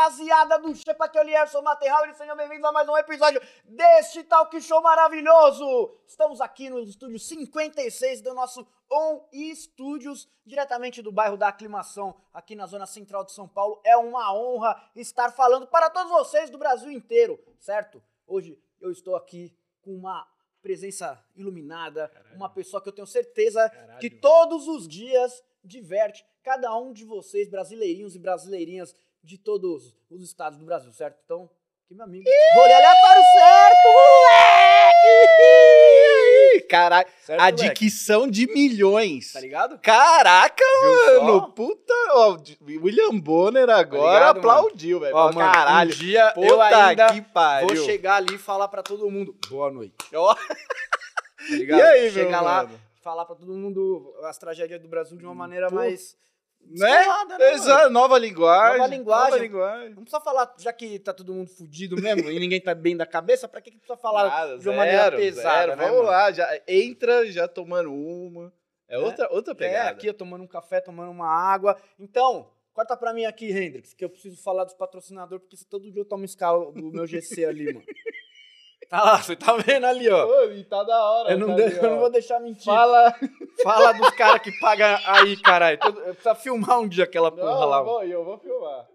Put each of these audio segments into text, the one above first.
Rapaziada do Chepa que eu sou Materral e sejam bem-vindos a mais um episódio deste talk show maravilhoso. Estamos aqui no estúdio 56 do nosso On Studios, diretamente do bairro da Aclimação, aqui na zona central de São Paulo. É uma honra estar falando para todos vocês do Brasil inteiro, certo? Hoje eu estou aqui com uma presença iluminada, Caralho. uma pessoa que eu tenho certeza Caralho. que todos os dias diverte cada um de vocês, brasileirinhos e brasileirinhas de todos os estados do Brasil, certo? Então, aqui meu amigo. Rolê aleatório certo, moleque! Caraca, Certo, a moleque? dicção de milhões. Tá ligado? Caraca, mano. Puta, ó, William Bonner agora ligado, mano? aplaudiu, velho. Ó, mano, Caralho. um dia Puta eu ainda que pariu. vou chegar ali e falar pra todo mundo, boa noite. Ó, Tá ligado? E aí, meu Chegar lá, mano? falar pra todo mundo as tragédias do Brasil de uma maneira Pô, mais... Né? descolada, né? Exato, nova linguagem. Nova linguagem. Nova linguagem. Não precisa falar, já que tá todo mundo fudido mesmo e ninguém tá bem da cabeça, pra que, que precisa falar Nada, de uma maneira zero, pesada, zero. né, Vamos mano? lá, já entra já tomando uma. É, É. outra, outra É, pegada. aqui eu tomando um café, tomando uma água. Então, corta pra mim aqui, Hendrix, que eu preciso falar dos patrocinadores, porque todo dia eu tomo escala do meu GC ali, mano. Tá lá, você tá vendo ali, ó. Ô, e tá da hora. Eu não, tá de- ali, eu não vou deixar mentir. Fala. Fala dos caras que pagam aí, caralho. Preciso filmar um dia aquela porra Não, lá. vou, eu vou filmar.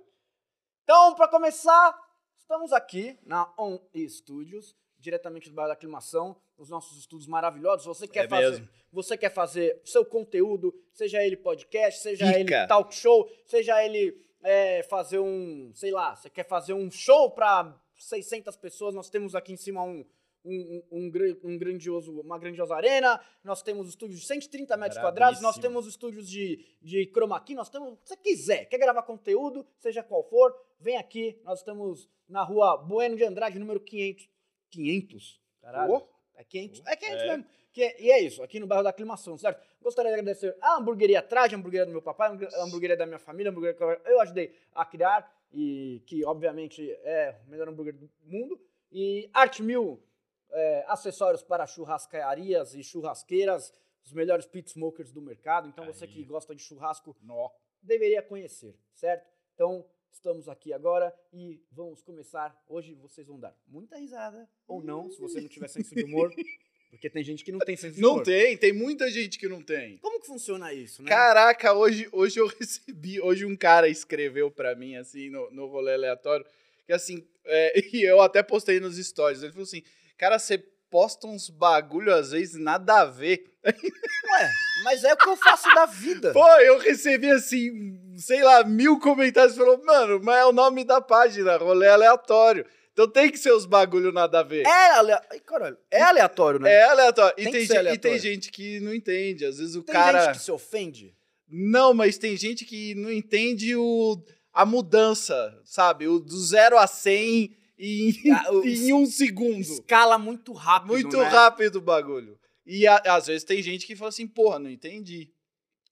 Então, pra começar, estamos aqui na On Studios, diretamente do bairro da Aclimação, os nossos estudos maravilhosos. Você quer É fazer, mesmo. você quer fazer seu conteúdo, seja ele podcast, seja Pica. ele talk show, seja ele é, fazer um, sei lá, você quer fazer um show pra 600 pessoas, nós temos aqui em cima um um, um, um gra- um grandioso, uma grandiosa arena, nós temos estúdios de 130 metros quadrados, nós temos estúdios de, de chroma key, nós temos que você quiser, quer gravar conteúdo, seja qual for, vem aqui, nós estamos na rua Bueno de Andrade, número 500. 500? Caralho. Pô. É 500? É 500 É. mesmo. Que é- e é isso, aqui no bairro da Aclimação, certo? Gostaria de agradecer a hamburgueria Traje, a hamburgueria do meu papai, a hamburgueria da minha família, a hamburgueria que eu ajudei a criar e que, obviamente, é o melhor hambúrguer do mundo. E Art Mil, é, acessórios para churrascarias e churrasqueiras, os melhores pit smokers do mercado. Então, você Aí. que gosta de churrasco Nó. deveria conhecer, certo? Então, estamos aqui agora e vamos começar. Hoje vocês vão dar muita risada, ou não, se você não tiver senso de humor, porque tem gente que não tem senso de Não humor. tem, tem muita gente que não tem. Como que funciona isso, né? Caraca, hoje, hoje eu recebi, hoje um cara escreveu pra mim, assim, no, no rolê aleatório, que assim, é, e eu até postei nos stories, ele falou assim, cara, você posta uns bagulho às vezes nada a ver. Ué, mas é o que eu faço da vida. Pô, eu recebi assim, sei lá, mil comentários, falou, mano, mas é o nome da página, rolê aleatório. Então tem que ser os bagulho nada a ver. É, alea... Ai, caralho, é aleatório, né? É aleatório. E Tem tem, que ser gen- aleatório. e tem gente que não entende. Às vezes o Tem cara. gente que se ofende. Não, mas tem gente que não entende o, a mudança, sabe? O do zero a 100 em, Ah, o- em um segundo. Escala muito rápido, Muito né? rápido o bagulho. E a- às vezes tem gente que fala assim, porra, não entendi.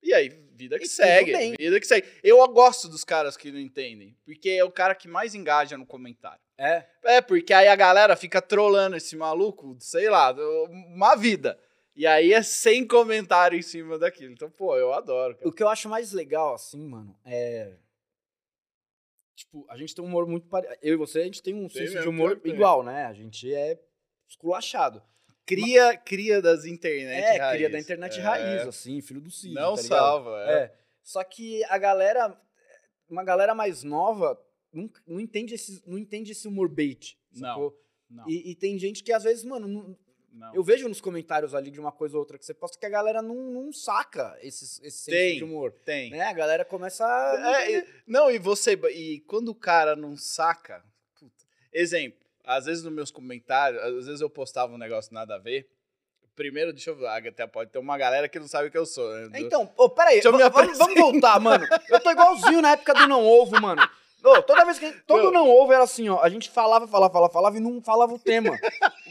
E aí, vida que E segue. Vida que segue. Eu gosto dos caras que não entendem. Porque é o cara que mais engaja no comentário. É. É, porque aí a galera fica trolando esse maluco, sei lá, uma vida. E aí é sem comentário em cima daquilo. Então, pô, eu adoro, cara. O que eu acho mais legal, assim, mano, é. Tipo, a gente tem um humor muito parecido. Eu e você, a gente tem um senso de humor igual, né? A gente é esculachado. Cria, cria das internet é, raiz. cria da internet É, raiz, assim, filho do Cid. Não tá salva, é. É. Só que a galera. Uma galera mais nova não, não, entende, esse, não entende esse humor bait. Não, sacou? Não, E, e tem gente que às vezes, mano, não- não. eu vejo nos comentários ali de uma coisa ou outra que você posta que a galera não, não saca esse, esse Tem. de humor. Tem. Né? A galera começa a. não É, e- não, e você. E quando o cara não saca. puta. exemplo, às vezes nos meus comentários, às vezes eu postava um negócio nada a ver. Primeiro, deixa eu ver. Até pode ter uma galera que não sabe o que eu sou. né? Então, ô, peraí, vamos voltar, mano. Eu tô igualzinho na época do não ovo, mano. Ô, toda vez que. Todo Meu. não ovo era assim, ó. A gente falava, falava, falava, falava e não falava o tema.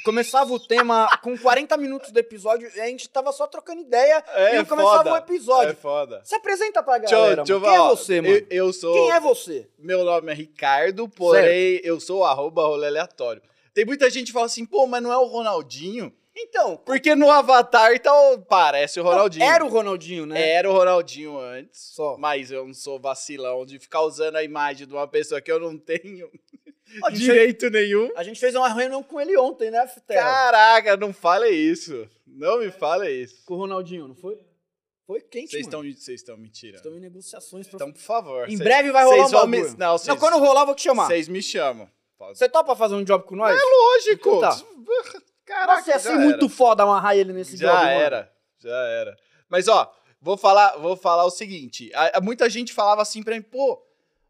Começava o tema com 40 minutos do episódio e a gente tava só trocando ideia É, e começava foda. o episódio. É foda. Se apresenta pra galera, eu mano. Quem é você, mano? Eu, eu sou. Quem é você? Meu nome é Ricardo, porém eu sou o arroba rolê aleatório. Tem muita gente que fala assim, pô, mas não é o Ronaldinho? Então, Porque no Avatar tá, o- parece o Ronaldinho. era o Ronaldinho, né? Era o Ronaldinho antes. Só. Mas eu não sou vacilão de ficar usando a imagem de uma pessoa que eu não tenho direito nenhum. a gente fez uma reunião com ele ontem, né, Fitel? Caraca, não fale isso. Não me fale isso. Com o Ronaldinho, não foi? Foi quente, Vocês estão vocês estão me tirando. Estão em negociações. Pra... Então, por favor. em cês- breve vai rolar um vão me- bagulho. Não, Não, vocês- quando rolar, eu vou te chamar. Vocês me chamam. Você topa fazer um job com nós? Lógico. Então tá. Caraca, Nossa, ia ser já muito foda amarrar ele nesse Já job, mano. era, já era. Mas ó, vou falar, vou falar o seguinte. A- a- muita gente falava assim pra mim, pô,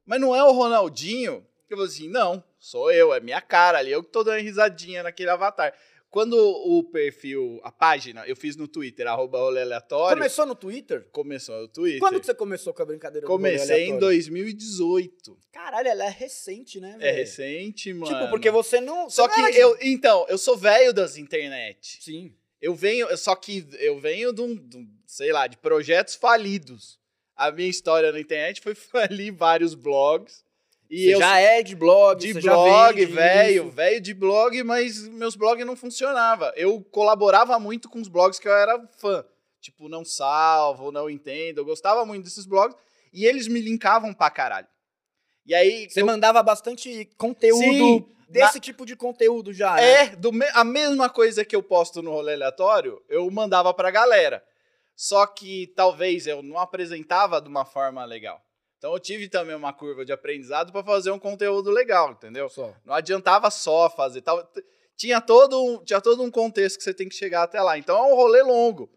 mas não é o Ronaldinho? Eu falei assim, não, sou eu, é minha cara ali, eu que tô dando risadinha naquele avatar. Quando o perfil, a página, eu fiz no Twitter, arroba rolê aleatório, Começou no Twitter? começou no Twitter. Quando que você começou com a brincadeira do Comecei em aleatório? 2018. Caralho, ela é recente, né, É recente, mano. Tipo, porque você não... Só você que não era de- eu, então, eu sou velho das internet. Sim. Eu venho, só que eu venho de um, de um, sei lá, de projetos falidos. A minha história na internet foi falir vários blogs. E você eu já é de blog, de blog, velho, velho de blog, mas meus blogs não funcionavam. Eu colaborava muito com os blogs que eu era fã. Tipo, não salvo, não entendo. Eu gostava muito desses blogs e eles me linkavam pra caralho. E aí Você mandava bastante conteúdo Sim, desse tipo de conteúdo já, né? É, do me- a mesma coisa que eu posto no rolê aleatório, eu mandava pra galera. Só que talvez eu não apresentava de uma forma legal. Então eu tive também uma curva de aprendizado pra fazer um conteúdo legal, entendeu? Só. Não adiantava só fazer. Tal, tinha, todo um, tinha todo um contexto que você tem que chegar até lá. Então é um rolê longo.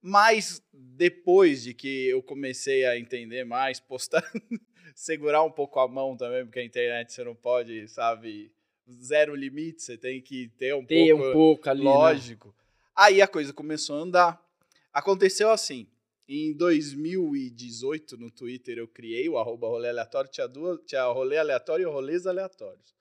Mas depois de que eu comecei a entender mais, postar, segurar um pouco a mão também, porque a internet você não pode, sabe, zero limite, você tem que ter um Ter pouco um pouco ali, né? lógico. Aí a coisa começou a andar. Aconteceu assim. Em 2018, no Twitter, eu criei o arroba rolê aleatório, tinha, duas, tinha rolê aleatório e rolês aleatórios.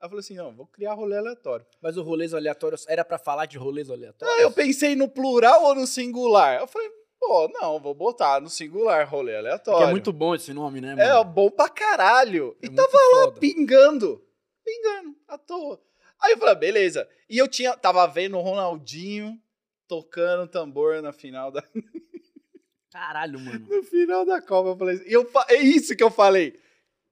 Aí eu falei assim, não, vou criar rolê aleatório. Mas o rolês aleatórios era pra falar de rolês aleatórios? Aí eu pensei no plural ou no singular. Eu falei, pô, não, vou botar no singular, rolê aleatório. Porque é muito bom esse nome, né, mano? É bom pra caralho. É e tava lá foda. pingando. Pingando, à toa. Aí eu falei, beleza. E eu tinha, tava vendo o Ronaldinho tocando tambor na final da, Caralho, mano. no final da Copa. Eu falei, e eu, é isso que eu falei.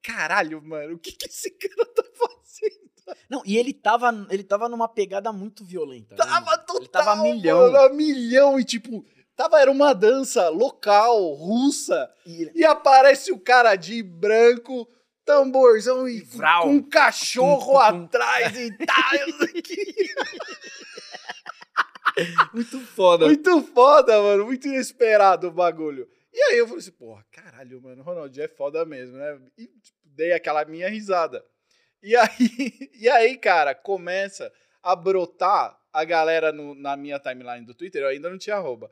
Caralho, mano, o que, que esse cara tá fazendo? Não, e ele tava, ele tava numa pegada muito violenta. né, Tava mano? total, Ele tava a milhão. mano, milhão. E tipo, tava, era uma dança local, russa. E E aparece o cara de branco, tamborzão e com, um cachorro Tum, tum, tum. atrás e tal. Muito foda. muito foda, mano. Muito inesperado o bagulho. E aí eu falei assim, porra, caralho, mano, o Ronaldinho é foda mesmo, né? E tipo, dei aquela minha risada. E aí, e aí, cara, começa a brotar a galera no- na minha timeline do Twitter, eu ainda não tinha arroba.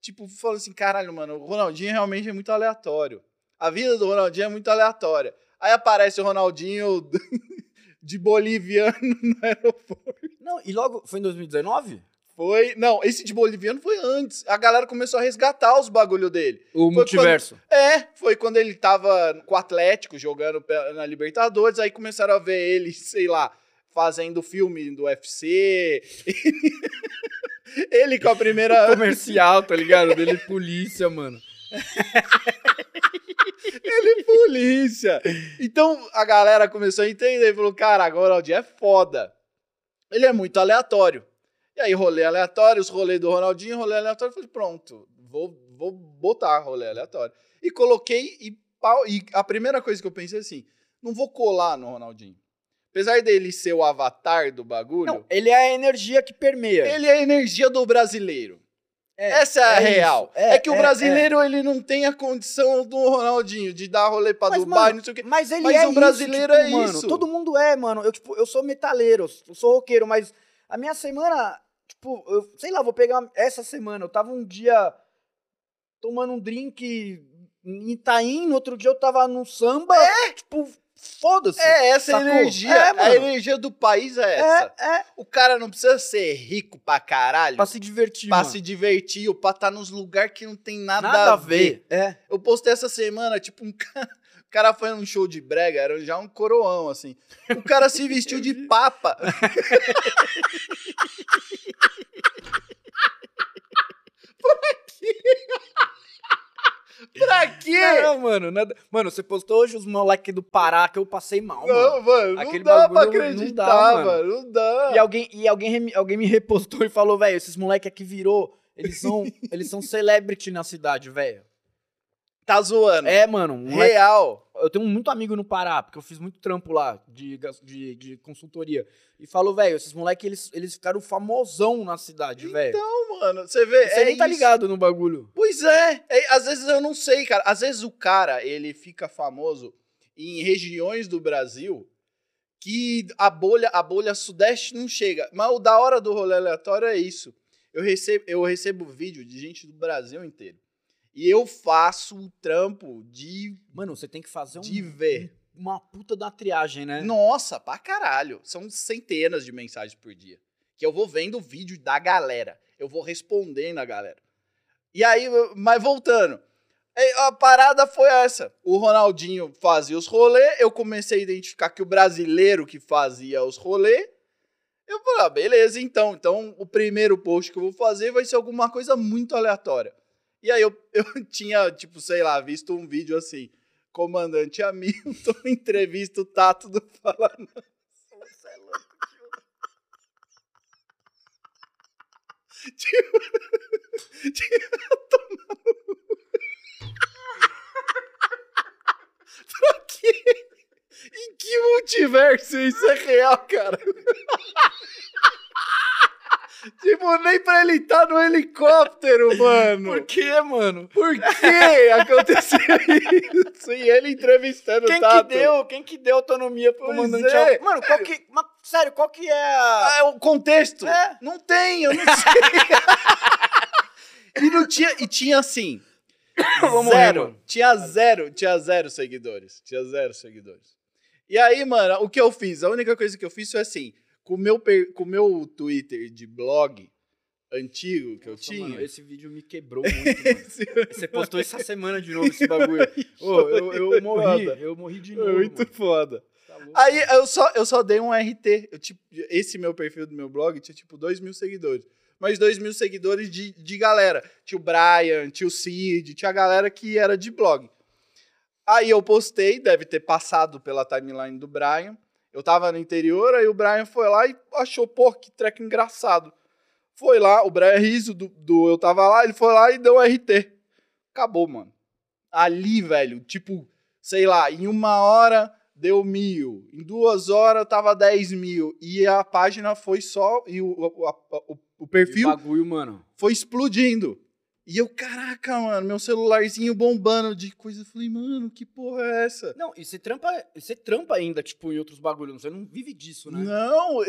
Tipo, falando assim, caralho, mano, o Ronaldinho realmente é muito aleatório. A vida do Ronaldinho é muito aleatória. Aí aparece o Ronaldinho de boliviano no aeroporto. Não, e logo, foi em 2019? Foi. Não, esse de boliviano foi antes. A galera começou a resgatar os bagulho dele. O multiverso. É, foi quando ele tava com o Atlético jogando na Libertadores. Aí começaram a ver ele, sei lá, fazendo filme do UFC. ele com a primeira. Comercial, tá ligado? Dele polícia, mano. ele polícia. Então a galera começou a entender e falou: cara, agora o Ronaldinho é foda. Ele é muito aleatório. E aí, rolê aleatório, os rolês do Ronaldinho, rolê aleatório. Eu falei: pronto, vou, vou botar rolê aleatório. E coloquei e, e a primeira coisa que eu pensei é assim: não vou colar no Ronaldinho. Apesar dele ser o avatar do bagulho, Não, ele é a energia que permeia. ele é a energia do brasileiro. É, Essa é a é real. É, É, que o é, brasileiro, ele não tem a condição do Ronaldinho de dar rolê pra Mas, Dubai, mano, não sei o quê. Mas ele Mas é o brasileiro isso, é tipo, mano, isso. Todo mundo é, mano. Eu, tipo, eu sou metaleiro, eu sou roqueiro, mas a minha semana, tipo, eu, sei lá, vou pegar essa semana. Eu tava um dia tomando um drink em Itaim, no outro dia eu tava no samba. É? Tipo, foda-se. É essa Sacou? energia. É, a energia do país é essa. É, é. O cara não precisa ser rico pra caralho Pra se divertir, pra mano. se divertir ou pra estar nos lugares que não tem nada, Nada a ver. É. Eu postei essa semana, tipo, um cara. O cara foi num show de brega, era já um coroão, assim. O cara se vestiu de papa. pra quê? pra quê? Não, mano, nada... Mano, você postou hoje os moleques do Pará que eu passei mal, não, mano. não Aquele dá bagulho, pra acreditar, não dá, mano. Não dá. E alguém, e alguém, alguém me repostou e falou, velho, esses moleques aqui virou... Eles são, eles são celebrity na cidade, velho. Tá zoando. É, mano. um moleque- real. eu tenho muito amigo no Pará, porque eu fiz muito trampo lá de, de, de consultoria. E falou, velho, esses moleque, eles, eles ficaram famosão na cidade, velho. Não, mano, você vê. Você é nem tá isso. ligado no bagulho. Pois é. É, Às vezes eu não sei, cara. Às vezes o cara, ele fica famoso em regiões do Brasil que a bolha, a bolha sudeste não chega. Mas o da hora do rolê aleatório é isso. Eu recebo, eu recebo vídeo de gente do Brasil inteiro. E eu faço o trampo de, Mano, você tem que fazer um, de ver. uma puta da triagem, né? Nossa, pra caralho. São centenas de mensagens por dia. Que eu vou vendo o vídeo da galera. Eu vou respondendo a galera. E aí, mas voltando. A parada foi essa. O Ronaldinho fazia os rolê. Eu comecei a identificar que o brasileiro que fazia os rolê. Eu falei, ah, beleza, então. Então, o primeiro post que eu vou fazer vai ser alguma coisa muito aleatória. E aí, eu, eu tinha, tipo, sei lá, visto um vídeo assim. Comandante Hamilton entrevista o Tato do Fala. Você é louco, tio. Tio, tio, tomando. Pra quê? Em que multiverso isso é real, cara? Tipo, nem pra ele estar no helicóptero, mano. Por quê, mano? Por que aconteceu isso? E ele entrevistando Quem o Tato. que deu? Quem que deu autonomia pro Pois comandante? é. Al- Mano, qual que. mas, sério, qual que é a. Ah, é o contexto? É. Não tem, eu não sei. e não tinha, e tinha assim, morrer, zero, mano. tinha zero, tinha zero seguidores, tinha zero seguidores. E aí, mano, o que eu fiz? A única coisa que eu fiz foi assim, com o meu, com meu Twitter de blog antigo que eu Nossa, tinha... mano, esse vídeo me quebrou muito, mano. Você postou essa semana de novo esse bagulho. Eu, eu morri, Foda. eu morri de novo. muito mano. foda. Tá. Aí eu só, eu só dei um RT. Eu, tipo, esse meu perfil do meu blog tinha tipo 2 mil seguidores. Mas 2 mil seguidores de, de galera. Tinha o Brian, tinha o Cid, tinha a galera que era de blog. Aí eu postei, deve ter passado pela timeline do Brian. Eu tava no interior, aí o Brian foi lá e achou, pô, que treco engraçado. Foi lá, o Brian Riso do, do Eu Tava Lá, ele foi lá e deu um RT. Acabou, mano. Ali, velho, tipo, sei lá, em uma hora deu mil, em duas horas tava 10 mil, e a página foi só, e o, o, a- o, o E perfil bagulho, mano. foi explodindo. E eu, caraca, mano, meu celularzinho bombando de coisa. Eu falei, mano, que porra é essa? Não, e você trampa, e você trampa ainda, tipo, em outros bagulhos. Você não vive disso, né? Não,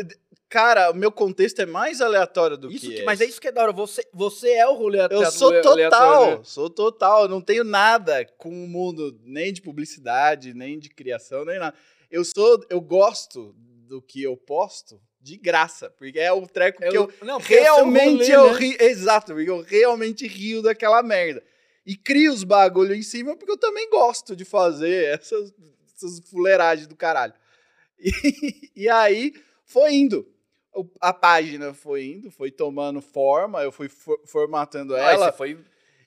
cara, o meu contexto é mais aleatório do Isso que, que, mas é isso que é da hora. Você, você é o rolê Eu aleatório, sou aleatório, total, né? sou total. Eu não tenho nada com o mundo, nem de publicidade, nem de criação, nem nada. Eu sou, eu gosto do que eu posto de graça, porque é o treco que eu não, é realmente rolê, eu né? ri, exato, porque eu realmente rio daquela merda. E crio os bagulho em cima porque eu também gosto de fazer essas, essas fuleiragens do caralho. E, e aí foi indo. A página foi indo, foi tomando forma, eu fui for- formatando ela. foi...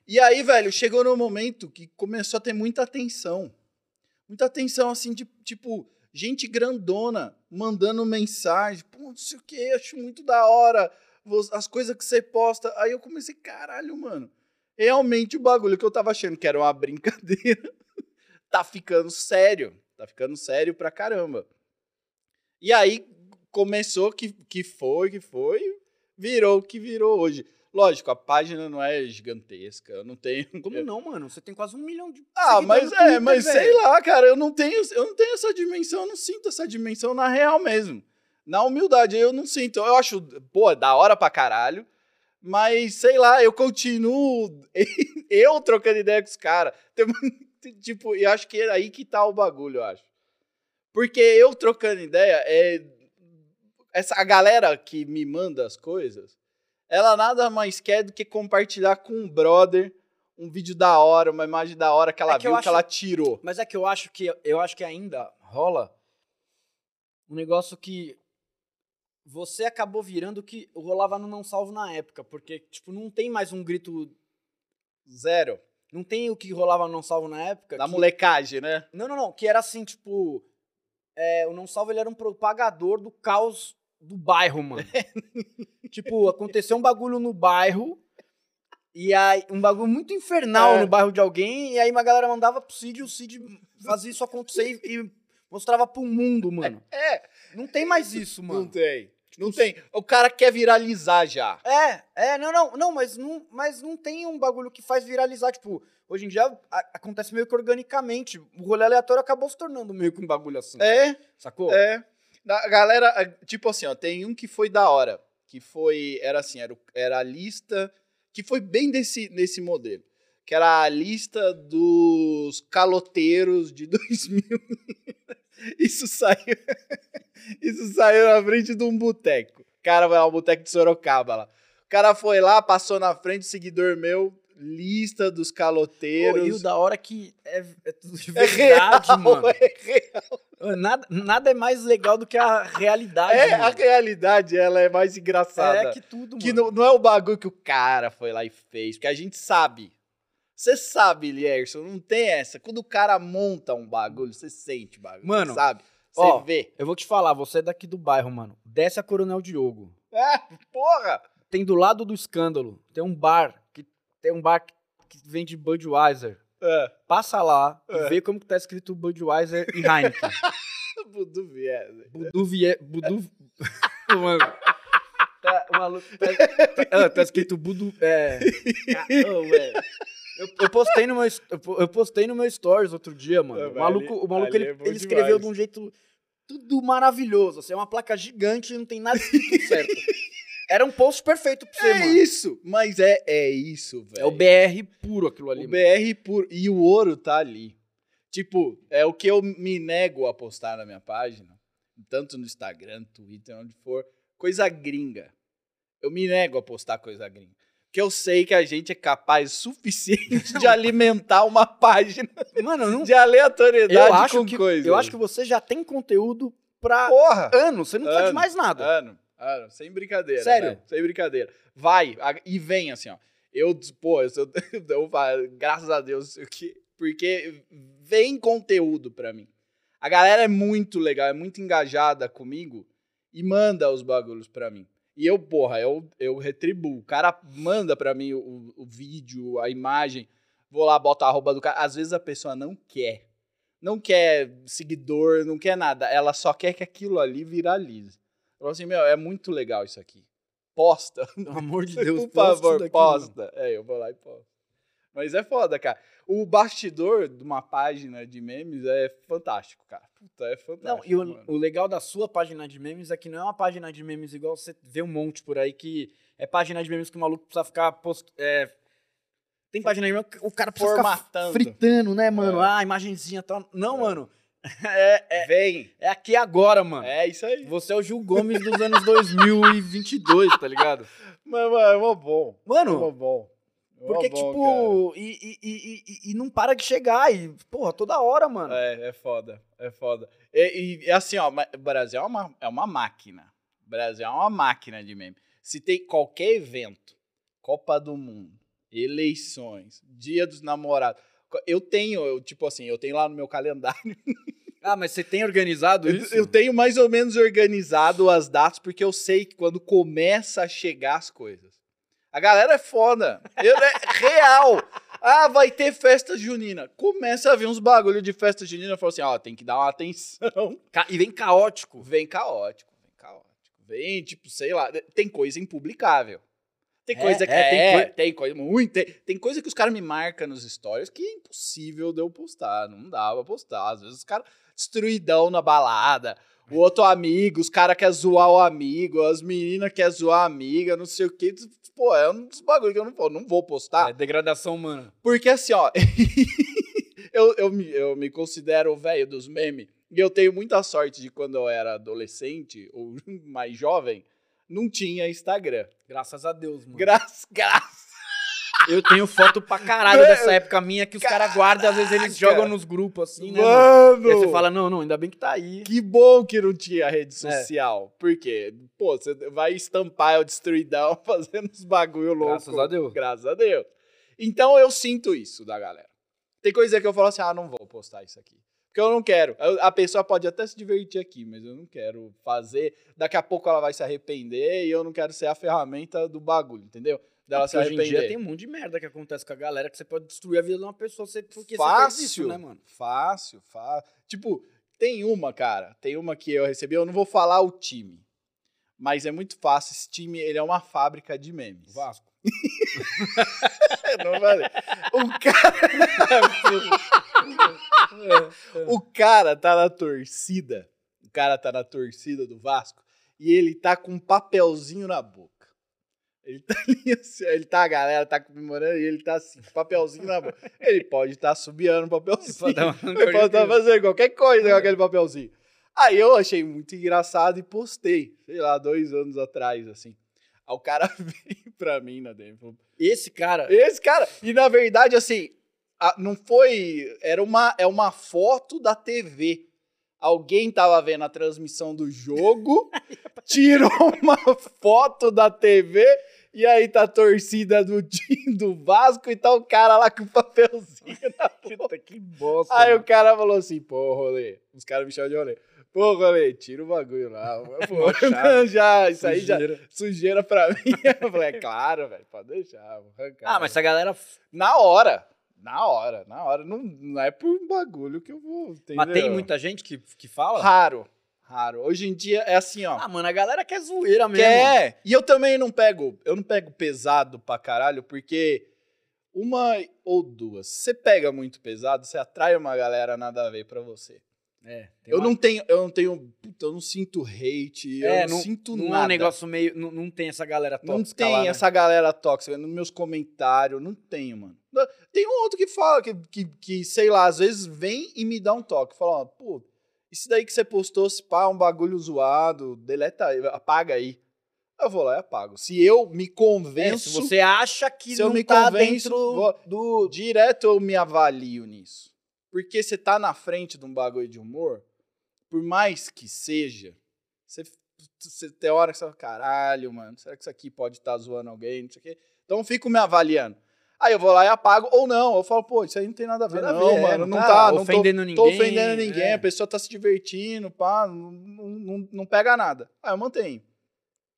E aí, velho, chegou no momento que começou a ter muita atenção. Muita atenção, assim, de, tipo, gente grandona mandando mensagem. Pô, não sei o que, acho muito da hora as coisas que você posta. Aí eu comecei, caralho, mano. Realmente o bagulho que eu tava achando que era uma brincadeira tá ficando sério. Tá ficando sério pra caramba. E aí começou que, que foi, que foi, virou o que virou hoje. Lógico, a página não é gigantesca, eu não tenho. Como não, mano? Você tem quase um milhão de Ah, mas é, Twitter, mas sei lá, cara, eu não tenho, eu não tenho essa dimensão, eu não sinto essa dimensão na real mesmo. Na humildade, eu não sinto. Eu acho, pô, da hora pra caralho, mas sei lá, eu continuo eu trocando ideia com os caras. Tipo, e acho que é aí que tá o bagulho, eu acho. Porque eu trocando ideia é essa a galera que me manda as coisas, ela nada mais quer do que compartilhar com um brother um vídeo da hora, uma imagem da hora que ela É que viu, acho- que ela tirou. Mas é que eu acho que eu acho que ainda rola um negócio que você acabou virando que rolava no não salvo na época, porque tipo não tem mais um grito Zero. Não tem o que rolava no Não Salvo na época? Da que- molecagem, né? Não, não, não. Que era assim, tipo. é, o Não Salvo ele era um propagador do caos do bairro, mano. tipo, aconteceu um bagulho no bairro. E aí, um bagulho muito infernal É. no bairro de alguém. E aí uma galera mandava pro Cid e o Cid fazia isso acontecer e, e mostrava pro mundo, mano. É, Não tem mais isso, não mano. tem. Não tem. O cara quer viralizar já. É, é, não, não, não, mas não, mas não tem um bagulho que faz viralizar, tipo, hoje em dia a- acontece meio que organicamente. O rolê aleatório acabou se tornando meio que um bagulho assim. É, Sacou? é. A galera, tipo assim, ó, tem um que foi da hora. Que foi, era assim, era, era a lista, que foi bem desse, nesse modelo. Que era a lista dos caloteiros de 2000. Isso saiu, isso saiu na frente de um boteco. Cara vai lá, um boteco de Sorocaba lá. O cara foi lá, passou na frente, seguidor meu, lista dos Pô, caloteiros. e o da hora que é, é tudo de É verdade, real, mano. é real. Nada, nada é mais legal do que a realidade, É, a mano. realidade, ela é mais engraçada. É que tudo, Que mano. não, não é o bagulho que o cara foi lá e fez, porque a gente sabe. Você sabe, Lierson, não tem essa. Quando o cara monta um bagulho, você sente o bagulho. Mano, sabe? Você ó, vê. Eu vou te falar, você é daqui do bairro, mano. Desce a Coronel Diogo. É, porra! Tem do lado do escândalo, tem um bar que tem um bar que, vende Budweiser. É, Passa lá É. e vê como que tá escrito Budweiser e Heineken. Budu Vies. Budu Vie... Budu... Mano... Tá, o maluco tá, tá, tá escrito Budu... É... Ah, velho. Eu, eu postei no meu, eu po- eu postei no meu stories outro dia, mano. É, o maluco, o maluco ali ele, é ele escreveu demais. de um jeito tudo maravilhoso. Assim, é uma placa gigante e não tem nada escrito certo. Era um post perfeito pra você, É mano. isso, mas é, é isso, velho. É o BR puro aquilo ali. O mano. BR puro. E o ouro tá ali. Tipo, é o que eu me nego a postar na minha página, tanto no Instagram, Twitter, onde for, coisa gringa. Eu me nego a postar coisa gringa. Porque eu sei que a gente é capaz o suficiente de alimentar uma página Mano, não. de aleatoriedade Eu acho, com que, coisas. eu acho que você já tem conteúdo pra Porra! anos. Você não precisa de Ano, mais nada. Ano, ano, sem brincadeira. Sério? né? Sem brincadeira. Vai, e vem assim, ó. Eu, pô, eu, eu, eu graças a Deus, eu que- porque vem conteúdo pra mim. A galera é muito legal, é muito engajada comigo e manda os bagulhos pra mim. E eu, porra, eu, eu retribuo. O cara manda pra mim o, o vídeo, a imagem, vou lá, boto a arroba do cara. Às vezes a pessoa não quer. Não quer seguidor, não quer nada. Ela só quer que aquilo ali viralize. Falou assim, meu, é muito legal isso aqui. Posta. Pelo amor de Deus, Por favor, daqui, posta. É, eu vou lá e posto. Mas é foda, cara. O bastidor de uma página de memes é fantástico, cara. Puta, é fantástico. Não, e o, o legal da sua página de memes é que não é uma página de memes igual você vê um monte por aí que é página de memes que o maluco precisa ficar post... é, tem página de memes que o cara precisa Formatando. ficar fritando, né, mano? É. Ah, imagenzinha tal. Não, É. mano. É, é, Vem. é aqui agora, mano. É isso aí. Você é o Gil Gomes dos anos 2022, tá ligado? Mas, mano, é mó bom. É Mano, mó bom. É porque, bom, tipo, e, e, e, e- não para de chegar. E, porra, toda hora, mano. É, é foda. É foda. E, assim, ó, Brasil é uma, é uma máquina. Brasil é uma máquina de meme. Se tem qualquer evento, Copa do Mundo, eleições, Dia dos Namorados, eu tenho, eu, tipo assim, eu tenho lá no meu calendário Ah, mas você tem organizado Eu, isso? eu tenho mais ou menos organizado as datas, porque eu sei que quando começa a chegar as coisas. A galera é foda. Eu, é real. Ah, vai ter festa junina. Começa a vir uns bagulho de festa junina. Eu falo assim, ó, tem que dar uma atenção. E vem caótico. Vem caótico, vem caótico. Vem, tipo, sei lá, tem coisa impublicável. Tem É, coisa que é, tem é, coi- tem coisa muito, tem, tem coisa que os caras me marcam nos stories que é impossível de eu postar, não dá pra postar. Às vezes os caras destruidão na balada, o outro amigo, os caras querem zoar o amigo, as meninas querem zoar a amiga, não sei o que. Pô, é um dos bagulhos que eu não, vou- não vou postar. É degradação humana. Porque assim, ó, eu, eu, me, eu me considero o velho dos memes. E eu tenho muita sorte de quando eu era adolescente ou mais jovem, não tinha Instagram. Graças a Deus, mano. Graças, graças. Eu tenho foto pra caralho Mano, dessa época minha que os caras guardam, às vezes eles jogam nos grupos assim, né? Mano? Mano! E aí você fala, não, não, ainda bem que tá aí. Que bom que não tinha É. rede social. Por quê? Pô, você vai estampar o destruidão fazendo uns bagulho louco. Graças a Deus. Graças a Deus. Então eu sinto isso da galera. Tem coisa que eu falo assim, ah, não vou postar isso aqui. Porque eu não quero. A pessoa pode até se divertir aqui, mas eu não quero fazer. Daqui a pouco ela vai se arrepender e eu não quero ser a ferramenta do bagulho, entendeu? Dela se Porque hoje em arrepender. dia tem um monte de merda que acontece com a galera que você pode destruir a vida de uma pessoa você- porque você fez fácil, isso, né, mano? Fácil, fácil. Tipo, tem uma, cara, tem uma que eu recebi, eu não vou falar o time, mas é muito fácil. Esse time, ele é uma fábrica de memes. Vasco. não falei. O cara, o cara tá na torcida, o cara tá na torcida do Vasco e ele tá com um papelzinho na boca. Ele tá ali, assim, ele tá, a galera tá comemorando e ele tá assim, papelzinho na boca. Ele pode estar tá subiando o papelzinho. Pode Ele pode estar fazendo qualquer coisa com aquele papelzinho. Aí eu achei muito engraçado e postei, sei lá, dois anos atrás, assim. Aí o cara veio pra mim na DM falou, Esse cara. esse cara, e na verdade, assim, não foi. Era uma, é uma foto da TV. Alguém tava vendo a transmissão do jogo, tirou uma foto da TV, e aí tá a torcida do time do Vasco e tá o cara lá com o papelzinho na Puta, que bosta. Aí mano. o cara falou assim, pô, rolê. Os caras me chamam de rolê. Pô, rolê, tira o bagulho lá. Pô, já, isso aí já. Sujeira. Sujeira pra mim. Eu falei, é claro, velho, pode deixar, vou arrancar. Ah, mas se a galera. Na hora. Na hora, na hora. Não, não é por um bagulho que eu vou. Entendeu? Mas tem muita gente que, que fala? Raro. Raro. Hoje em dia é assim, ó. Ah, mano, a galera quer zoeira mesmo. Quer. E eu também não pego. Eu não pego pesado pra caralho, porque uma ou duas. Se você pega muito pesado, você atrai uma galera nada a ver pra você. É, Eu uma- não tenho, eu não tenho, puta, eu não sinto hate, É, eu não, sinto não nada. é um negócio meio. Não, não tem essa galera tóxica. Não tem lá, né? essa galera tóxica nos meus comentários, não tenho, mano. Tem um outro que fala, que, que, que, sei lá, às vezes vem e me dá um toque. Fala, ó, pô, isso daí que você postou, se pá, um bagulho zoado, deleta aí, apaga aí. Eu vou lá e apago. Se eu me É, convenço, se você acha que se eu não me tá convenço, dentro vou- do. direto eu me avalio nisso. Porque você tá na frente de um bagulho de humor, por mais que seja, você, você tem hora que você fala, caralho, mano, será que isso aqui pode estar zoando alguém, não sei o quê. Então eu fico me avaliando. Aí eu vou lá e apago, ou não, eu falo, pô, isso aí não tem nada a ver, a não, ver, é, mano, não não tá tá, não tô, ofendendo ninguém, tô ofendendo ninguém, é. a pessoa tá se divertindo, pá, não, não, não, não pega nada. Aí eu mantenho.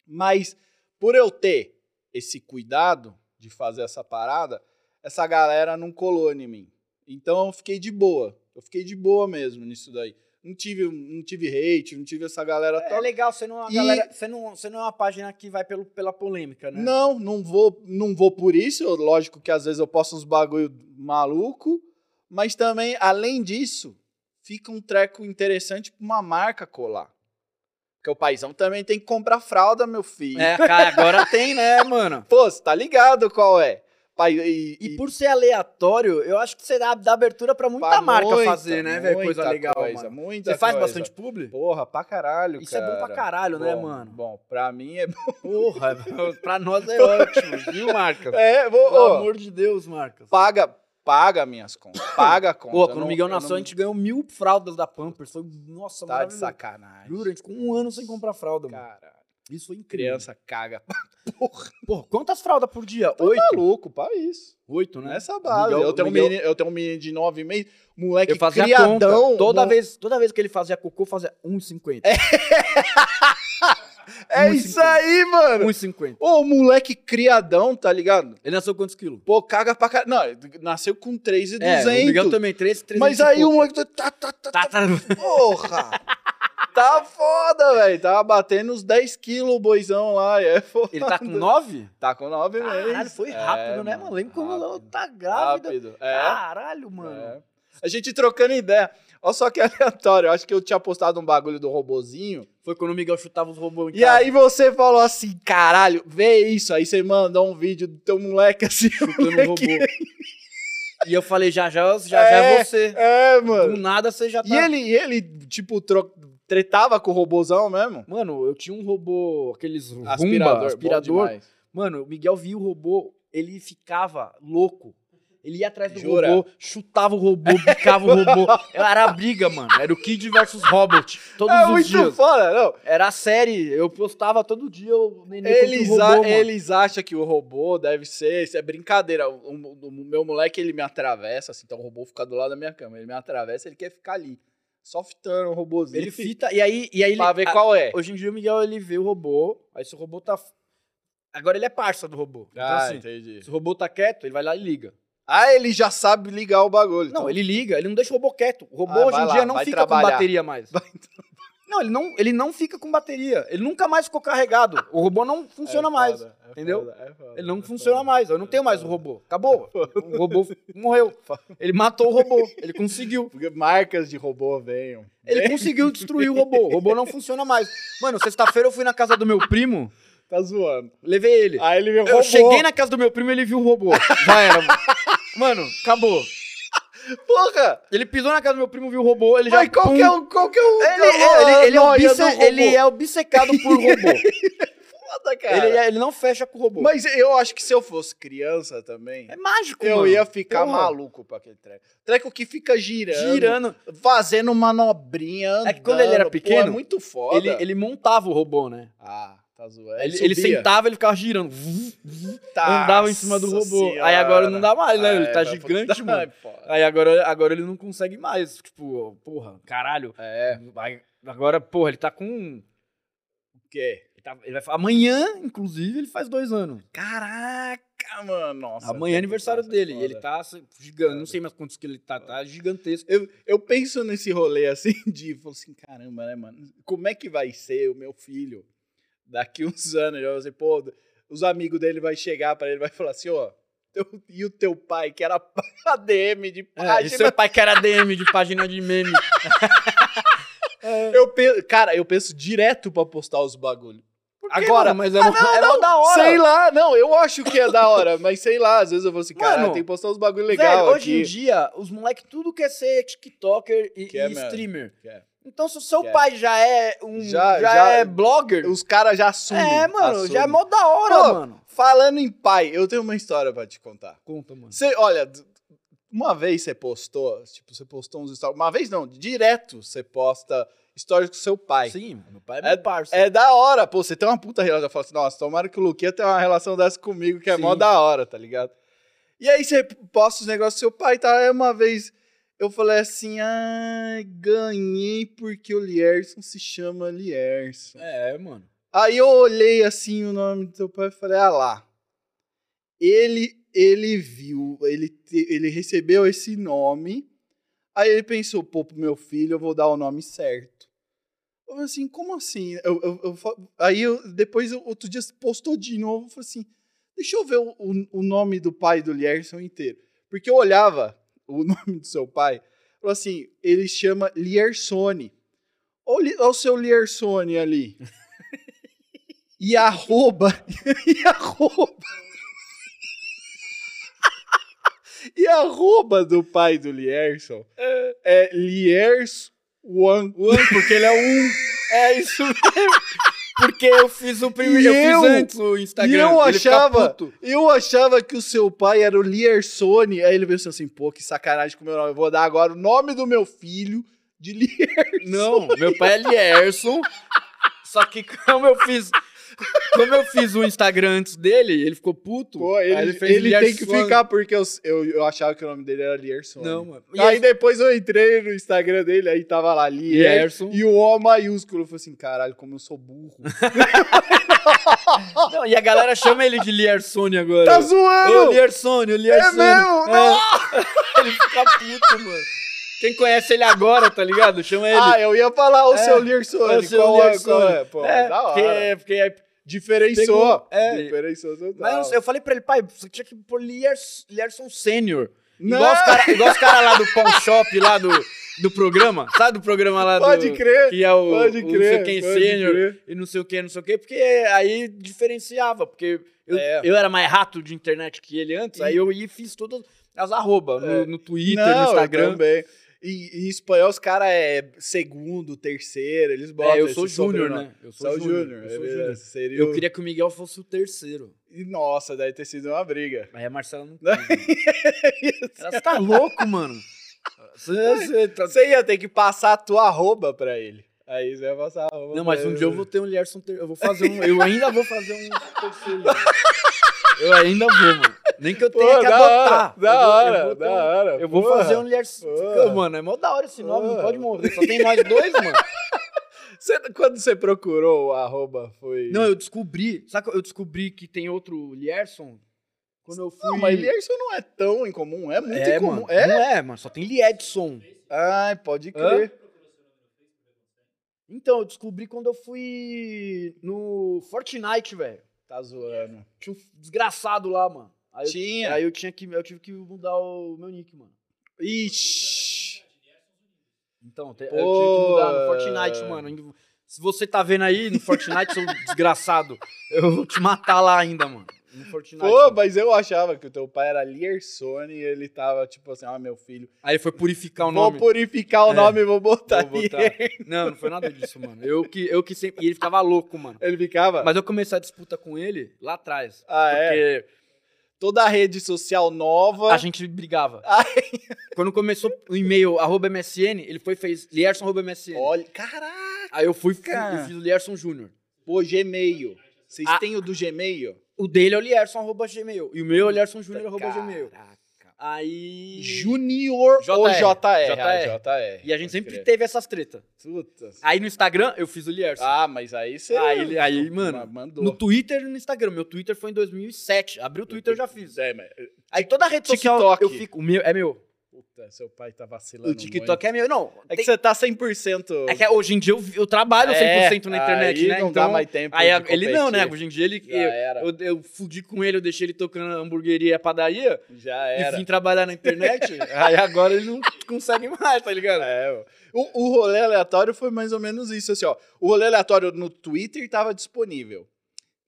Mas por eu ter esse cuidado de fazer essa parada, essa galera não colou em mim. Então eu fiquei de boa. Eu fiquei de boa mesmo nisso daí. Não tive, não tive hate, não tive essa galera É tóxica. legal, você não, é uma E- galera, você, não, você não é uma página que vai pelo, pela polêmica, né? Não, não vou, não vou por isso. Lógico que às vezes eu posto uns bagulho maluco, mas também, além disso, fica um treco interessante pra uma marca colar. Porque o paizão também tem que comprar fralda, meu filho. É, cara, agora tem, né, mano? Pô, você tá ligado qual é? Pai, e, E e- por ser aleatório, eu acho que você dá, dá abertura pra muita pra marca muita, fazer, né, velho? Coisa legal, coisa, mano. Muita Você faz coisa. bastante publi? Porra, pra caralho, Isso é cara. bom pra caralho, né, Bom, mano? Bom, pra mim é bom. Porra, pra nós é ótimo, viu, Marcas? É, vou, Pelo ó, amor de Deus, Marcas. paga, paga minhas contas. Paga a conta. Pô, quando o Miguel eu nasceu, não- a gente ganhou mil fraldas da Pampers. Foi, nossa, Tá de sacanagem. Juro, a gente ficou um ano sem comprar fralda, mano. Caralho. Isso foi incrível. Criança caga. Pô, quantas fraldas por dia? Tô Oito? maluco, pra isso. Oito, né? Nessa base. Miguel- eu, tenho Miguel- um menino, eu tenho um menino de nove meses, moleque Eu fazia criadão. conta. Toda mo- vez, toda vez que ele fazia cocô, fazia 1,50. É, É 1,50. isso aí, mano. 1,50. Ô, moleque criadão, tá ligado? Ele nasceu quantos quilos? Pô, caga pra caralho. Não, nasceu com 3,200. É, o Miguel também, 3, 3 Mas aí o moleque tá, tá, tá, tá, Tá, tá. Porra! tá foda, velho. Tava batendo uns 10 quilos o boizão lá. É foda. Ele tá com 9? Tá com 9 meses. Caralho, foi rápido, É, né, mano? Lembra quando ela tá grávida? Rápido. É. Caralho, mano. é. A gente trocando ideia. Olha só que aleatório. Eu acho que eu tinha postado um bagulho do robozinho. Foi quando o Miguel chutava os robôs E aí você falou assim, caralho, vê isso. Aí você mandou um vídeo do teu moleque assim. chutando o moleque- robô. E eu falei, já já, já, já é É, você. É, Do mano. nada você já tá... E ele, ele tipo, tro- tretava com o robozão mesmo? Mano, eu tinha um robô, aqueles Rumba, Aspirador. aspirador. Mano, o Miguel via o robô, ele ficava louco. Ele ia atrás do Jura? robô, chutava o robô, bicava o robô. Era a briga, mano. Era o Kid versus Robot. Todos É os muito dias. foda, não. Era a série. Eu postava todo dia o neném contra o Eles, robô, a- eles acham que o robô deve ser. Isso é brincadeira. O, o- o meu moleque, ele me atravessa, assim, então o robô fica do lado da minha cama. Ele me atravessa, ele quer ficar ali. Só fitando o robôzinho. Ele fita, e aí, e aí ele, pra ver qual é. Hoje em dia o Miguel ele vê o robô, aí se o robô tá. Agora ele é parça do robô. Então, Ah, assim, entendi. se o robô tá quieto, ele vai lá e liga. Ah, ele já sabe ligar o bagulho. Não, então. ele liga, ele não deixa o robô quieto. O robô Ah, hoje vai em lá, dia não vai fica trabalhar. com bateria mais. Não, ele não, ele não fica com bateria. Ele nunca mais ficou carregado. O robô não funciona É mais. foda, é entendeu? foda, é foda, Ele não é funciona mais. Eu não tenho mais o robô. Acabou. O robô morreu. Ele matou o robô. Ele conseguiu. Porque marcas de robô venham. Ele conseguiu destruir o robô. O robô não funciona mais. Mano, sexta-feira eu fui na casa do meu primo, Tá zoando. levei ele. Aí ele me Eu roubou. cheguei na casa do meu primo e ele viu o robô. Já era, mano. Mano, acabou. Porra! Ele pisou na casa do meu primo, viu o robô, ele já. Mas qual pum. que é o. Qual que é o. Ele, é, ele, ele, é obce- ele é obcecado por robô. foda, cara. ele, é- ele não fecha com o robô. Mas eu acho que se eu fosse criança também, é mágico, eu mano. ia ficar Porra. maluco pra aquele treco. Treco que fica girando. Girando. Fazendo manobrinha. Andando. É que quando ele era Pô, pequeno, é muito foda. Ele, ele montava o robô, né? Ah, tá zoando. Ele, ele sentava, ele ficava girando. Nossa andava em cima do robô. Aí agora não dá mais, né? Ele tá gigante, mano. É. Aí agora, agora ele não consegue mais. Tipo, porra, caralho. É, Aí, Agora, porra, ele tá com. o quê? Ele, tá- ele vai Amanhã, inclusive, ele faz dois anos. Caraca, mano. Nossa. Amanhã é aniversário dele. E ele tá gigante. Não sei mais quantos que ele tá. Tá gigantesco. Eu, eu penso nesse rolê assim de, falo assim, caramba, né, mano? Como é que vai ser o meu filho daqui uns anos? Eu dizer, pô, os amigos dele vai chegar pra ele e vai falar assim, ó, teu- e o teu pai que era ADM de É, e página. seu pai que era DM de página de meme. Eu penso, cara, eu penso direto pra postar os bagulho. Agora, Agora, mas é, mó- é mó da hora. sei lá, não, eu acho que é da hora, mas sei lá, às vezes eu vou assim, cara, Mano, tem que postar uns bagulho Velho, legal hoje em aqui. dia, os moleques tudo quer ser TikToker e, e streamer. Quer. Então, se o seu Quer. pai já é um. Já- Já, já- é blogger. Os caras já assumem. é, mano, assumem. já é mó da hora, Pô, mano. Falando em pai, eu tenho uma história pra te contar. Conta, mano. Você, olha, uma vez você postou, tipo, você postou uns stories. Uma vez não, direto você posta stories com seu pai. Sim, meu pai é É- meu parça. É da hora, pô, você tem uma puta relação. Eu falo assim, nossa, tomara que o Luquinha tenha uma relação dessa comigo, que é mó Sim. da hora, tá ligado? E aí você posta os negócios do seu pai tal. Aí uma vez eu falei assim, ai, ganhei porque o Lierson se chama Lierson. É, mano. Aí eu olhei assim o nome do teu pai e falei, ah lá. Ele, ele viu, ele, te- ele recebeu esse nome. Aí ele pensou, pô, pro meu filho eu vou dar o nome certo. Eu falei assim, como assim? Eu, eu- eu aí eu, depois, outro dia, postou de novo, eu falei assim, deixa eu ver o, o- o nome do pai do Lierson inteiro. Porque eu olhava o nome do seu pai, falou assim, ele chama Liersone. Olha o seu Liersone ali. E arroba. E arroba. E arroba do pai do Lierson é Liers One. One, porque ele é um. É isso mesmo. Porque eu fiz o primeiro. E Eu, eu- fiz antes o Instagram. e eu achava-. Eu achava que o seu pai era o Liersone. Aí ele pensou assim, pô, que sacanagem com o meu nome. Eu vou dar agora o nome do meu filho de Lierson. Não, meu pai é Lierson. Só que como eu fiz. Como eu fiz o Instagram antes dele, ele ficou puto. Pô, ele, fez ele tem que Lierson. ficar porque eu, eu, eu achava que o nome dele era Lierson. Não, mano. E Aí aí, depois eu entrei no Instagram dele, aí tava lá, Lierson. Lierson. E o O maiúsculo. Eu falei assim, caralho, como eu sou burro. Não, e a galera chama ele de Liersone agora. tá Ô, zoando! Liersone, o é Liersone. mesmo? É. ele fica puto, mano. Quem conhece ele agora, tá ligado? Chama ele. Ah, eu ia falar o É, seu Lierson. É o seu qual, é, Liersone. qual é? Pô, é, da hora. porque, porque aí- Diferenciou. Pegou- é. Diferenciou total. Mas eu falei pra ele, pai, você tinha que pôr Liers, Lierson Sênior. Igual os caras cara lá do Pawn Shop, lá do, do programa. Sabe do programa lá Pode do... crer. Que é o, Pode o não crer, sei quem pode sênior crer. e não sei o que, não sei o que, porque aí diferenciava, porque eu, É. eu era mais rato de internet que ele antes, aí eu ia e fiz todas as arroba no, É. no Twitter, Não, no eu Instagram. também. E em espanhol os caras é segundo, terceiro, eles botam É, eu sou júnior, né? Eu Sou júnior. júnior. é Eu júnior. Seria Eu o- queria que o Miguel fosse o terceiro. E, nossa, deve ter sido uma briga. Aí a Marcela não. Você tá louco, mano. Você, tá- ia ter que passar a tua arroba pra ele. Aí você ia passar a arroba Não, mas um ele. dia eu vou ter um Lierson. ter- Eu vou fazer um. Eu ainda vou fazer um terceiro. Eu ainda vou, mano. Nem que eu Pô, tenha que da adotar. hora, da Eu vou- eu hora, vou ter da um- hora. Eu vou Porra. fazer um. Porra. Mano, é mó da hora esse nome, não pode morrer. Só tem nós dois, mano. Você- quando você procurou o arroba, foi... Não, eu descobri. Sabe eu descobri que tem outro Lierson? Quando eu fui. Não, mas Lierson não é tão incomum, é muito é, incomum. mano. É? Não é, mano. Só tem Liedson. Ai, pode crer. Então, eu descobri quando eu fui no Fortnite, velho. Tá zoando. Tinha um desgraçado lá, mano. Aí eu, Tinha. aí eu tinha que. Eu tive que mudar o meu nick, mano. Ixi. Então, te- eu tive que mudar no Fortnite, mano. Se você tá vendo aí no Fortnite, seu desgraçado, eu vou te matar lá ainda, mano. No Fortnite. Pô, mano. mas eu achava que o teu pai era Liersone e ele tava tipo assim, ah, meu filho, Aí ele foi purificar o vou nome. purificar o É. nome e vou botar, Vou botar. Não, não foi nada disso, mano. Eu que, eu que sempre. E ele ficava louco, mano. Ele ficava... Mas eu comecei a disputa com ele lá atrás. ah, é? Porque Toda a rede social nova... a gente brigava. Ai. Quando começou o e-mail arroba MSN, ele foi e fez Lierson arroba MSN. Olha, caraca, Aí eu fui e fiz o Lierson Júnior. pô, Gmail. Vocês Ah. têm o do Gmail? O dele é o Lierson arroba Gmail. E o meu é o Lierson Júnior arroba Gmail. Caraca. Aí. Junior JR. ou JR? JR. JR. E a gente sempre crer. teve essas tretas. Puta. Aí no Instagram eu fiz o Lierson. Ah, mas aí você... Aí ele- aí, mano, Mandou. no Twitter e no Instagram. Meu Twitter foi em 2007. Abriu o Twitter eu já fiz. É, mas... Aí toda rede social TikTok. eu fico. O meu é meu. Puta, seu pai tá vacilando O TikTok é meu. Não. É que tem- você tá 100%... é que hoje em dia eu, eu trabalho 100% na internet, aí né? não então, dá mais tempo Aí ele não, né? Hoje em dia ele. Já Eu, era. eu, eu fudi com ele, eu deixei ele tocando na hamburgueria e padaria Já e era. vim trabalhar na internet. aí agora ele não consegue mais, tá ligado? É, o, o rolê aleatório foi mais ou menos isso, assim, ó. O rolê aleatório no Twitter tava disponível.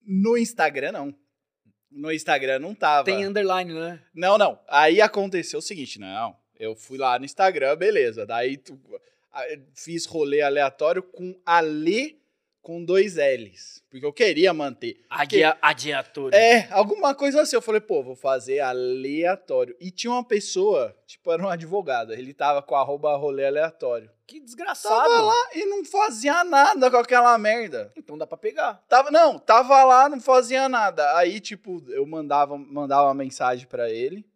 No Instagram, não. No Instagram não tava. Tem underline, né? Não, não. Aí aconteceu o seguinte, não. Eu fui lá no Instagram, beleza. Daí tu- fiz rolê aleatório com Ale com dois L's. Porque eu queria manter. Adia, adiator. É, alguma coisa assim. Eu falei, pô, vou fazer aleatório. E tinha uma pessoa, tipo, era um advogado. Ele tava com arroba rolê aleatório. Que desgraçado. Tava lá e não fazia nada com aquela merda. Então dá pra pegar. Tava, não, tava lá, não fazia nada. Aí, tipo, eu mandava, mandava uma mensagem pra ele.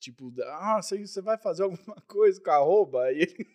Tipo, ah, você você vai fazer alguma coisa com a arroba? Aí ele,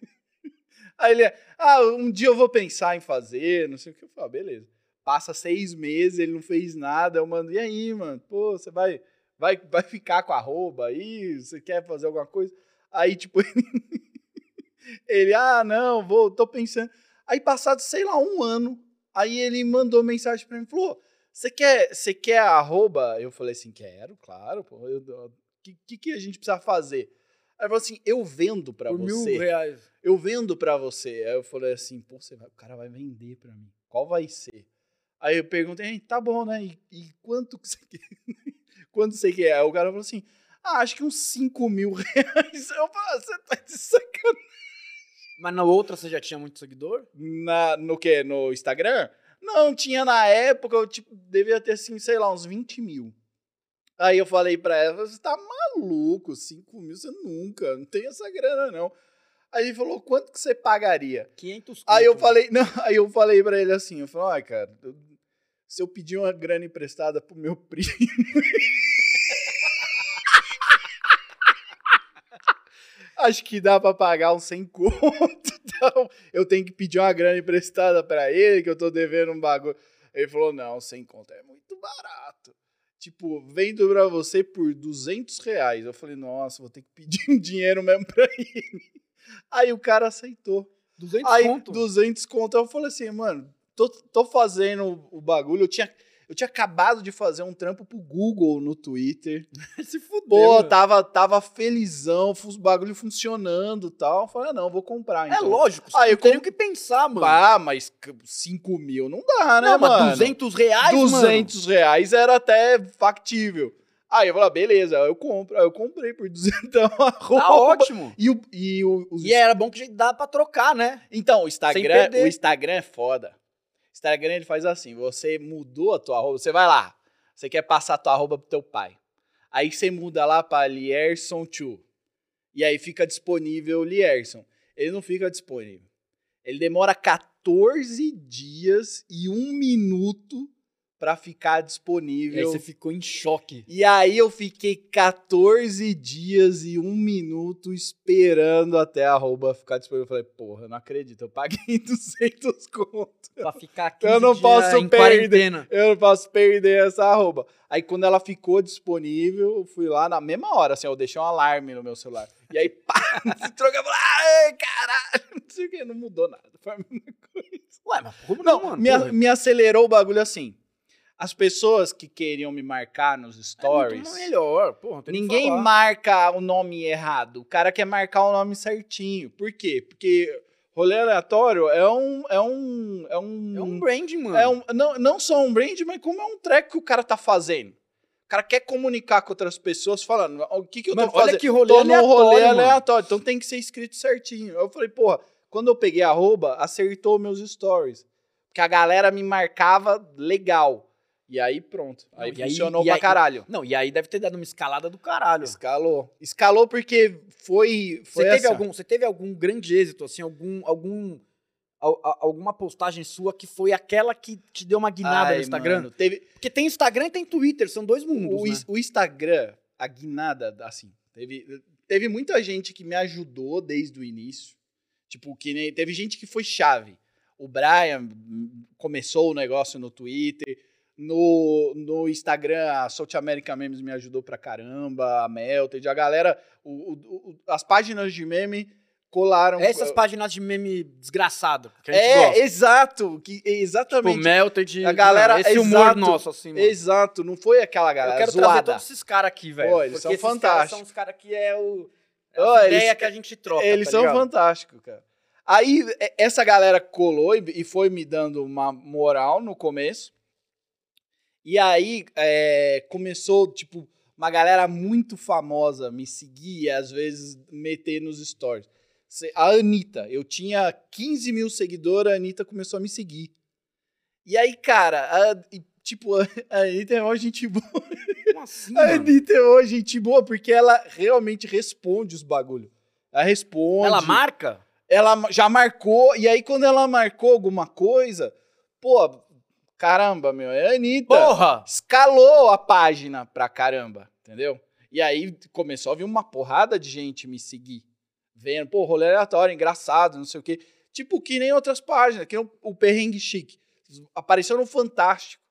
aí ele, ah, um dia eu vou pensar em fazer, não sei o que. Eu falei, ah, beleza. Passa seis meses, ele não fez nada. Eu mando, e aí, mano? Pô, você vai, vai, vai ficar com a arroba aí? Você quer fazer alguma coisa? Aí, tipo, ele, ele, ah, não, vou, tô pensando. Aí, passado, sei lá, um ano, aí ele mandou mensagem pra mim, falou, você quer, você quer a arroba? Eu falei assim, quero, claro, pô. O que, que, que a gente precisa fazer? Aí ele falou assim, eu vendo pra Por mil você. reais. Eu vendo pra você. Aí eu falei assim, pô, você vai, o cara vai vender pra mim. Qual vai ser? Aí eu perguntei, "Hein, tá bom, né? E, e quanto que você quer? quanto você quer? Aí o cara falou assim, ah, acho que uns 5 mil reais. Eu falei, "Ah, você tá de sacanagem. Mas na outra você já tinha muito seguidor? Na, no quê? No Instagram? Não, tinha na época, eu tipo, devia ter assim, sei lá, uns 20 mil. Aí eu falei pra ela, você tá maluco, 5 mil você nunca, não tem essa grana não. Aí ele falou, quanto que você pagaria? 500 Aí eu conto. falei, não, aí eu falei pra ele assim, eu falei, ai, cara, eu- se eu pedir uma grana emprestada pro meu primo. Acho que dá pra pagar uns 100 conto. Então, eu tenho que pedir uma grana emprestada pra ele, que eu tô devendo um bagulho. Ele falou: não, 100 conto é muito barato. Tipo, vendo pra você por 200 reais. Eu falei: nossa, vou ter que pedir um dinheiro mesmo pra ele. Aí o cara aceitou. 200 Aí, conto? 200 conto. Eu falei assim, mano, tô, tô fazendo o bagulho. Eu tinha, eu tinha acabado de fazer um trampo pro Google no Twitter. Se fudeu. Pô, mano. tava, tava felizão, fu- o bagulho funcionando e tal. Eu falei, ah, não, vou comprar É então. lógico. Aí eu eu tenho que pensar, mano. Ah, mas 5 mil não dá, né, não, mas mano? 200 reais, mano. 200 reais era até factível. Aí eu falei, ah, beleza, eu compro. Aí eu comprei por 200 a roupa. Tá ótimo. E, o, e o, os E era bom que dá pra trocar, né? Então, o Instagram, o Instagram é foda. O Instagram ele faz assim, você mudou a tua roupa, você vai lá, Você quer passar tua arroba pro teu pai. Aí você muda lá pra Lierson2. E aí fica disponível Lierson. Ele não fica disponível. Ele demora 14 dias e um minuto para ficar disponível. E aí você ficou em choque. E aí eu fiquei 14 dias e um minuto esperando até a arroba ficar disponível. Eu falei, porra, eu não acredito, eu paguei 200 conto. Pra ficar 15 Eu não posso perder. quarentena. Eu não posso perder essa arroba. Aí quando ela ficou disponível, eu fui lá na mesma hora, assim, eu deixei um alarme no meu celular. E aí, pá, se trocava lá, caralho, não sei o que, não mudou nada. Foi a mesma coisa. Ué, mas como Não, não, mano? me, Porra, me acelerou o bagulho assim. As pessoas que queriam me marcar nos é stories, muito melhor, porra. que ninguém marca o nome errado. O cara quer marcar o nome certinho. Por quê? Porque rolê aleatório é um. É um. É um. É um brand, mano. é um- não, não só um brand, mas como é um track que o cara tá fazendo. O cara quer comunicar com outras pessoas falando, "Ó, o que, que eu Mano, tô olha fazendo? que rolê tô no rolê aleatório, mano. aleatório, então tem que ser escrito certinho. Eu falei, porra, quando eu peguei arroba, acertou meus stories. Porque a galera me marcava legal. E aí pronto. Aí Não, aí- funcionou e pra aí- caralho. Não, e aí deve ter dado uma escalada do caralho. Escalou. Escalou porque foi. foi Você teve, algum, você teve algum grande êxito, assim, algum, algum, alguma postagem sua que foi aquela que te deu uma guinada Ai, no Instagram? mano, teve, Porque tem Instagram e tem Twitter, são dois mundos, o, né? o Instagram, a guinada, assim, teve, teve muita gente que me ajudou desde o início. Tipo, que nem, teve gente que foi chave. O Brian hum, começou o negócio no Twitter. No, no Instagram, a South America Memes me ajudou pra caramba. A Melted, a galera. o- o- as páginas de meme colaram. Essas páginas de meme desgraçado, que a gente É, gosta. exato. Que, Tipo, exatamente. Melted, A galera- não, esse humor exato, nosso, assim, mano. Exato, não foi aquela Eu galera quero trazer zoada. todos esses caras aqui, velho. Pô, eles são fantásticos. são os caras que é o... É a eles- ideia que a gente troca, Eles tá são fantásticos, cara. Aí, essa galera colou e foi me dando uma moral no começo. E aí, é, começou, tipo, uma galera muito famosa me seguir e às vezes meter nos stories. A Anitta, eu tinha 15 mil seguidores, a Anitta começou a me seguir. E aí, cara, a- tipo, a Anitta é uma gente boa. Como assim, A? Anitta é uma gente boa porque ela realmente responde os bagulho. Ela responde. Ela marca? Ela já marcou, e aí quando ela marcou alguma coisa, pô, caramba, meu, é a Anitta. Porra! Escalou a página pra caramba, entendeu? E aí começou a vir uma porrada de gente me seguir. Vendo, pô, rolê aleatório, engraçado, não sei o quê. Tipo que nem outras páginas, que nem o, o Perrengue Chique. Apareceu no Fantástico.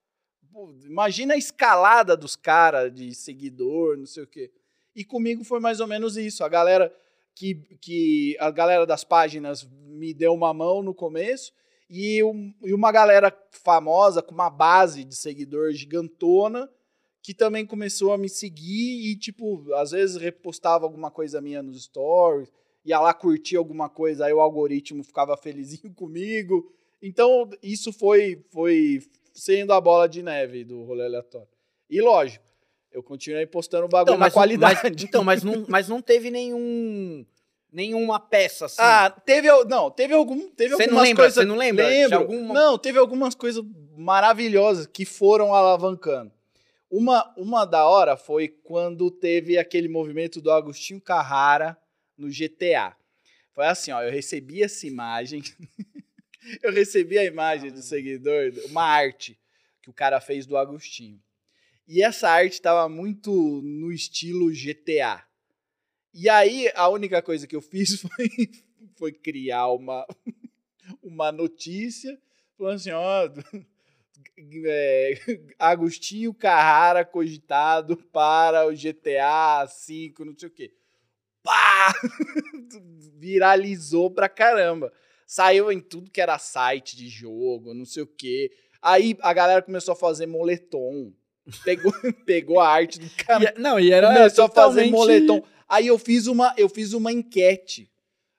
Pô, imagina a escalada dos caras de seguidor, não sei o quê. E comigo foi mais ou menos isso. A galera que, que a galera das páginas me deu uma mão no começo e, um- e uma galera famosa com uma base de seguidor gigantona que também começou a me seguir e tipo às vezes repostava alguma coisa minha nos stories ia lá curtir alguma coisa aí o algoritmo ficava felizinho comigo. Então isso foi foi sendo a bola de neve do rolê aleatório. E lógico eu continuei postando bagulho na mas, qualidade mas- então, mas não, mas não teve nenhum... Nenhuma peça, assim. Ah, teve. Não, teve algum. Teve não algumas lembra? coisas. Você não lembra? De Lembro. alguma- Não, teve algumas coisas maravilhosas que foram alavancando. Uma, uma da hora foi quando teve aquele movimento do Agostinho Carrara no GTA. Foi assim, ó, eu recebi essa imagem. eu recebi a imagem do seguidor, uma arte que o cara fez do Agostinho. E essa arte tava muito no estilo GTA. E aí, a única coisa que eu fiz foi, foi criar uma, uma notícia falando assim, ó, é, Agostinho Carrara cogitado para o GTA V, não sei o quê. Pá! Viralizou pra caramba. Saiu em tudo que era site de jogo, não sei o quê. Aí a galera começou a fazer moletom. Pegou, pegou a arte do cara E- não, e era começou a fazer moletom. Aí eu fiz uma, eu fiz uma enquete.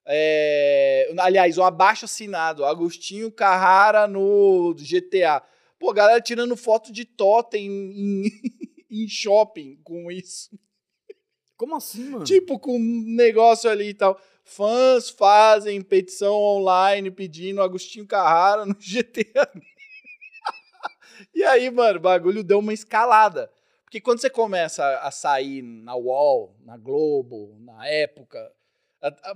É, aliás, um abaixo assinado. Agostinho Carrara no GTA. Pô, galera tirando foto de totem em, em shopping com isso. Como assim, mano? Tipo, com um negócio ali e tal. Fãs fazem petição online pedindo Agostinho Carrara no GTA. E aí, mano, o bagulho deu uma escalada. Porque quando você começa a sair na UOL, na Globo, na época,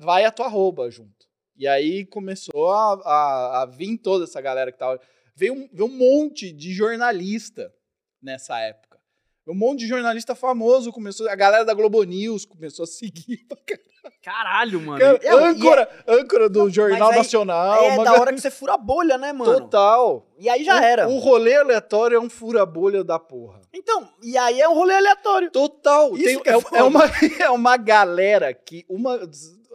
vai a tua arroba junto. E aí começou a, a, a vir toda essa galera que tava. Veio um, veio um monte de jornalista nessa época. Um monte de jornalista famoso começou. A galera da Globo News começou a seguir. pra caralho. Caralho, mano. Cara, É, é- âncora, âncora do Não, Jornal aí- Nacional. É da ga- hora que você fura a bolha, né, mano? Total. E aí já O- era. O rolê aleatório é um fura-bolha da porra. Então, e aí é um rolê aleatório. Total. Isso Tem- é é, é uma, é uma galera que. Uma,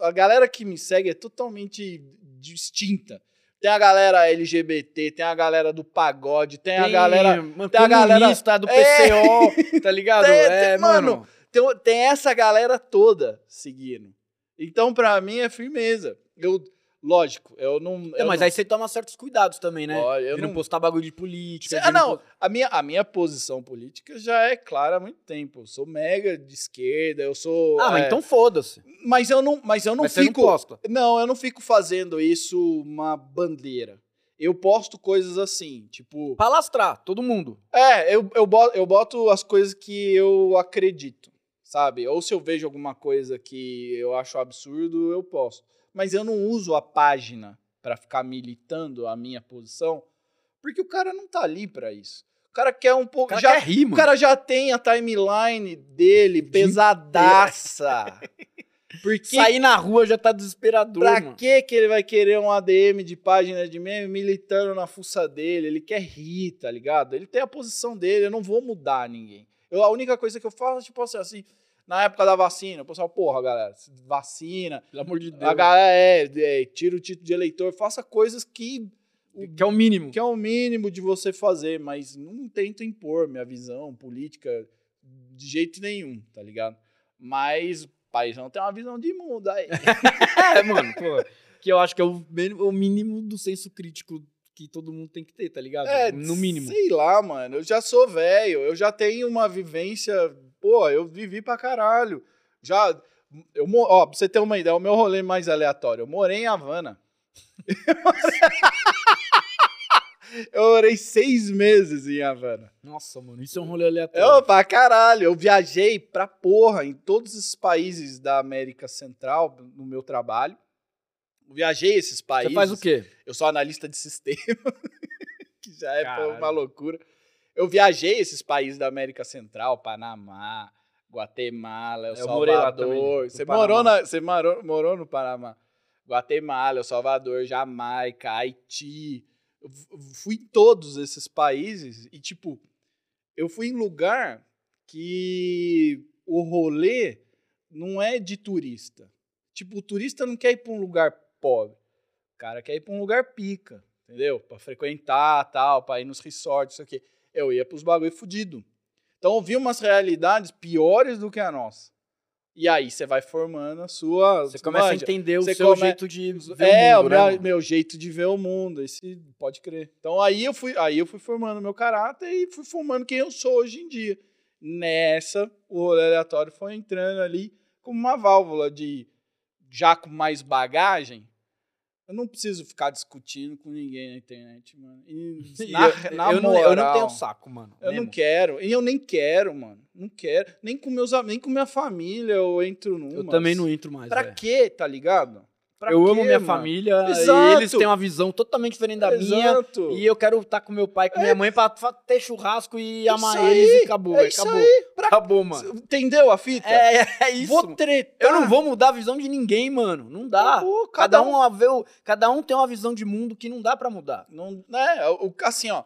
a galera que me segue é totalmente distinta. Tem a galera LGBT, tem a galera do pagode, tem, a galera. mano, tem a galera- do É. PCO, tá ligado? Tem- é, tem- mano. mano, Tem, tem essa galera toda seguindo. Então, pra mim, é firmeza. Eu, lógico, eu não. É, eu mas não- aí você toma certos cuidados também, né? Ó, eu de não, não- postar bagulho de política. Cê- de ah, não. post- A minha, a minha posição política já é clara há muito tempo. Eu sou mega de esquerda, eu sou. Ah, mas é, então foda-se. Mas eu não, mas eu não Mas não fico. posta. Não, eu não fico fazendo isso uma bandeira. Eu posto coisas assim, tipo. Pra lastrar, todo mundo. É, eu, eu, boto, eu boto as coisas que eu acredito, sabe? Ou se eu vejo alguma coisa que eu acho absurdo, eu posto. Mas eu não uso a página pra ficar militando a minha posição, porque o cara não tá ali pra isso. O cara quer um O pouco. cara Já, quer rir, o mano. cara já tem a timeline dele pesadaça. Porque Sair na rua já tá desesperador, Pra mano. que que ele vai querer um ADM de página de meme militando na fuça dele? Ele quer rir, tá ligado? Ele tem a posição dele, eu não vou mudar ninguém. Eu, a única coisa que eu faço é, tipo assim, assim, na época da vacina, o pessoal, porra, galera, vacina, Pelo amor de Deus. a galera é, é, tira o título de eleitor, faça coisas que, Que é o mínimo. que é o mínimo de você fazer, mas não tento impor minha visão política de jeito nenhum, tá ligado? Mas o paizão tem uma visão de mundo aí. É, mano, pô. Que eu acho que é o, mínimo- o mínimo do senso crítico que todo mundo tem que ter, tá ligado? É, no mínimo. Sei lá, mano. Eu já sou velho, eu já tenho uma vivência. Pô, eu vivi pra caralho. Já. Eu, ó, pra você ter uma ideia, o meu rolê mais aleatório. Eu morei em Havana. eu morei seis meses em Havana. Nossa, mano, isso é um rolê aleatório. Eu, pra caralho. Eu viajei pra porra em todos esses países da América Central no meu trabalho. Viajei esses países. Você faz o quê? Eu sou analista de sistema, que já é uma loucura. Eu viajei esses países da América Central, Panamá, Guatemala, El Eu lá também, Salvador. Você morou, na, você morou, morou no Panamá? Guatemala, El Salvador, Jamaica, Haiti. Eu fui em todos esses países e, tipo, eu fui em lugar que o rolê não é de turista. Tipo, o turista não quer ir pra um lugar pobre. O cara quer ir pra um lugar pica, entendeu? Pra frequentar, tal, pra ir nos resorts, isso aqui. Eu ia pros bagulho fudido. Então eu vi umas realidades piores do que a nossa. E aí você vai formando a sua. Você começa a entender o Você seu come- jeito de ver É, o o mundo, meu, né, meu jeito de ver o mundo. Esse pode crer. Então aí eu fui, aí eu fui formando meu caráter e fui formando quem eu sou hoje em dia. Nessa, o rolê aleatório foi entrando ali como uma válvula de já com mais bagagem. Eu não preciso ficar discutindo com ninguém na internet, mano. E, na, eu, na eu não, moral, eu não tenho saco, mano. eu não mesmo. quero. E eu nem quero, mano. Não quero. Nem com meus nem com minha família eu entro numa. Eu também não entro mais. Pra velho. quê, tá ligado? Pra eu quê, amo minha mano? família Exato. e eles têm uma visão totalmente diferente da minha. Exato. E eu quero estar com meu pai, com minha mãe, pra fa- ter churrasco e Isso amar aí, eles e acabou. é isso acabou. Pra- Acabou, mano. Entendeu a fita? É, é isso. Vou tretar. Eu não vou mudar a visão de ninguém, mano. Não dá. Acabou, Cada um, a ver o- cada um tem uma visão de mundo que não dá pra mudar. Não, né? o- Assim, ó.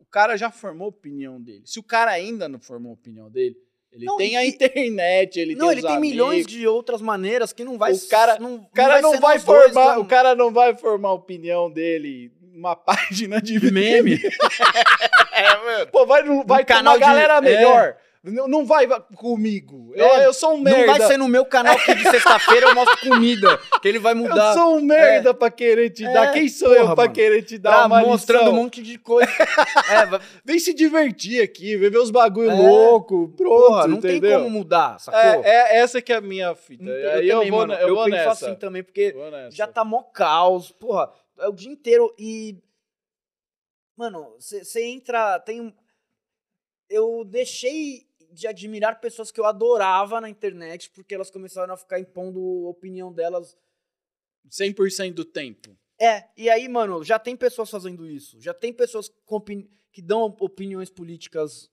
O cara já formou a opinião dele. Se o cara ainda não formou a opinião dele, ele Não, tem e- a internet, ele não, tem ele tem milhões amigos. de outras maneiras que não vai O cara- não, O cara não ser vai dois, formar, então. o cara não vai formar a opinião dele numa página de meme. É, mano. Pô, vai, vai com canal uma de- galera é. Não, não vai va- comigo. Eu, É, eu sou um merda. Não vai ser no meu canal que de sexta-feira eu mostro comida, que ele vai Eu mudar. sou um merda pra querer te É, dar. Quem sou porra, eu pra mano. querer te dar Tá uma mostrando lição? um monte de coisa. é, Vem se divertir aqui, ver os bagulho É. louco, pronto, porra, não entendeu? tem como mudar, sacou? É, é essa que é a minha fita. Não Aí eu, também, vou, mano, ne- eu vou penso nessa. assim também, porque já tá mó caos, porra, é o dia inteiro e... Mano, você entra. Tem um. Eu deixei de admirar pessoas que eu adorava na internet porque elas começaram a ficar impondo a opinião delas. 100% do tempo. É, e aí, mano, já tem pessoas fazendo isso. Já tem pessoas que dão opiniões políticas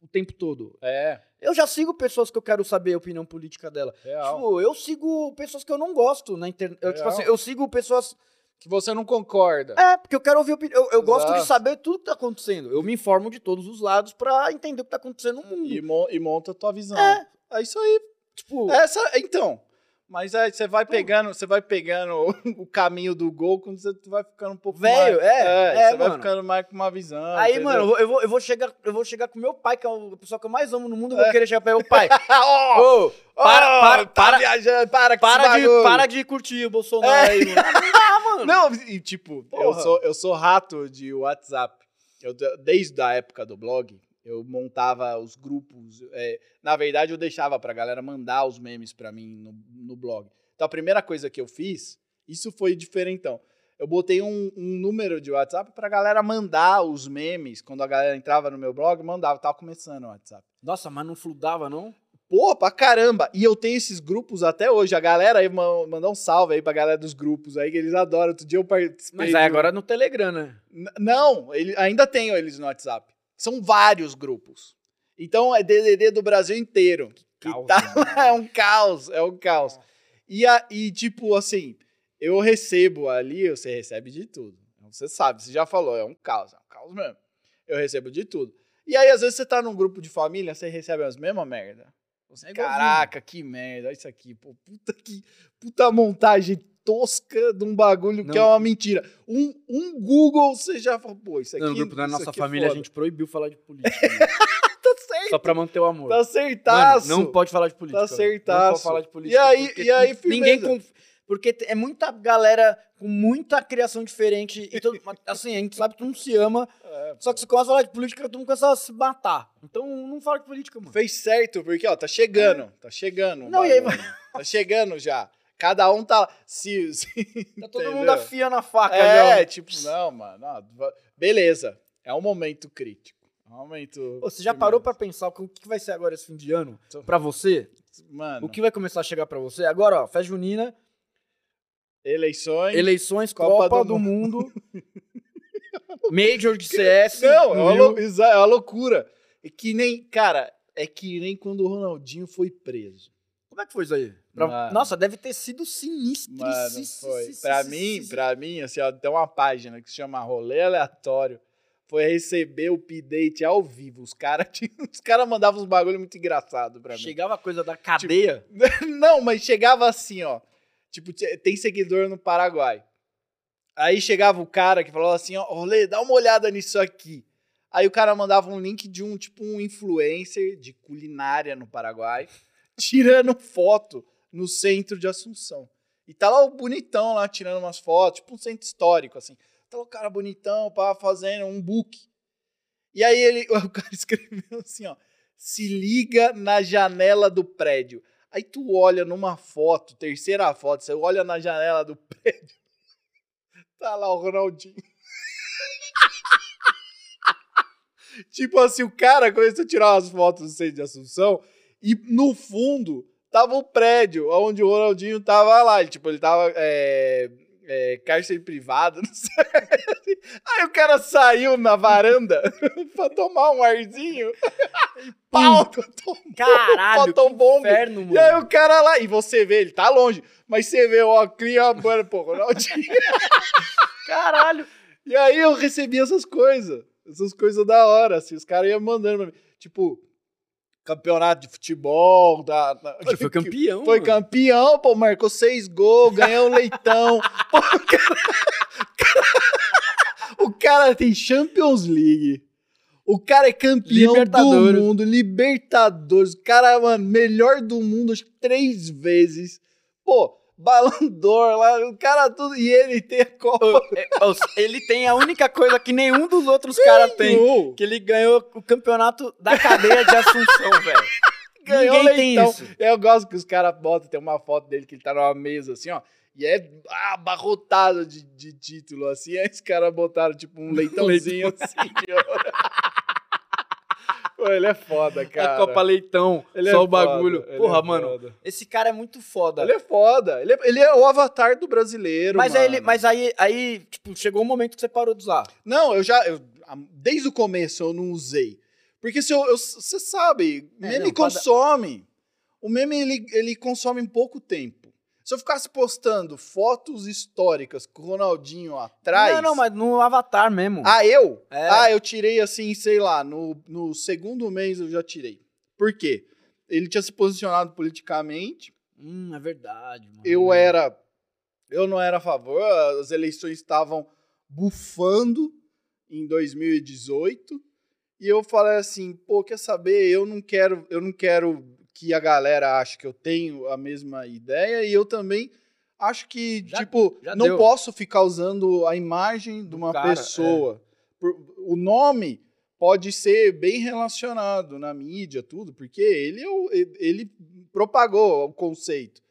o tempo todo. É, Eu já sigo pessoas que eu quero saber a opinião política dela. real. Tipo, eu sigo pessoas que eu não gosto na internet. Eu, tipo assim, eu sigo pessoas. Que você não concorda. É, porque eu quero ouvir opinião. Eu, eu gosto de saber tudo que tá acontecendo. Eu me informo de todos os lados pra entender o que tá acontecendo no mundo. E, mo- e monta a tua visão. É. É isso aí. Tipo, Essa, então. Mas aí você vai pegando, você vai pegando o caminho do gol quando você vai ficando um pouco Velho, mais. é, é, você vai mano. ficando mais com uma visão. aí, entendeu? mano, eu vou, eu, vou, chegar, eu vou chegar com meu pai, que é o pessoal que eu mais amo no mundo, eu vou É. querer chegar pra meu pai. Ó, Ô, para, para, tá para, viajando, para, para, de, para de curtir o Bolsonaro É. aí, mano. Mano. Não, e tipo, eu sou, eu sou rato de WhatsApp. Eu, desde a época do blog, eu montava os grupos. é, na verdade, eu deixava pra galera mandar os memes pra mim no, no blog. Então, a primeira coisa que eu fiz, isso foi diferentão. Eu botei um, um número de WhatsApp pra galera mandar os memes. Quando a galera entrava no meu blog, mandava. Tava começando o WhatsApp. Nossa, mas não fludava, não? Pô, pra caramba! E eu tenho esses grupos até hoje. A galera aí, ma- mandar um salve aí pra galera dos grupos aí, que eles adoram. Outro dia eu participei. Mas aí agora é no Telegram, né? N- Não, ele, ainda tenho eles no WhatsApp. São vários grupos. Então é DDD do Brasil inteiro. E Caos, tá- né? é um caos, é um caos. E, a, e tipo assim, eu recebo ali, você recebe de tudo. Você sabe, você já falou, é um caos, é um caos mesmo. Eu recebo de tudo. E aí, às vezes, você tá num grupo de família, você recebe as mesmas merda. É. Caraca, que merda, olha isso aqui, pô, puta que puta montagem tosca de um bagulho que é Não. uma mentira. Um, um Google você já fala, pô, isso aqui No grupo da nossa é família, a foda. gente proibiu falar de política. né? tá certo, Só pra manter o amor. tá Mano, certaço. não pode falar de política. Tá Não certaço. pode falar de política. E aí- e aí, ninguém firmeza. conf... Porque é muita galera com muita criação diferente. E todo... mas, assim, a gente sabe que todo mundo se ama. É, Só que você começa a falar de política, todo mundo começa a se matar. Então não fala de política, mano. Fez certo, porque, ó, tá chegando. Tá chegando. Não, e aí bagulho. Tá chegando já. Cada um tá. Se, se- Tá todo entendeu? mundo afiando a faca, É, já. tipo, não, mano. beleza. É um momento crítico. É um momento. Ô, Você já parou pra pensar o que vai ser agora esse fim de ano? Pra você? Mano, O que vai começar a chegar pra você? Agora, ó, festa junina, eleições. eleições, Copa Copa, do do, Mundo, Major de CS. Não, é uma, é uma loucura. É que nem. Cara, é que nem quando o Ronaldinho foi preso. Como é que foi isso aí? Pra-. Nossa, deve ter sido sinistro. Mano, foi. Pra mim, pra mim, assim, ó, tem uma página que se chama Rolê Aleatório. Foi receber o update ao vivo. Os caras os cara mandavam uns bagulho muito engraçado pra mim. Chegava a coisa da cadeia. Não, mas chegava assim, ó. Tipo, tem seguidor no Paraguai. Aí chegava o cara que falava assim, ó, Rolê, dá uma olhada nisso aqui. Aí o cara mandava um link de um, tipo, um influencer de culinária no Paraguai, tirando foto no centro de Assunção. E tá lá o bonitão lá, tirando umas fotos, tipo um centro histórico, assim. Tá lá o cara bonitão, pá, fazendo um book. E aí ele, o cara escreveu assim, ó, se liga na janela do prédio. Aí tu olha numa foto, terceira foto, você olha na janela do prédio, tá lá o Ronaldinho. tipo assim, o cara começou a tirar umas fotos do centro de Assunção e no fundo tava o prédio onde o Ronaldinho tava lá. Ele, tipo, ele tava é, é, cárcere privado, não sei. Aí o cara saiu na varanda pra tomar um arzinho. Pau, tomou, Caralho, que bombe. inferno, mano. E aí o cara lá, e você vê, ele tá longe, mas você vê ó, mano, pô, Ronaldinho. Caralho. E aí eu recebi essas coisas, essas coisas da hora, assim, os caras iam mandando pra mim. Tipo, campeonato de futebol, da, da- Ele foi campeão. foi mano. campeão, pô, marcou seis gols, ganhou um leitão. Pô, o, cara, o cara tem Champions League. O cara é campeão do mundo, Libertadores. O cara, mano, melhor do mundo, acho que três vezes. Pô, Ballon d'Or lá, o cara tudo. E ele tem a Copa. É, Ele tem a única coisa que nenhum dos outros caras tem. Que ele ganhou o campeonato da cadeia de Assunção, velho. Ganhou Ninguém tem isso. Eu gosto que os caras botam, tem uma foto dele que ele tá numa mesa assim, ó. E é abarrotado de, de título, assim. Aí os caras botaram, tipo, um leitãozinho assim. Pô, ele é foda, cara. A Copa Leitão, Ele só é o bagulho. foda, ele Porra, é mano, foda. esse cara é muito foda. Ele é foda. Ele é, ele é o avatar do brasileiro, mas aí, mano. ele, mas aí, aí, tipo, chegou um momento que você parou de usar. Não, eu já... eu- desde o começo eu não usei. Porque se eu... Você sabe, É, meme não, cada- consome. O meme, ele, ele consome em pouco tempo. Se eu ficasse postando fotos históricas com o Ronaldinho atrás... Não, não, mas no Avatar mesmo. Ah, eu? É. Ah, eu tirei assim, sei lá, no, no segundo mês eu já tirei. Por quê? Ele tinha se posicionado politicamente, Hum, é verdade, mano. eu era. Eu não era a favor, as eleições estavam bufando em 2018. E eu falei assim, pô, quer saber? Eu não quero, eu não quero que a galera ache que eu tenho a mesma ideia, e eu também acho que, Já- tipo, já não deu. posso ficar usando a imagem de uma cara, é. pessoa. Por- o nome pode ser bem relacionado na mídia, tudo, porque ele, é ele propagou o conceito.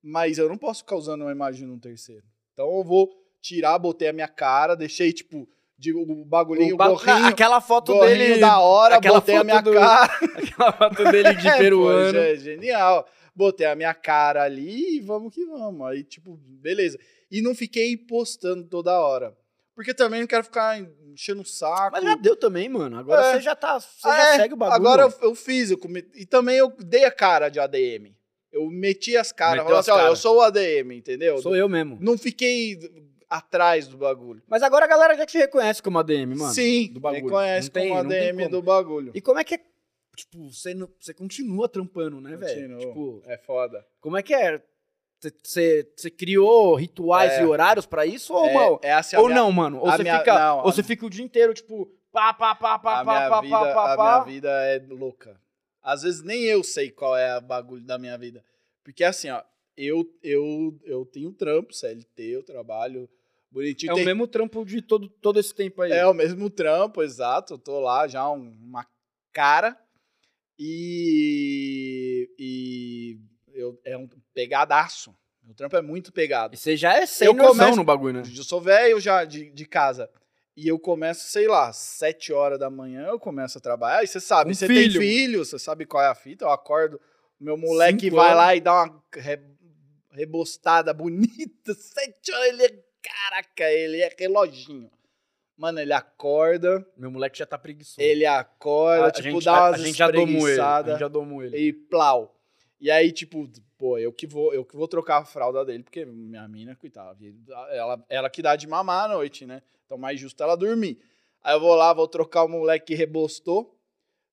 Mas eu não posso ficar usando uma imagem de um terceiro. Então eu vou tirar, botei a minha cara, deixei, tipo, de, o bagulhinho, O ba- gorrinho, aquela foto dele. da hora, aquela botei a minha do- cara. Aquela foto dele de É, peruano. é genial. Botei a minha cara ali e vamos que vamos. Aí, tipo, beleza. E não fiquei postando toda hora. Porque também não quero ficar enchendo o saco. Mas já deu também, mano. Agora É. você já tá. Você Ah, já é, segue o bagulho. Agora eu, eu fiz, eu come- e também eu dei a cara de ADM. Eu meti as caras, falei as assim, ó, eu sou o ADM, entendeu? Sou eu mesmo. Não fiquei atrás do bagulho. Mas agora a galera já te reconhece como ADM, mano. Sim, do bagulho. me conhece Não tem- como ADM como. do bagulho. E como é que é. Tipo, você, não- você continua trampando, né, velho? Continua. Tipo, É foda. como é que é? Você- criou rituais É. e horários pra isso ou, é, mal? é assim, ou minha- não, mano? Ou você fica, não, ou você fica o dia inteiro, tipo, pá, pá, pá, pá, pá, pá, vida, pá, pá, a pá. minha vida é louca. Às vezes nem eu sei qual é o bagulho da minha vida. Porque assim, ó, eu, eu, eu tenho trampo, CLT, eu trabalho bonitinho. É Tem- o mesmo trampo de todo, todo esse tempo aí. É o mesmo trampo, exato. Eu tô lá já um- uma cara. E, e eu, é um pegadaço. Meu trampo é muito pegado. E você já é sem Eu noção começo- no bagulho, né? Eu sou velho já de, de casa. E eu começo, sei lá, sete horas da manhã eu começo a trabalhar. E você sabe, você filho. tem filho, você sabe qual é a fita. Eu acordo, meu moleque Cinco vai anos. lá e dá uma re- rebostada bonita. Sete horas, ele é. Caraca, ele é reloginho. Mano, ele acorda, Meu moleque já tá preguiçoso. ele acorda, a, tipo, gente, dá a, umas a gente já domou ele. A gente já domou ele. e plau. E aí, tipo, pô, eu que vou, eu que vou trocar a fralda dele, porque minha mina, coitada, ela, ela que dá de mamar à noite, né? Então, mais justo ela dormir. Aí eu vou lá, vou trocar o moleque que rebostou,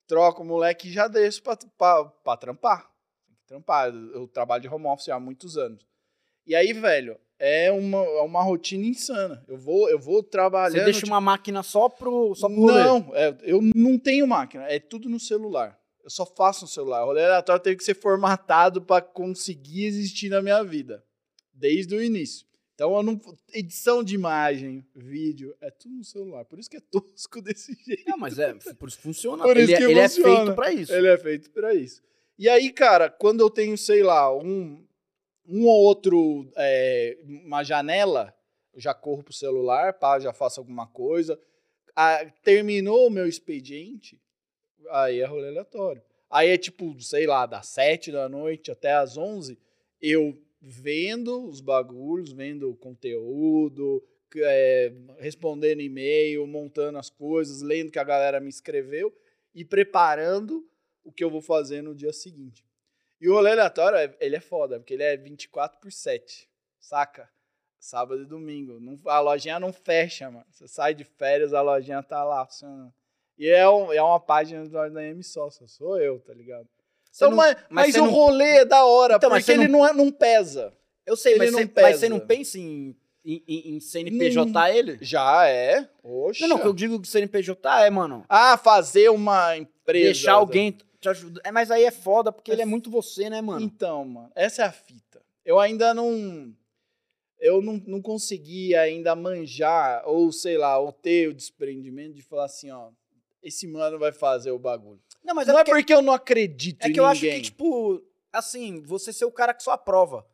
troco o moleque e já desço pra, pra, pra trampar. Tem que Trampar. Eu trabalho de home office há muitos anos. E aí, velho, é uma, é uma rotina insana. Eu vou, eu vou trabalhando. Você deixa tipo, uma máquina só pro, só pro não, é, eu não tenho máquina, é tudo no celular. Eu só faço no celular. O rolê aleatório teve que ser formatado para conseguir existir na minha vida, desde o início. Então, eu não, edição de imagem, vídeo, é tudo no celular. Por isso que é tosco desse jeito. Não, mas é, por isso funciona. Por ele isso é- ele é funciona. feito pra isso. Ele é feito para isso. E aí, cara, quando eu tenho, sei lá, um, um ou outro, é, uma janela, eu já corro pro celular, pá, já faço alguma coisa. Ah, terminou o meu expediente, aí é rolê aleatório. Aí é tipo, sei lá, das sete da noite até as onze, eu vendo os bagulhos, vendo o conteúdo, é, respondendo e-mail, montando as coisas, lendo que a galera me escreveu e preparando o que eu vou fazer no dia seguinte. E o rolê aleatório, é- ele é foda, porque ele é 24 por 7, saca? Sábado e domingo. Não- a lojinha não fecha, mano. Você sai de férias, a lojinha tá lá funcionando. E é, um- é uma página do ADM só, só sou eu, tá ligado? Você Então, não- mas mas mas o não- rolê é da hora, Então, mas porque ele não, é, não pesa. Eu sei, Ele mas, não você, mas você pesa. não pensa em, em, em- em CNPJ ele? Já é. Oxa. Não, não, o que eu digo que CNPJ é, mano. Ah, fazer uma empresa. Deixar alguém te ajudar. É, mas aí é foda, porque ele é muito você, né, mano? Então, mano, essa é a fita. Eu ainda não. Eu não, não consegui ainda manjar, ou sei lá, ou ter o desprendimento de falar assim, ó. Esse mano vai fazer o bagulho. Não, mas não é é porque, porque eu não acredito é em que eu acho que, tipo, assim, você ser o cara que só aprova.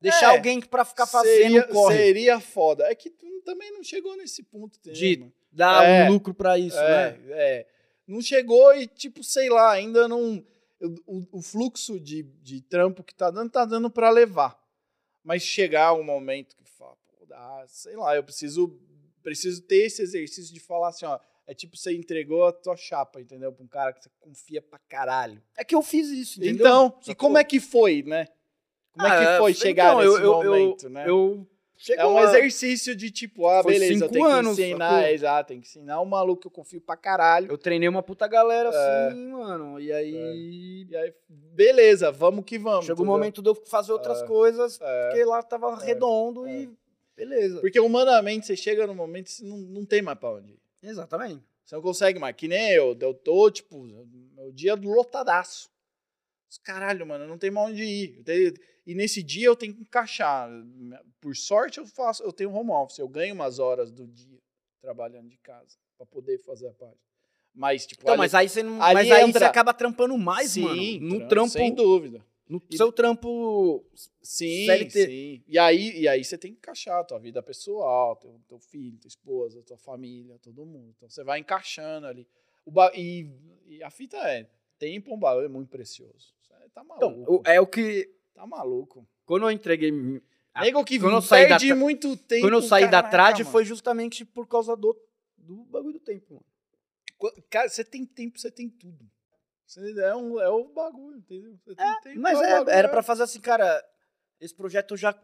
Deixar É, alguém pra ficar fazendo seria, corre. seria foda. É que tu também não chegou nesse ponto, entendeu, De mano? Dar É. um lucro pra isso, é, né? é. Não chegou e, tipo, sei lá, ainda não. O, o fluxo de, de trampo que tá dando, tá dando pra levar. Mas chegar um momento que fala, pô, dá, sei lá, eu preciso, preciso ter esse exercício de falar assim, ó. É tipo, você entregou a tua chapa, entendeu? Pra um cara que você confia pra caralho. É que eu fiz isso, entendeu? Então, e Sacou? como é que foi, né? Como é Ah, que foi então, chegar nesse eu- eu- eu- momento, né? Eu É chegou um a- exercício de tipo, ah, Foi beleza, eu tenho anos, que ensinar, sacou? exato, tem que ensinar um maluco que eu confio pra caralho. Eu treinei uma puta galera É. assim, mano. E aí. E aí, beleza, vamos que vamos. Chegou o momento de eu fazer outras É. coisas, É. porque lá tava redondo É. e. Beleza. Porque humanamente você chega num momento que você não, não tem mais pra onde ir. Exatamente. Você não consegue mais. Que nem eu, eu tô, tipo, meu dia lotadaço. Caralho, mano, não tem mais onde ir. Eu tenho- E nesse dia eu tenho que encaixar. Por sorte eu faço, eu tenho home office, eu ganho umas horas do dia trabalhando de casa pra poder fazer a parte. Mas, tipo, Então, ali- mas aí você não. Mas aí entra- você acaba trampando mais, Sim, mano. No tra- trampo. Sem dúvida. No seu trampo. Sim, CLT. sim. E aí, e aí você tem que encaixar a tua vida pessoal, teu, teu filho, tua esposa, tua família, todo mundo. Então você vai encaixando ali. O ba- e, e a fita é, tempo é um bagulho muito precioso. Você tá Então, maluco. o- é o que. Tá maluco. Quando eu entreguei. Nego que quando eu saí da tra- muito tempo. Quando eu saí da caraca, trade mano. foi justamente por causa do, do bagulho do tempo, mano. Cara, você tem tempo, você tem tudo. Você é, um, é o bagulho, entendeu? Você tem tempo, Mas é é, bagulho, era é. pra fazer assim, cara. Esse projeto já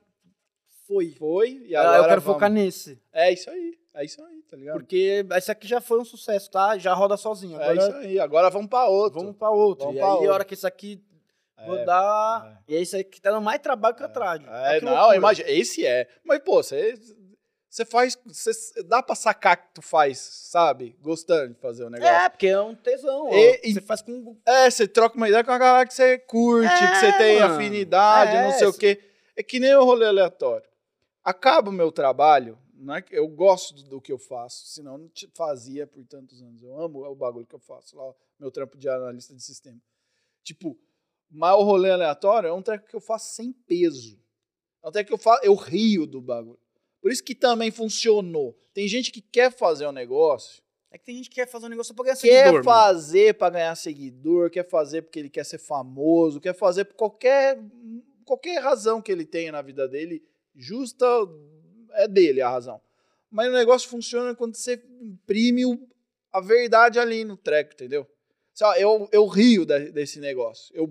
foi. Foi, e Ah, agora eu quero vamos. focar nesse. É isso aí, é isso aí, tá ligado? Porque esse aqui já foi um sucesso, tá? Já roda sozinho. É Agora isso aí, agora vamos pra outro. vamos pra outro. Vamos e pra aí, outro. a hora que esse aqui É, rodar. E esse aqui tá dando mais trabalho que trade. É, Olha que não, imagina, esse é. Mas, pô, você, você faz. Você, dá pra sacar que tu faz, sabe? Gostando de fazer o negócio. É, porque é um tesão. E- Você faz com. É, você troca uma ideia com a galera que você curte, que você É, tem mano. afinidade, É, não sei o quê. É que nem o rolê aleatório. Acaba o meu trabalho, não é que eu gosto do, do que eu faço, senão eu não te- fazia por tantos anos. Eu amo o bagulho que eu faço lá, meu trampo de analista de sistema. Tipo, mas o rolê aleatório é um treco que eu faço sem peso. É um treco que eu faço, eu rio do bagulho. Por isso que também funcionou. Tem gente que quer fazer um negócio É que tem gente que quer fazer um negócio pra ganhar quer seguidor. mano. fazer pra ganhar seguidor, quer fazer porque ele quer ser famoso, quer fazer por qualquer qualquer razão que ele tenha na vida dele, justa é dele a razão. Mas o negócio funciona quando você imprime a verdade ali no treco, entendeu? Eu, eu rio da- desse negócio. Eu,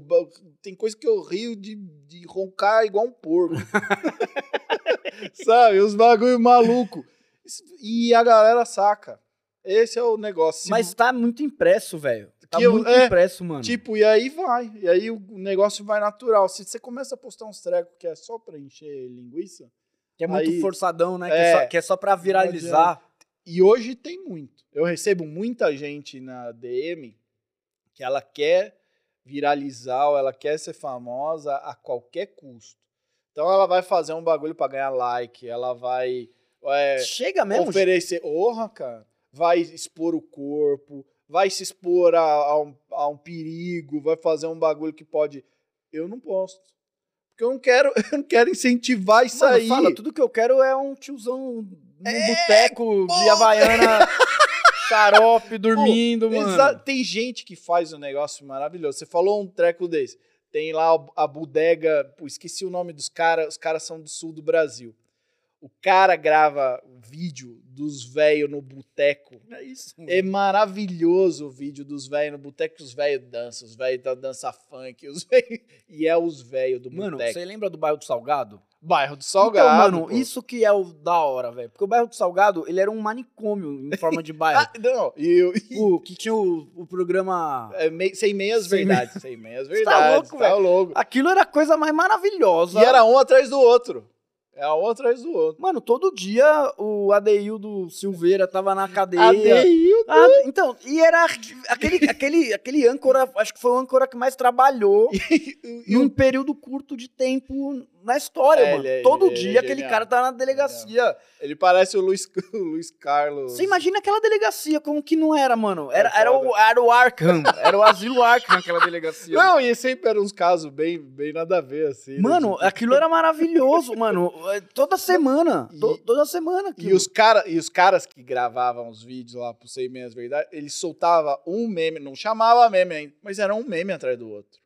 tem coisa que eu rio de, de roncar igual um porco. Sabe? Os bagulho maluco. E a galera saca. Esse é o negócio. Mas tá muito impresso, velho. Tá Que eu- muito é, impresso, mano. Tipo, e aí vai. E aí o negócio vai natural. Se você começa a postar uns trecos que é só pra encher linguiça. que é muito aí- forçadão, né? Que, É. é só, que é só pra viralizar. E hoje tem muito. Eu recebo muita gente na DM que ela quer viralizar ou ela quer ser famosa a qualquer custo. Então ela vai fazer um bagulho pra ganhar like, ela vai é, Chega mesmo. oferecer. Orra, cara. Vai expor o corpo, vai se expor a, a um, a um perigo, vai fazer um bagulho que pode. Eu não posto. Porque eu não quero, eu não quero incentivar isso Mano, aí. fala, tudo que eu quero é um tiozão num É, boteco de. Havaiana, xarope, dormindo, mano. Exa- Tem gente que faz um negócio maravilhoso. Você falou um treco desse. Tem lá a bodega, pô, esqueci o nome dos caras, os caras são do sul do Brasil. O cara grava vídeo dos velhos no boteco. É isso, mano. É maravilhoso o vídeo dos velhos no boteco, os velhos dançam, os velhos da dança funk, os velhos... e é os velhos do Mano, boteco. você lembra do bairro do Salgado? Bairro do Salgado. Então, mano, pô. isso que é o da hora, velho. Porque o bairro do Salgado, ele era um manicômio em forma de bairro. Ah, não, e eu, o, que tinha o, o programa... é, mei- sem meias Sem verdades, sem meias tá verdades. louco, tá velho. louco. Aquilo era a coisa mais maravilhosa. E era um atrás do outro. É um atrás do outro. Mano, todo dia o Adeildo Silveira tava na cadeia. Adeildo. Ah, então, e era aquele, aquele, aquele âncora, acho que foi o âncora que mais trabalhou num o- período curto de tempo na história, É, mano. ele é- Todo ele é dia aquele genial. cara tá na delegacia. Ele parece o Luiz, o Luiz Carlos. Você imagina aquela delegacia, como que não era, mano? Era, É era, o, era o Arkham, era o asilo Arkham aquela delegacia. Não, e sempre eram uns casos bem, bem nada a ver, assim. né? Mano, Tipo, aquilo era maravilhoso, mano. É, Toda semana. E- to- toda semana. E os, cara, e os caras que gravavam os vídeos lá pro Sei Menos Verdade, eles soltavam um meme, não chamava meme ainda, mas era um meme atrás do outro.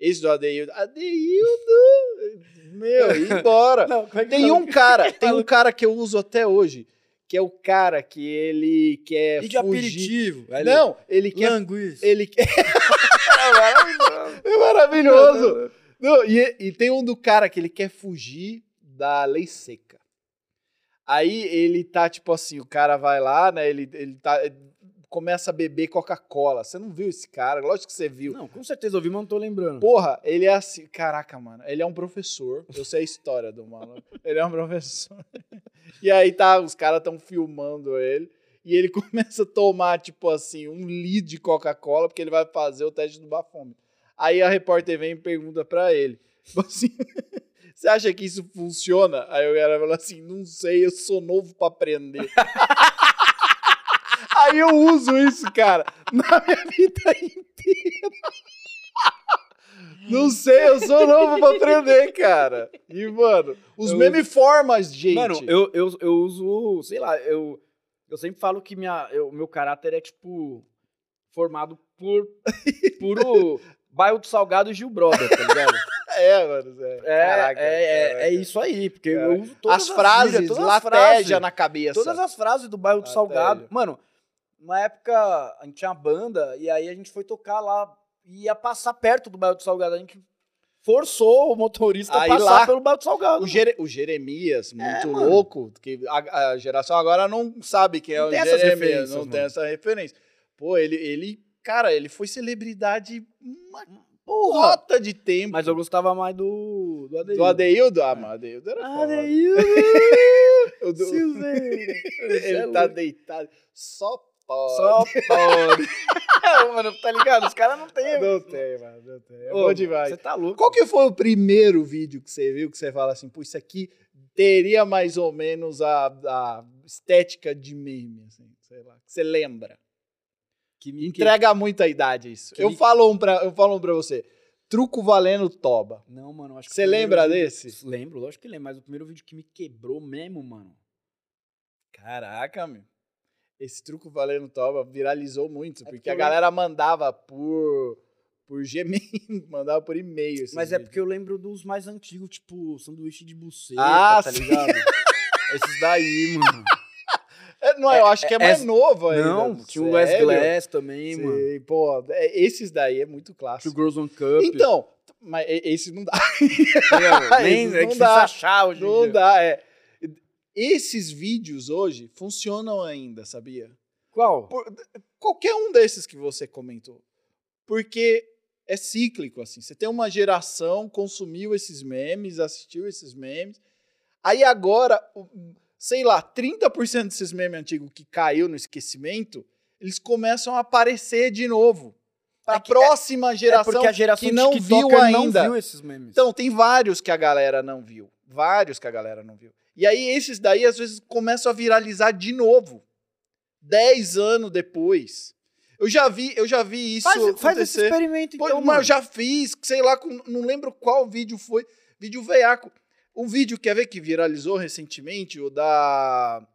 Esse do Adeildo. Adeildo! Meu, embora. Não, é Tem fala? um cara, tem um cara que eu uso até hoje, que é o cara que ele quer E de fugir. aperitivo. velho. Não, ele quer... Languiça. Ele quer... É maravilhoso. É maravilhoso! Não, e, e tem um do cara que ele quer fugir da lei seca. Aí ele tá, tipo assim, o cara vai lá, né? Ele, ele tá. Começa a beber Coca-Cola. Você não viu esse cara? Lógico que você viu. Não, com certeza eu vi, mas não tô lembrando. Porra, ele é assim. Caraca, mano. Ele é um professor. Eu sei a história do maluco. Ele é um professor. E aí tá, os caras tão filmando ele. E ele começa a tomar, tipo assim, um litro de Coca-Cola, porque ele vai fazer o teste do bafômetro. Aí a repórter vem e pergunta pra ele. Tipo assim. Você acha que isso funciona? Aí o cara fala assim: não sei, eu sou novo pra aprender. Aí eu uso isso, cara, na minha vida inteira. Não sei, eu sou novo pra aprender, cara. E, mano, os Eu memes formam, gente. Mano, eu, eu, eu uso, sei lá, eu, eu sempre falo que minha, eu- meu caráter é, tipo, formado por puro bairro do Salgado e Gil Brother, tá ligado? É, mano. É, É, Caraca, é, é, caraca. é isso aí, porque Caraca. eu uso todas As frases, gírias, todas as frases, na cabeça. Todas as frases do bairro do. Salgado. Mano, uma época a gente tinha uma banda e aí a gente foi tocar lá e ia passar perto do bairro do Salgado. A gente forçou o motorista a Aí passar lá, pelo bairro do Salgado. O, Jere- o Jeremias, muito mano. louco, que a, a geração agora não sabe quem é o Jeremias, não mano. tem essa referência. Pô, ele, ele, cara, ele foi celebridade uma Porra! cota de tempo. Mas eu gostava mais do, do Adeildo. Do Adeildo? Ah, mas Adeildo era foda. Adeildo do- Silveira. Ele é tá louco. deitado. Só pode. Só pode. É, mano, tá ligado? Os caras não têm. Não tem, mano. Não tem. É Ô, bom demais. Você tá louco. Qual que foi o primeiro vídeo que você viu que você fala assim, pô, isso aqui teria mais ou menos a, a estética de meme, assim, sei lá, que você lembra? Que me Entrega muita idade isso. que Eu me- falo um pra, eu falo um pra você. Truco valendo toba. Não, mano, acho que Você lembra vídeo- desse? Lembro, lógico que lembro, mas o primeiro vídeo que me quebrou mesmo, mano. Caraca, meu. Esse truco valendo toba viralizou muito, porque, porque a eu galera mandava por por Gmail, mandava por e-mail. Mas é vídeos. porque eu lembro dos mais antigos, tipo, sanduíche de buceta, Ah, tá sim. ligado? Esses daí, mano. É, não, eu acho que é, é- mais novo ainda. Não, tinha o Wes Sério? Glass também, mano. Sim, pô, é- esses daí é muito Tinha o clássico. Girls on Cup. Então, mas esse não dá. tá ligado? nem esses é não difícil dá. achar hoje Não dá, é. Esses vídeos hoje funcionam ainda, sabia? Qual? Qualquer um desses que você comentou. Porque é cíclico, assim. Você tem uma geração, consumiu esses memes, assistiu esses memes. Aí agora, sei lá, 30% desses memes antigos que caiu no esquecimento, eles começam a aparecer de novo. Para a É próxima É geração, porque a geração que não viu ainda. não viu. Então, tem vários que a galera não viu. Vários que a galera não viu. E aí, esses daí, às vezes, começam a viralizar de novo. Dez anos depois. Eu já vi, eu já vi isso faz, faz esse acontecer. experimento, Pô, então, mas mano. eu já fiz, sei lá, não lembro qual vídeo foi. Vídeo veiaco. Um vídeo, quer ver, que viralizou recentemente? O da...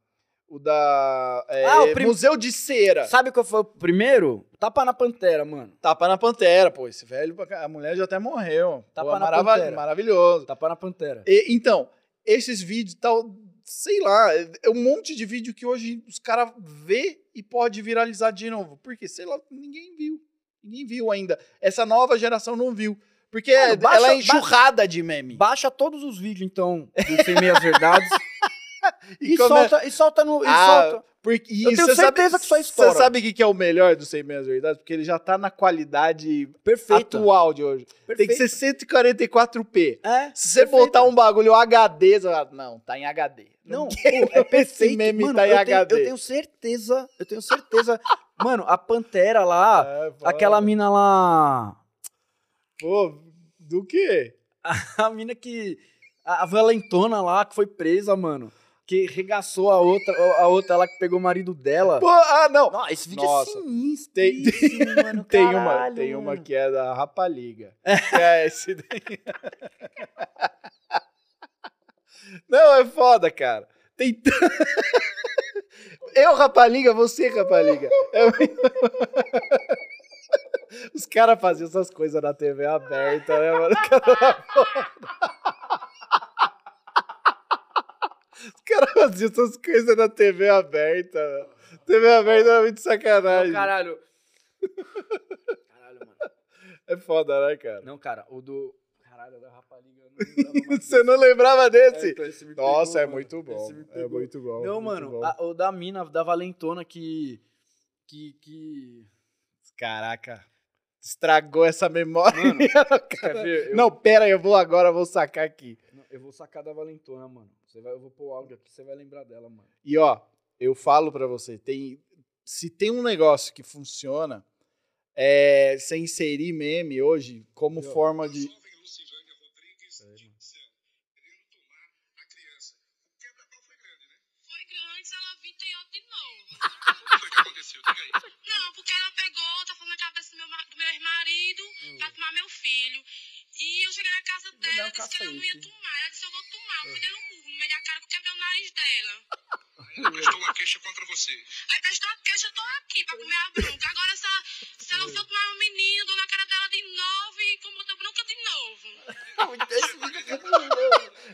O da... é, Ah, o prim- Museu de Cera. Sabe qual foi o primeiro? Tapa na Pantera, mano. Tapa na Pantera, pô. Esse velho, a mulher já até morreu. Tapa Pô, na marava- Pantera. Maravilhoso. Tapa na Pantera. E, então, esses vídeos tal, sei lá, é um monte de vídeo que hoje os caras vê e pode viralizar de novo. Porque, sei lá, ninguém viu. Ninguém viu ainda. Essa nova geração não viu. Porque Mano, baixa- ela é enxurrada de meme. Baixa todos os vídeos, então, do Sem Meias Verdades. e, come- solta, e solta no. E Ah, solta. Porque, e Eu tenho você sabe- certeza que só estoura. Você sabe o que é o melhor do 100 Meias Verdades? Porque ele já tá na qualidade Perfeito. atual de hoje. Tem que ser 144p. É, Se você perfeito. botar um bagulho HD, você vai, não, tá em HD. Não, pô, quero é perfeito. meme Mano, tá em eu, tenho, HD. eu tenho certeza, eu tenho certeza. Mano, a Pantera lá, É, aquela mina lá, Pô, do quê? a mina que, a, a valentona lá que foi presa, mano, que regaçou a outra, a outra lá que pegou o marido dela. Pô, ah, não. Não, esse vídeo Nossa. é sinistro, Tem- mano, Tem uma, tem uma que é da Rapaliga. Que é esse daí. Não, é foda, cara. Tem t- Eu, Rapaliga, você, Rapaliga. É muito- Os caras faziam essas coisas na TV aberta, né, mano? Os caras faziam essas coisas na TV aberta. mano. TV aberta é muito sacanagem. Não, caralho. Caralho, mano. É foda, né, cara? Não, cara, o do... Caralho, da rapaliga. eu não Você não lembrava É, desse? então esse me Nossa, pegou, é muito bom. É muito bom. Não, muito mano, bom. a- o da mina, da valentona que... Que... que... Caraca. Estragou essa memória. Mano, cara. Ver? Eu, Não, pera eu vou agora, eu vou sacar aqui. Eu vou sacar da valentona, mano. Você vai, eu vou pôr o áudio aqui, você vai lembrar dela, mano. E ó, eu falo pra você, tem, se tem um negócio que funciona, é você inserir meme hoje como Eu- forma de. Jovem Lucivânia Rodrigues de mano. Céu, querendo tomar a criança. O quebra-pau foi grande? Foi grande, ela vir tem outro de novo. O que foi que aconteceu? Diga aí. Não, porque ela pegou, tá falando na cabeça do meu, do meu ex-marido pra tomar meu filho. E eu cheguei na casa dela, disse que ela não ia tomar. Ela disse, no meio da cara que eu quebrei o nariz dela. Ela prestou uma queixa contra você. Aí prestou a queixa, eu tô aqui pra comer a bronca. Agora, se ela, se ela for tomar um menino, dou na cara dela de novo e como outra bronca de novo.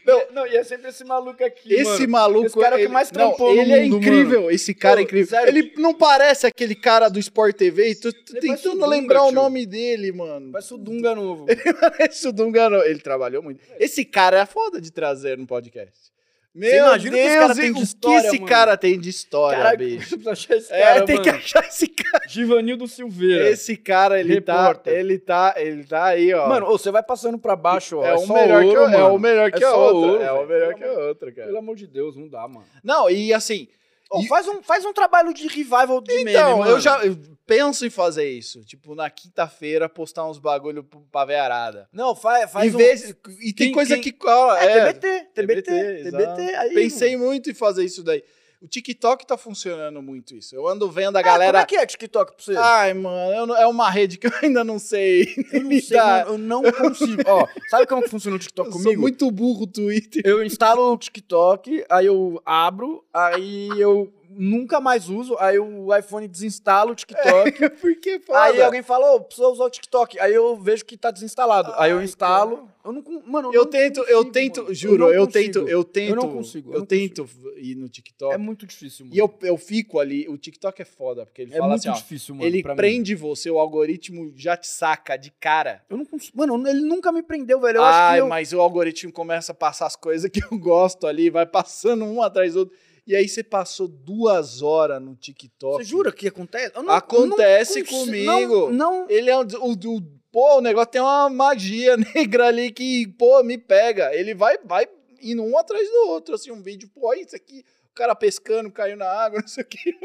Não, não, e é sempre esse maluco aqui, Esse mano. maluco. esse cara é o que mais não, trampou no Ele é mundo, incrível, esse cara é Pô, incrível. sério. Ele não parece aquele cara do Sport TV. Ele parece tentando o Dunga, lembrar o tio. nome dele, mano. Parece o Dunga novo. Parece o Dunga. não. Ele trabalhou muito. Esse cara é foda de trazer no podcast. Meu imagina o que cara Deus, tem de história, que esse mano? cara tem de história, Caraca, bicho? achar esse É, cara, tem mano. que achar esse cara. Givanildo Silveira. Esse cara, ele tá, ele tá, ele tá aí, ó. Mano, você vai passando pra baixo, ó. é, o só melhor ouro, que, é o melhor que É a outra. ouro, é o melhor que a outra, cara. Pelo amor de Deus, não dá, mano. Não, e assim, Ô, E- faz, um, faz um trabalho de revival de meme, então, mano. eu já eu penso em fazer isso. Tipo, na quinta-feira, postar uns bagulho pra veiarada. Não, faz, faz Em um... vez, e tem Quem- coisa quem- que. ó, É, é, TBT, TBT, TBT, TBT, exato. aí... Pensei muito em fazer isso daí. O TikTok tá funcionando muito isso. Eu ando vendo a Ah, galera. Como é que é TikTok pra você? Ai, mano, não- é uma rede que eu ainda não sei. eu não sei, mano, eu não consigo. Ó, sabe como funciona o TikTok Eu sou comigo? muito burro o Twitter. Eu instalo o TikTok, aí eu abro, aí eu nunca mais uso, aí o iPhone desinstala o TikTok. Porque foda. Aí alguém fala, ô, precisa usar o TikTok. Aí eu vejo que tá desinstalado. aí eu Ai, instalo. Eu não, mano, Eu não tento, consigo, eu tento, mano. juro, eu, consigo. tento, eu tento. não consigo, eu Eu, não tento ir no TikTok. É muito difícil, mano. E eu, eu fico ali, o TikTok é foda, porque ele é fala muito assim, ó, difícil, mano. ele pra mim. prende você, o algoritmo já te saca de cara. Eu não consigo. Mano, ele nunca me prendeu, velho. Eu Ai, acho que eu... mas o algoritmo começa a passar as coisas que eu gosto ali, vai passando um atrás do outro. E aí você passou duas horas no TikTok. Você jura que acontece? Eu Acontece consigo- comigo. Não, não, Ele é um, o, o, pô, o negócio tem uma magia negra ali que, pô, me pega. Ele vai, vai indo um atrás do outro, assim, um vídeo, pô, isso aqui, o cara pescando, caiu na água, não sei o quê.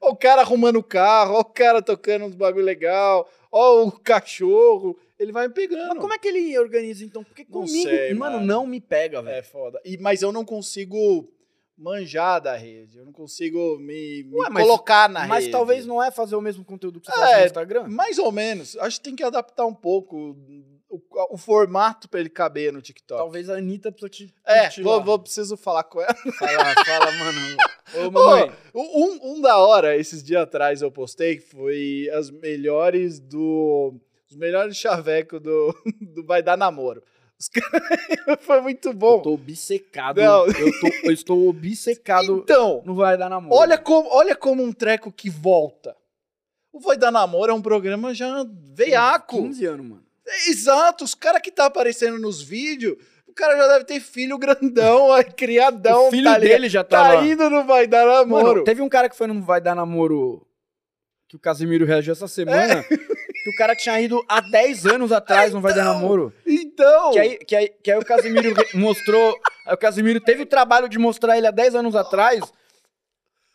Ó o cara arrumando o carro, ó o cara tocando uns bagulho legal, ó o cachorro, ele vai me pegando. Mas como é que ele organiza, então? Porque Não comigo, sei, mano, mano. não me pega, velho. É foda. E, mas eu não consigo manjar da rede, eu não consigo me, me Ué, mas- colocar na Mas rede. talvez não é fazer o mesmo conteúdo que você É, faz no Instagram? Mais ou menos. Acho que tem que adaptar um pouco o, o formato pra ele caber no TikTok. Talvez a Anitta precisa te É, vou, vou- preciso falar com ela. Fala, fala, mano. Ô, mamãe. Um, um da hora, esses dias atrás eu postei, que foi as melhores do. Os melhores chaveco do, do Vai Dar Namoro. Foi muito Eu bom. tô obcecado. Não. Eu, tô, eu estou obcecado. Então, Não vai dar namoro. olha como, olha como um treco que volta. O Vai Dar Namoro é um programa já veiaco. 15 anos, mano. É, Exato, os caras que tá aparecendo nos vídeos, o cara já deve ter filho grandão, criadão. o filho tá dele já tá, Tá lá. indo, não vai dar namoro. Mano, teve um cara que foi no Vai Dar Namoro que o Casimiro reagiu essa semana. Que o cara tinha ido há 10 anos atrás no Vai Dar Namoro. Então, Que aí, que, aí, que aí o Casimiro mostrou. O Casimiro teve o trabalho de mostrar ele há 10 anos atrás.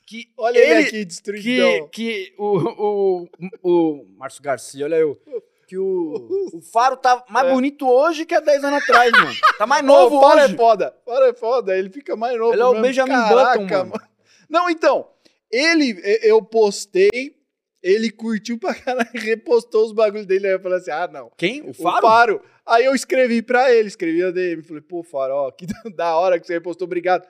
Que olha ele, ele- aqui, que, destruidão. que o, o, o Márcio Garcia, olha eu. Que o, o Faro tá mais É. bonito hoje que há 10 anos atrás, mano. Tá mais Novo, novo o Faro hoje. é foda. O Faro é foda, ele fica mais novo Ele é o mesmo. Benjamin Caraca, Button, mano. Não, então, ele, eu postei, ele curtiu pra caralho, repostou os bagulhos dele, aí eu falei assim, ah, não. Quem? O O Faro? Faro. Aí eu escrevi pra ele, escrevi a DM, falei, pô, Faro, ó, que da hora que você repostou, obrigado.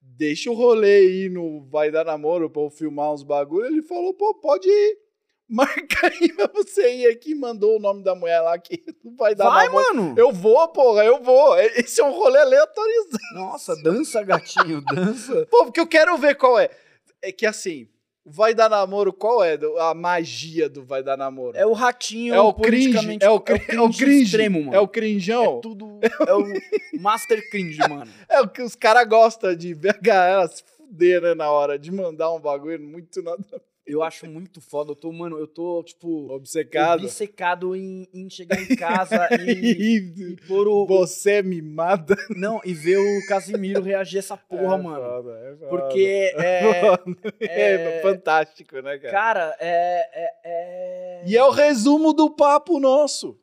Deixa o rolê aí no Vai Dar Namoro pra eu filmar uns bagulhos. Ele falou, pô, pode ir. Marca aí pra você ir aqui. Mandou o nome da mulher lá que não vai dar Vai, namoro. mano. Eu vou, porra, eu vou. Esse é um rolê aleatorizado. Nossa, dança, gatinho, dança. Pô, porque eu quero ver qual é. É que assim, Vai Dar Namoro, qual é a magia do Vai Dar Namoro? É o ratinho É o cringe, é o, cri- é o cringe, extremo, mano. é o crinjão. É tudo. É o Master Cringe, mano. É o que os caras gostam de ver a galera se fuder, né, na hora de mandar um bagulho muito nada Eu acho muito foda. Eu tô, mano, eu tô, tipo, obcecado. obcecado em, em chegar em casa e, e pôr o. Você é mimada. Não, e ver o Casimiro reagir a essa porra, É mano. foda, é foda. Porque é. é, é- fantástico, né, cara? Cara, é. é, é... E é o resumo do papo nosso.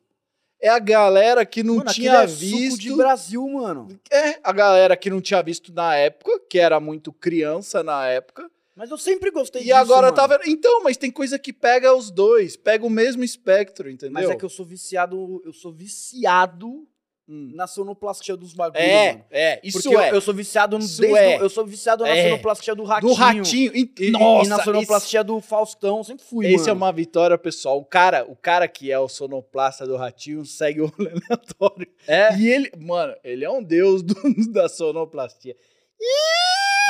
É a galera que não Mano, tinha é suco visto. de Brasil, mano. É, a galera que não tinha visto na época, que era muito criança na época. Mas eu sempre gostei E disso. agora mano. tá vendo. Então, mas tem coisa que pega os dois, pega o mesmo espectro, entendeu? Mas é que eu sou viciado. Eu sou viciado Hum. na sonoplastia dos bagulhos. É, mano. é, isso Porque eu- é. Eu, sou viciado no, Isso desde é. eu sou viciado na É. sonoplastia do ratinho. Do ratinho. E, E, nossa, e na sonoplastia do Faustão, sempre fui, esse, mano. esse é uma vitória, pessoal. O cara, o cara que é o sonoplasta do ratinho segue o aleatório. É, E ele, mano, ele é um deus do- da sonoplastia.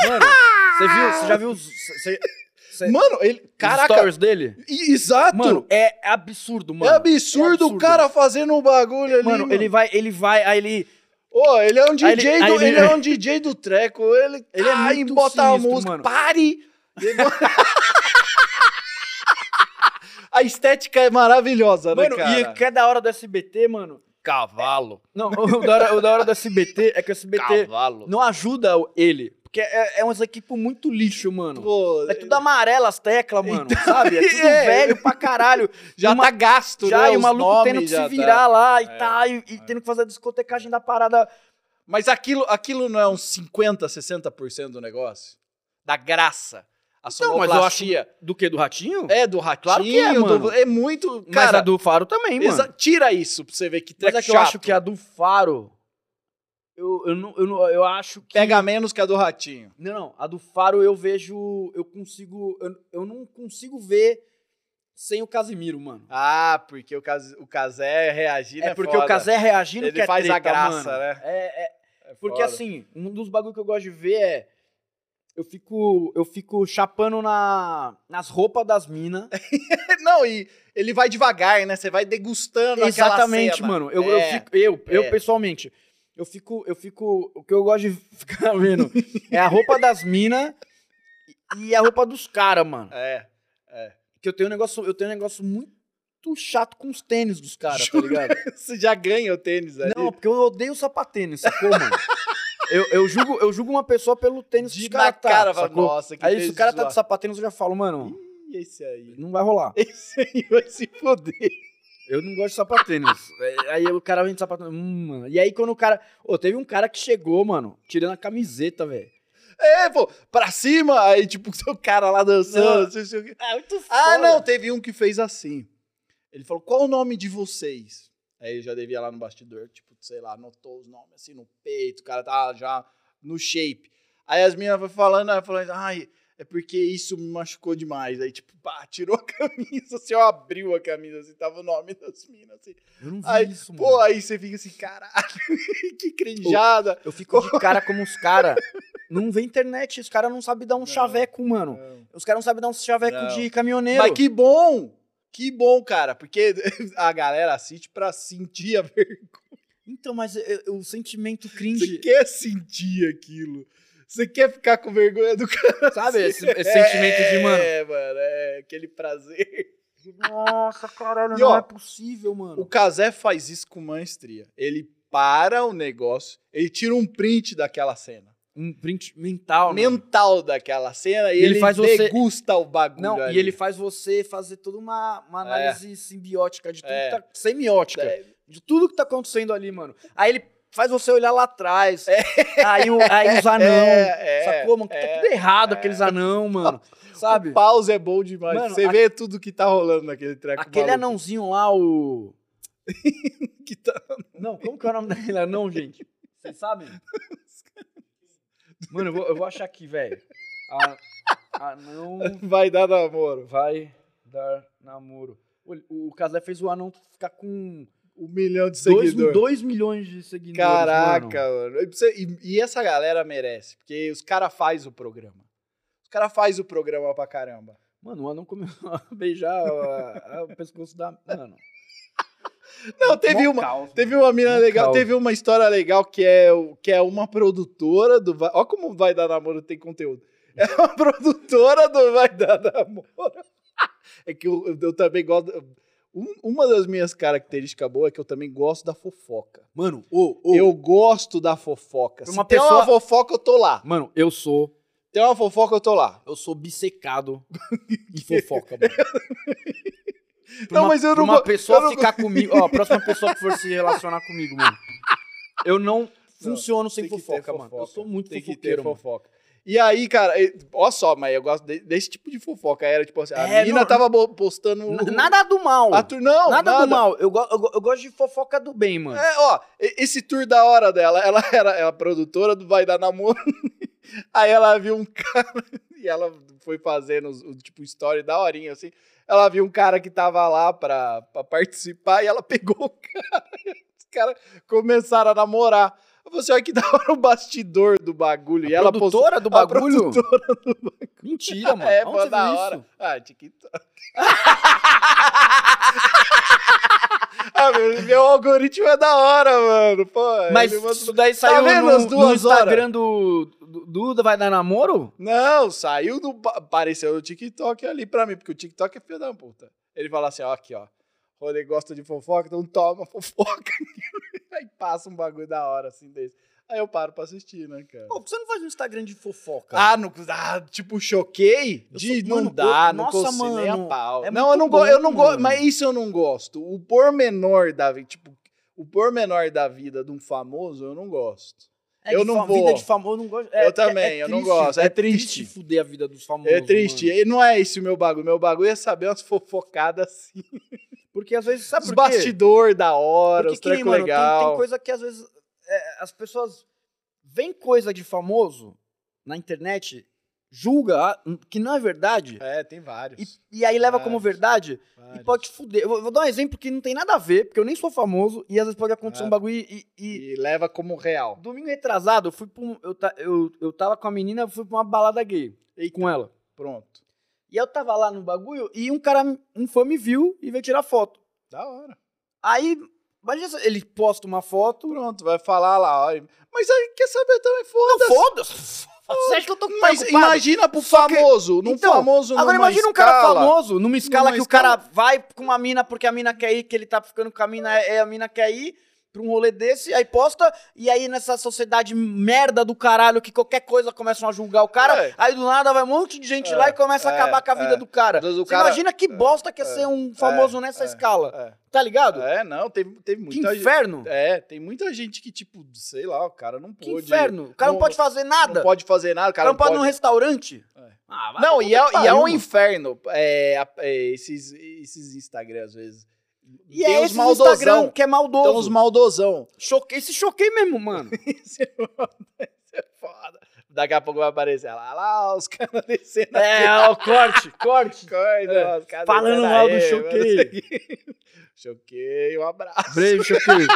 Mano, você viu, você já viu os, você, Mano, ele. os Caraca. stories dele? i- Exato. Mano, é absurdo, mano. é absurdo o cara fazendo um bagulho ali. Mano, ele vai, ele vai, aí ele... Ô, ele é um DJ ele- do, ele, ele- é um DJ do treco. Ele, Ele é ai, muito bota a sinistro, música. mano. Pare! a estética é maravilhosa, né, Mano, cara? e o que é da hora do SBT, mano... Cavalo. Não, o da hora, o da hora do SBT é que o SBT Cavalo. não ajuda ele. Porque é, é uns equipos muito lixo, mano. Pô, É tudo amarelo as teclas, mano, sabe? É tudo É. velho pra caralho. já uma- tá gasto, Já, né? e o maluco tendo que já se tá. virar lá e É, tá, e, e tendo que fazer a discotecagem da parada. Mas aquilo, aquilo não é uns 50, 60% do negócio? Da graça. A Não, mas eu sonoplastia. Do que? Do ratinho? É do ratinho, Claro que é, do- mano. é muito... Mas Cara, a do Faro também, mano. tira isso pra você ver que Mas treco é que eu chato. acho que a do Faro. Eu, eu, não, eu, não, eu acho que. Pega menos que a do ratinho. Não, não. A do Faro eu vejo. Eu consigo. Eu, eu não consigo ver sem o Casimiro, mano. Ah, porque o, Cas, o Casé reagindo é é porque foda. o Casé reagindo Ele que é faz a treta, graça, mano. né? É, é, É porque foda. assim, um dos bagulhos que eu gosto de ver é. Eu fico, eu fico chapando na, nas roupas das minas. Não, e ele vai devagar, né? Você vai degustando Exatamente, mano. Eu, eu, É. fico, eu, eu É. pessoalmente, eu fico, eu fico. O que eu gosto de ficar vendo é a roupa das minas e a roupa dos caras, mano. É. Que eu tenho um negócio, eu tenho um negócio muito chato com os tênis dos caras, tá ligado? Você já ganha o tênis ali. Não, porque eu odeio sapatênis, sacou, mano? Eu, eu, julgo, eu julgo uma pessoa pelo tênis de caras, tá, cara, fala, nossa, que Aí se o cara tá de sapatênis, eu já falo, mano, Ih, esse aí. não vai rolar. Esse aí vai se foder. Eu não gosto de sapatênis. É, aí o cara vem de sapatênis. Hum, mano. E aí quando o cara. Ô, teve um cara que chegou, mano, tirando a camiseta, velho. É, pô, pra cima, aí tipo, o cara lá dançando, Não. sei se o quê. É muito Ah, não, teve um que fez assim. Ele falou, qual o nome de vocês? Aí ele já devia lá no bastidor, tipo, sei lá, anotou os nomes assim no peito, o cara tá já no shape. Aí as meninas foi falando, aí falando, ai, é porque isso me machucou demais. Aí, tipo, pá, tirou a camisa, assim, ó, abriu a camisa, assim, tava o nome das minas, assim. Eu não vi Aí, isso, pô, mano. aí você fica assim, caralho, que crinjada. Eu fico de cara como os caras. Não vê internet, os caras não sabem dar um chaveco, mano. Os caras não sabem dar um chaveco Não. de caminhoneiro. Mas que bom! Que bom, cara, porque a galera assiste pra sentir a vergonha. Então, mas o sentimento Você cringe, quer sentir aquilo. Você quer ficar com vergonha do cara. sabe? Esse, esse sentimento de, mano. É, mano, é aquele prazer. Nossa, caralho, E, ó, não é possível, mano. O Kazé faz isso com maestria. Ele para o negócio, ele tira um print daquela cena. Um print mental, né? mental daquela cena e E ele ele, faz você- degusta o bagulho. Não, ali. e ele faz você fazer toda uma, uma análise simbiótica de tudo É. que tá. Semiótica. É, De tudo que tá acontecendo ali, mano. Aí ele faz você olhar lá atrás. Aí, o- aí os anão. É, é, sacou, mano? Que é, tá tudo errado aqueles anão, mano. Sabe? O pause é bom demais. Mano, Você a- vê tudo que tá rolando naquele treco. Aquele maluco. anãozinho lá, o. que tá. Não, como que é o nome daquele anão, gente? Vocês sabem? Mano, eu vou, eu vou achar aqui, velho. A- Anão Vai dar namoro. vai dar namoro. O, o Casé fez o anão ficar com Um milhão de 2 seguidores. milhões de seguidores. Caraca, mano. mano. E E, essa galera merece, porque os caras fazem o programa. Os caras fazem o programa pra caramba. Mano, o anão começou a beijar a- a- o pescoço da. Mano. Não, teve uma, caos, Teve uma mina legal, caos. teve uma história legal que é, que é uma produtora do. Vai- Ó, como vai dar namoro tem conteúdo. É uma produtora do Vai Dar Namoro. É que eu- eu também gosto. Um- uma das minhas características boas é que eu também gosto da fofoca. Mano, ô, ô. Eu gosto da fofoca. Se uma tem pessoa- uma fofoca, eu tô lá. Mano, eu sou. Tem uma fofoca, eu tô lá. Eu sou bissecado em fofoca, mano. Pra Não, uma, mas eu pra não uma go- pessoa eu não ficar comigo. Ó, a próxima pessoa que for se relacionar comigo, mano. Eu não funciono sem Tem que ter fofoca, mano. Eu sou muito Tem que ter fofoqueiro, mano. fofoca. E aí, cara, ó só, mas eu gosto de- desse tipo de fofoca. Era tipo assim, a É, menina não- tava postando. N- Nada do mal. A tur- Não, nada, nada, do mal. Eu, go- eu eu gosto de fofoca do bem, mano. É, ó, esse tour da hora dela, ela era ela produtora do Vai Dar Namoro. Aí ela viu um cara e ela foi fazendo o tipo story da horinha assim. Ela viu um cara que tava lá pra, pra participar e ela pegou o cara. Os caras começaram a namorar. Eu falei assim, olha que da hora o bastidor do bagulho. e A ela produtora do a bagulho? produtora Mentira, mano. É, pô, você da hora. isso? Ah, TikTok. ah, meu, meu algoritmo é da hora, mano. Pô, Mas manda- isso daí saiu vendo no, as duas no Instagram do, do Duda Vai Dar Namoro? Não, saiu do. Apareceu no TikTok ali pra mim, porque o TikTok é filho da puta. Ele fala assim: ó, aqui, ó. Rolê gosta de fofoca, então toma fofoca. Aí passa um bagulho da hora assim desse. Aí eu paro pra assistir, né, cara? Pô, por que você não faz um Instagram de fofoca? Ah, não, ah, tipo, choquei? De, sou- não mano, dá, eu- não nossa, consigo nem a mano, pau. é não, eu não, go, eu não gosto, mas isso eu não gosto. O pormenor da vida, tipo, o pormenor da vida de um famoso, eu não gosto. É eu não vou. Vida de famoso, eu não gosto. Eu também, eu não gosto, é triste. fuder a vida dos famosos. É triste, mano. e não é esse o meu bagulho. Meu bagulho é saber umas fofocadas assim. Porque às vezes, sabe Os por quê? bastidor da hora, Porque os nem, trecos mano, tem, legal. tem coisa que às vezes é, as pessoas veem coisa de famoso na internet, julga que não é verdade, É, tem vários. e, e aí leva Vários. como verdade e vários. pode te fuder. Eu vou, dar um exemplo que não tem nada a ver, porque eu nem sou famoso, e às vezes pode acontecer É. um bagulho e, e- E leva como real. Domingo retrasado, eu fui pra um, eu, ta- eu, eu tava com a menina, fui pra uma balada gay com ela. Pronto. E eu tava lá no bagulho e um cara, um fã me viu e veio tirar foto. Da hora. Aí, imagina, ele posta uma foto. Pronto, vai falar lá. ó. Mas aí quer saber também, Não, foda-se. Você acha que eu tô Mas imagina pro Só que- famoso, num Então, famoso Agora imagina um cara famoso, numa escala Numa que o escala- cara vai com uma mina porque a mina quer ir, que ele tá ficando com a mina, é a mina quer ir pra um rolê desse, aí posta, e aí nessa sociedade merda do caralho que qualquer coisa começam a julgar o cara, É. aí do nada vai um monte de gente É, lá e começa a é, acabar com a vida é. do cara. Às vezes o Você cara- imagina que bosta que é ser um famoso nessa é, escala, É. tá ligado? É, não, teve, teve que muita gente. inferno! É, tem muita gente que, tipo, sei lá, o cara não que pôde. inferno! O cara não, pode fazer nada. Não pode fazer nada, o o cara cara não pode ir num pode. restaurante. É. Ah, Não, e é, que e é um inferno. É, é, esses, esses Instagram, às vezes. E tem é os esse Instagram maldosão. que é maldoso. Tem uns maldosão. Choquei, se choquei mesmo, mano. Isso é foda. Daqui a pouco vai aparecer lá, lá os caras descendo É, ó, corte, corte. Coisa, É, ó, os falando mal do aí, choquei. aqui. Choquei, um abraço. Breve, choquei.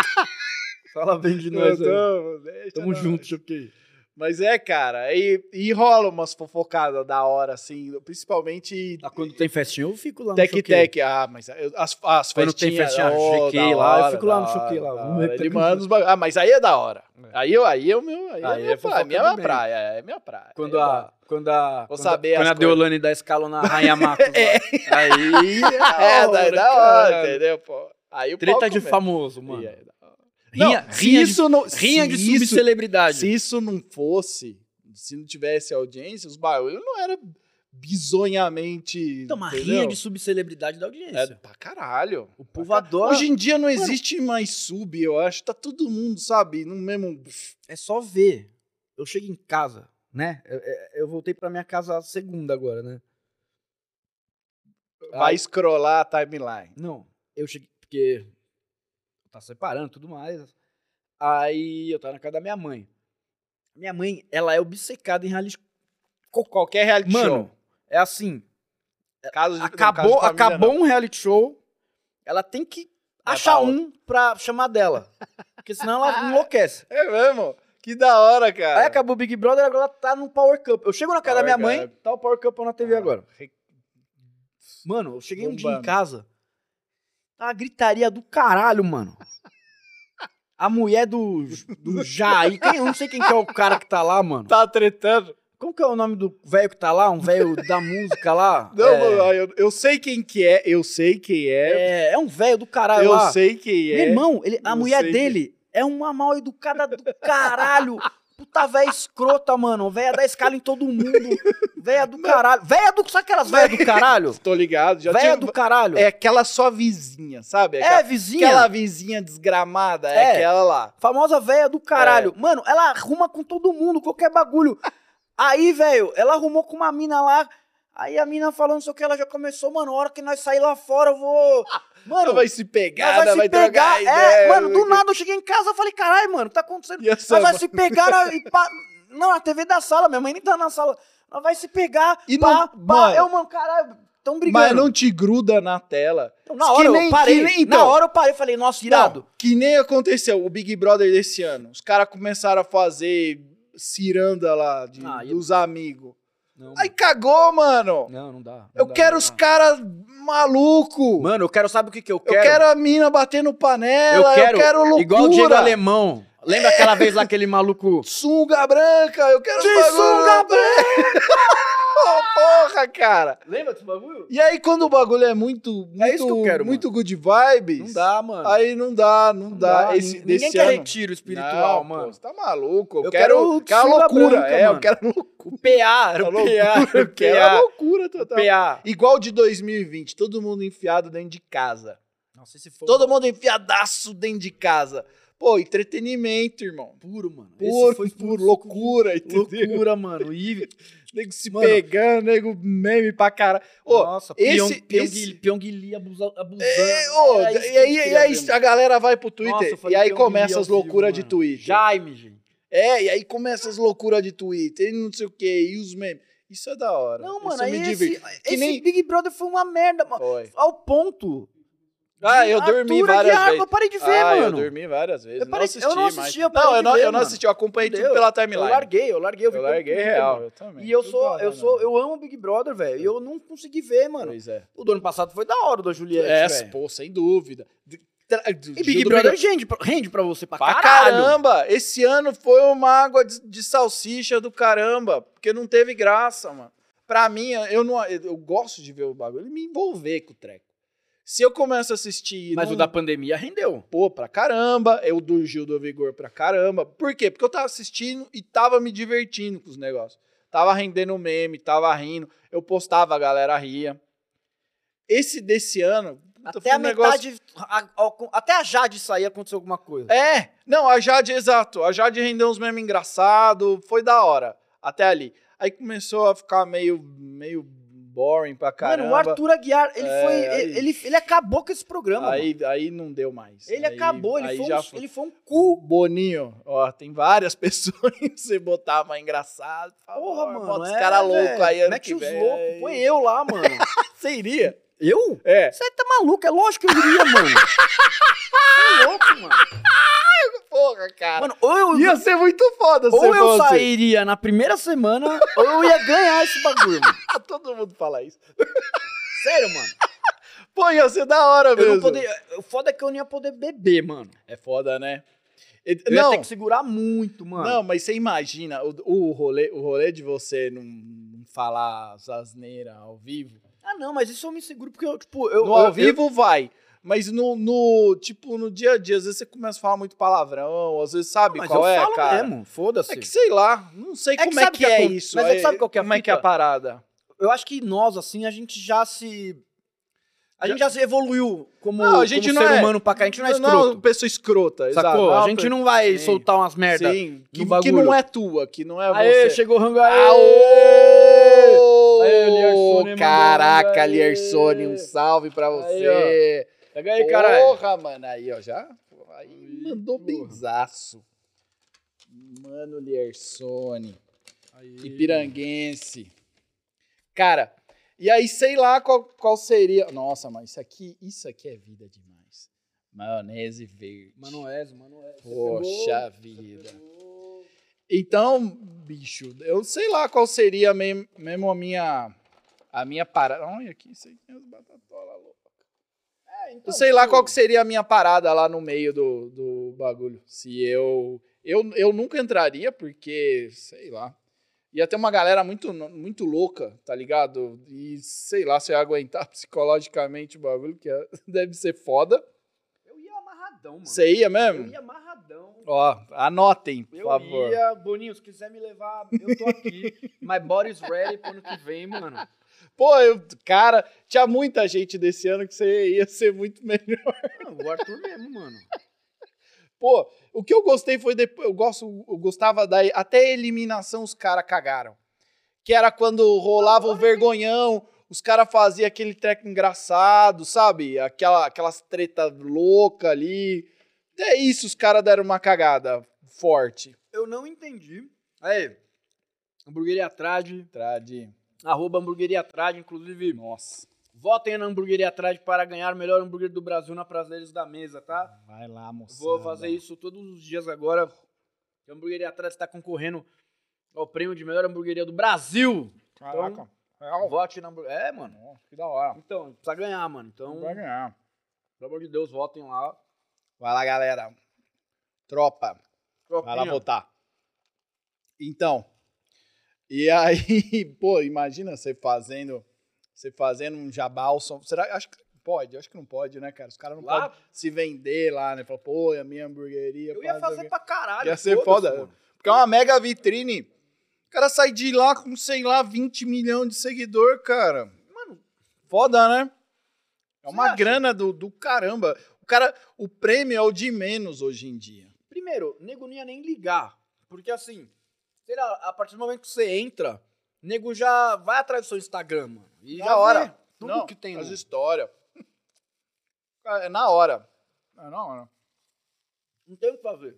Fala bem de nós aí. Tamo, Tamo junto, choquei. Mas é, cara, e, e rola umas fofocadas da hora, assim, principalmente Ah, quando tem festinha, eu fico lá no Tec choquei. Tec. Ah, mas eu- as, as Quando tem festinhas... festinha, oh, da lá, eu fico lá no choquei lá, hora. Ele manda os bagulho. Ah, mas aí é da hora. É. Aí, eu, aí é o meu... Aí, Aí é, é minha fofoca praia, minha praia, é minha praia. Quando é a, da- quando a, Vou quando, saber quando a Deolane dá escala na Rainha Matos. É. Aí É, é da hora, entendeu, pô? Aí o Treta de famoso, mano. E aí, hora. Rinha, Não, se rinha de, isso não... rinha de isso- subcelebridade. Se isso não fosse, se não tivesse audiência, os bagulho não era bizonhamente. Então, uma entendeu? rinha de subcelebridade da audiência. É pra caralho. O povo adora. Hoje em dia não existe mais sub, eu acho. Tá todo mundo, sabe, no mesmo. É só ver. Eu chego em casa, né? Eu, eu- eu voltei pra minha casa segunda agora, né? Vai Aí- scrollar a timeline. Não, eu cheguei. Porque. Tá separando tudo mais. Aí eu tava na casa da minha mãe. Minha mãe, ela é obcecada em reality. Qualquer reality Mano, show. é assim. Caso de, acabou caso de família, acabou não. um reality show. Ela tem que Vai achar um pra chamar dela. Porque senão ela enlouquece. É mesmo? Que da hora, cara. Aí acabou o Big Brother, agora ela tá no Power Cup. Eu chego na casa da minha Power mãe, tá o Power Cup na TV Ah, agora. Mano, eu cheguei um dia em Bombando. casa. Tá uma gritaria do caralho, mano. A mulher do, do Jair. Quem, eu não sei quem que é o cara que tá lá, mano. Tá tretando. Como que é o nome do velho que tá lá? Um velho da música lá? Não, é, mano, eu, eu sei quem que é, eu sei quem é. é, é um velho do caralho eu lá. sei quem é. Meu irmão, ele, a Eu mulher dele é uma mal educada do caralho. Puta véia escrota, mano. Véia da escala em todo mundo. Véia do caralho. Véia do. Sabe aquelas véia do caralho? Tô ligado, já Véia tive- do caralho. É aquela só vizinha, sabe? É, Aquela, vizinha. aquela vizinha desgramada, é, É. aquela lá. Famosa véia do caralho. É. Mano, ela arruma com todo mundo, qualquer bagulho. Aí, velho, ela arrumou com uma mina lá. Aí a mina falando, não sei o que, ela já começou, mano, a hora que nós sair lá fora, eu vou. Mano, Ela vai se pegar, ela vai, se pegar. trocar É, mano, do nada eu cheguei em casa e falei, caralho, mano, tá acontecendo? E Nós essa vai se pegar e pá, Não, na TV da sala, minha mãe nem tá na sala. Nós vai se pegar. E pá, não- pá. mano, eu, mano, caralho, tão brigando. Mas não te gruda na tela. Então, na Que hora nem- eu parei. que nem- então. Na hora eu parei e falei, nossa, irado. Não, que nem aconteceu o Big Brother desse ano. Os caras começaram a fazer ciranda lá de, Ah, dos amigos. Não, Aí cagou, mano. não, não dá. não Eu dá, quero os caras malucos. Mano, eu quero, sabe o que que eu eu quero? quero a mina batendo panela. Eu quero, loucura. igual o Diego Alemão. Lembra aquela vez lá aquele maluco? Sunga branca. Eu quero De sunga branca! Ô, porra, cara. Lembra desse bagulho? E aí, quando o bagulho é muito, muito, É isso que eu quero, muito good vibes, Não dá, mano. aí não dá, não, Não dá. dá. Esse, Ninguém quer ano, retiro espiritual, Não, mano. Pô, você tá maluco? Eu, Eu quero, quero sunga loucura. branca, é, eu mano. quero loucura. O PA, era o PA. Eu quero a loucura total. PA. Igual de 2020, todo mundo enfiado dentro de casa. Nossa, esse foi Todo mundo enfiadaço dentro de casa. Pô, entretenimento, irmão. puro, mano. Puro, foi puro, loucura, entendeu? Loucura, mano. E, Nego se Mano. pegando, nego meme pra caralho. Ô, nossa, esse- Pyong- esse- Pyong- Pyongyi abusa- abusando. É, ô, É isso e aí, e aí a galera vai pro Twitter Nossa, e aí Pyongyi começa as loucuras de. Twitter. Jaime, gente. É, e aí começa as loucuras de Twitter, e não sei o que, e os memes. Isso é da hora. Não, Isso mano, eu aí me esse, esse nem- Big Brother foi uma merda, mano. Foi. Ao ponto. Ah, eu dormi várias vezes. Eu parei de ver, ah, mano. eu dormi várias vezes. Eu não parei- assisti, eu não mas- assisti, eu parei Não, eu não, ver, eu não assisti, eu acompanhei tudo Entendeu? pela timeline. Eu larguei, eu larguei. Eu, Eu larguei tudo, real, mano. eu também. E eu Tudo sou, eu né, sou, mano? eu amo Big Brother, velho. E eu não consegui ver, mano. Pois é. O do ano passado foi da hora, da Juliette, É, velho. pô, sem dúvida. E Big Brother rende, pra- rende pra você pra, Pra caralho. caramba! Esse ano foi uma água de, de salsicha do caramba, porque não teve graça, mano. Pra mim, eu não eu gosto de ver o bagulho me envolver com o treco. Se eu começo a assistir. Mas não- o da pandemia rendeu. Pô, pra caramba. Eu do Gil do Vigor pra caramba. Por quê? Porque eu tava assistindo e tava me divertindo com os negócios. Tava rendendo meme, tava rindo. Eu postava, a galera ria. Esse desse ano. puta, Até foi a um negócio- metade. a- a- até a Jade sair aconteceu alguma coisa. É, não, a Jade, exato. A Jade rendeu uns memes engraçados, foi da hora. Até ali. Aí começou a ficar meio, meio boring pra caramba. Mano, o Arthur Aguiar, ele É, foi. aí- Ele, ele, ele acabou com esse programa. mano. Aí, aí não deu mais. Ele Aí- acabou, ele aí foi, um, ele foi um cu. Boninho, ó, tem várias pessoas que você botava engraçado. Porra, mano. Bota os é, caras loucos velho. aí ano Mete que os vem. loucos. Põe eu lá, mano. Você iria? eu? É. Você tá maluco? É lógico que eu iria, mano. Você é louco, mano. Porra, cara. Mano, ou eu, Ia ser muito foda ou eu fosse. sairia na primeira semana, ou eu ia ganhar esse bagulho, mano. Todo mundo fala isso. Sério, mano. Pô, ia ser da hora Eu mesmo. não poder, o foda é que eu não ia poder beber, mano. É foda, né? Eu ia não, ter que segurar muito, mano. não, mas você imagina o, o, rolê, o rolê de você não, não falar asneira ao vivo. Ah, não, mas isso eu me seguro porque eu, tipo, eu. no eu- ao eu- vivo vai. Mas no, no, tipo, no dia a dia, às vezes você começa a falar muito palavrão, às vezes sabe mas qual eu é, falo cara. mesmo, foda-se. É que sei lá, não sei É como é que, que é acon- isso. mas é que sabe qual que é a Como é que é a fita? parada? Eu acho que nós, assim, a gente já se. A gente já se evoluiu como, Não, a gente como não ser é- humano pra cá, a gente não é Não, escroto. pessoa escrota, exato. sacou? Não, a gente não vai Sim. soltar umas merda. Sim, que, que não é tua, que não é Aê, você. chegou o rango Aô! Aê, Liersone Caraca, aê. Liersone, um salve pra você. Pega aí, caralho. Porra, mano, aí, ó, já aí mandou porra. benzaço. Mano, Liersone, Ipiranguense. Cara, e aí sei lá qual, qual seria... Nossa, mas isso aqui, isso aqui é vida demais. Maionese verde. Manoés. Você Poxa vida. Então, bicho, eu sei lá qual seria mem- mesmo a minha a minha parada. Olha aqui, isso aí tem as batatolas loucas. É, então, Eu sei lá tipo, qual que seria a minha parada lá no meio do, do bagulho. Se eu, eu eu nunca entraria porque, sei lá, ia ter uma galera muito muito louca, tá ligado? E sei lá se eu ia aguentar psicologicamente o bagulho, que é- deve ser foda. Eu ia amarradão, mano. Você ia Eu mesmo? ia amarradão. Ó, anotem, por Eu favor. ia, Boninho, se quiser me levar, eu tô aqui. My body's ready pro ano que vem, mano. Pô, eu, cara, tinha muita gente desse ano que você ia ser muito melhor. Não, o Arthur mesmo, mano. Pô, o que eu gostei foi depois, eu gosto, eu gostava da até a eliminação os caras cagaram. Que era quando rolava o vergonhão, os caras faziam aquele treco engraçado, sabe? Aquela, aquelas treta louca ali. Até isso os caras deram uma cagada forte. Eu não entendi. Aí, hamburgueria Trade, Trade. arroba hamburgueria Trade, inclusive, Nossa. Votem na hamburgueria Trade para ganhar o melhor hambúrguer do Brasil na Prazeres da Mesa, tá? Vai lá, moça. Vou fazer isso todos os dias agora. A hamburgueria Trade está concorrendo ao prêmio de melhor hamburgueria do Brasil. Caraca. Real. Vote na hamburgueria. É, mano. Nossa, que da hora. Então, precisa ganhar, mano. Então, Vai ganhar. pelo amor de Deus, votem lá. Vai lá, galera. Tropa. Vai lá Tropinha. votar. Então, e aí, pô, imagina você fazendo, você fazendo um jabalson. Será? Acho que pode, acho que não pode, né, cara? Os caras não podem se vender lá, né? Falar, pô, é a minha hamburgueria. eu ia fazer pra caralho. Ia ser foda. Porque é uma mega vitrine. O cara sai de lá com, sei lá, 20 milhões de seguidor, cara. Mano, Foda, né? É uma acha? grana do, do caramba. O cara, o prêmio é o de menos hoje em dia. primeiro, nego não ia nem ligar. Porque assim, sei lá, a partir do momento que você entra, nego já vai atrás do seu Instagram, mano. E Na já hora. vê tudo Não, que tem as histórias. É na hora. É na hora. Não tem o que fazer.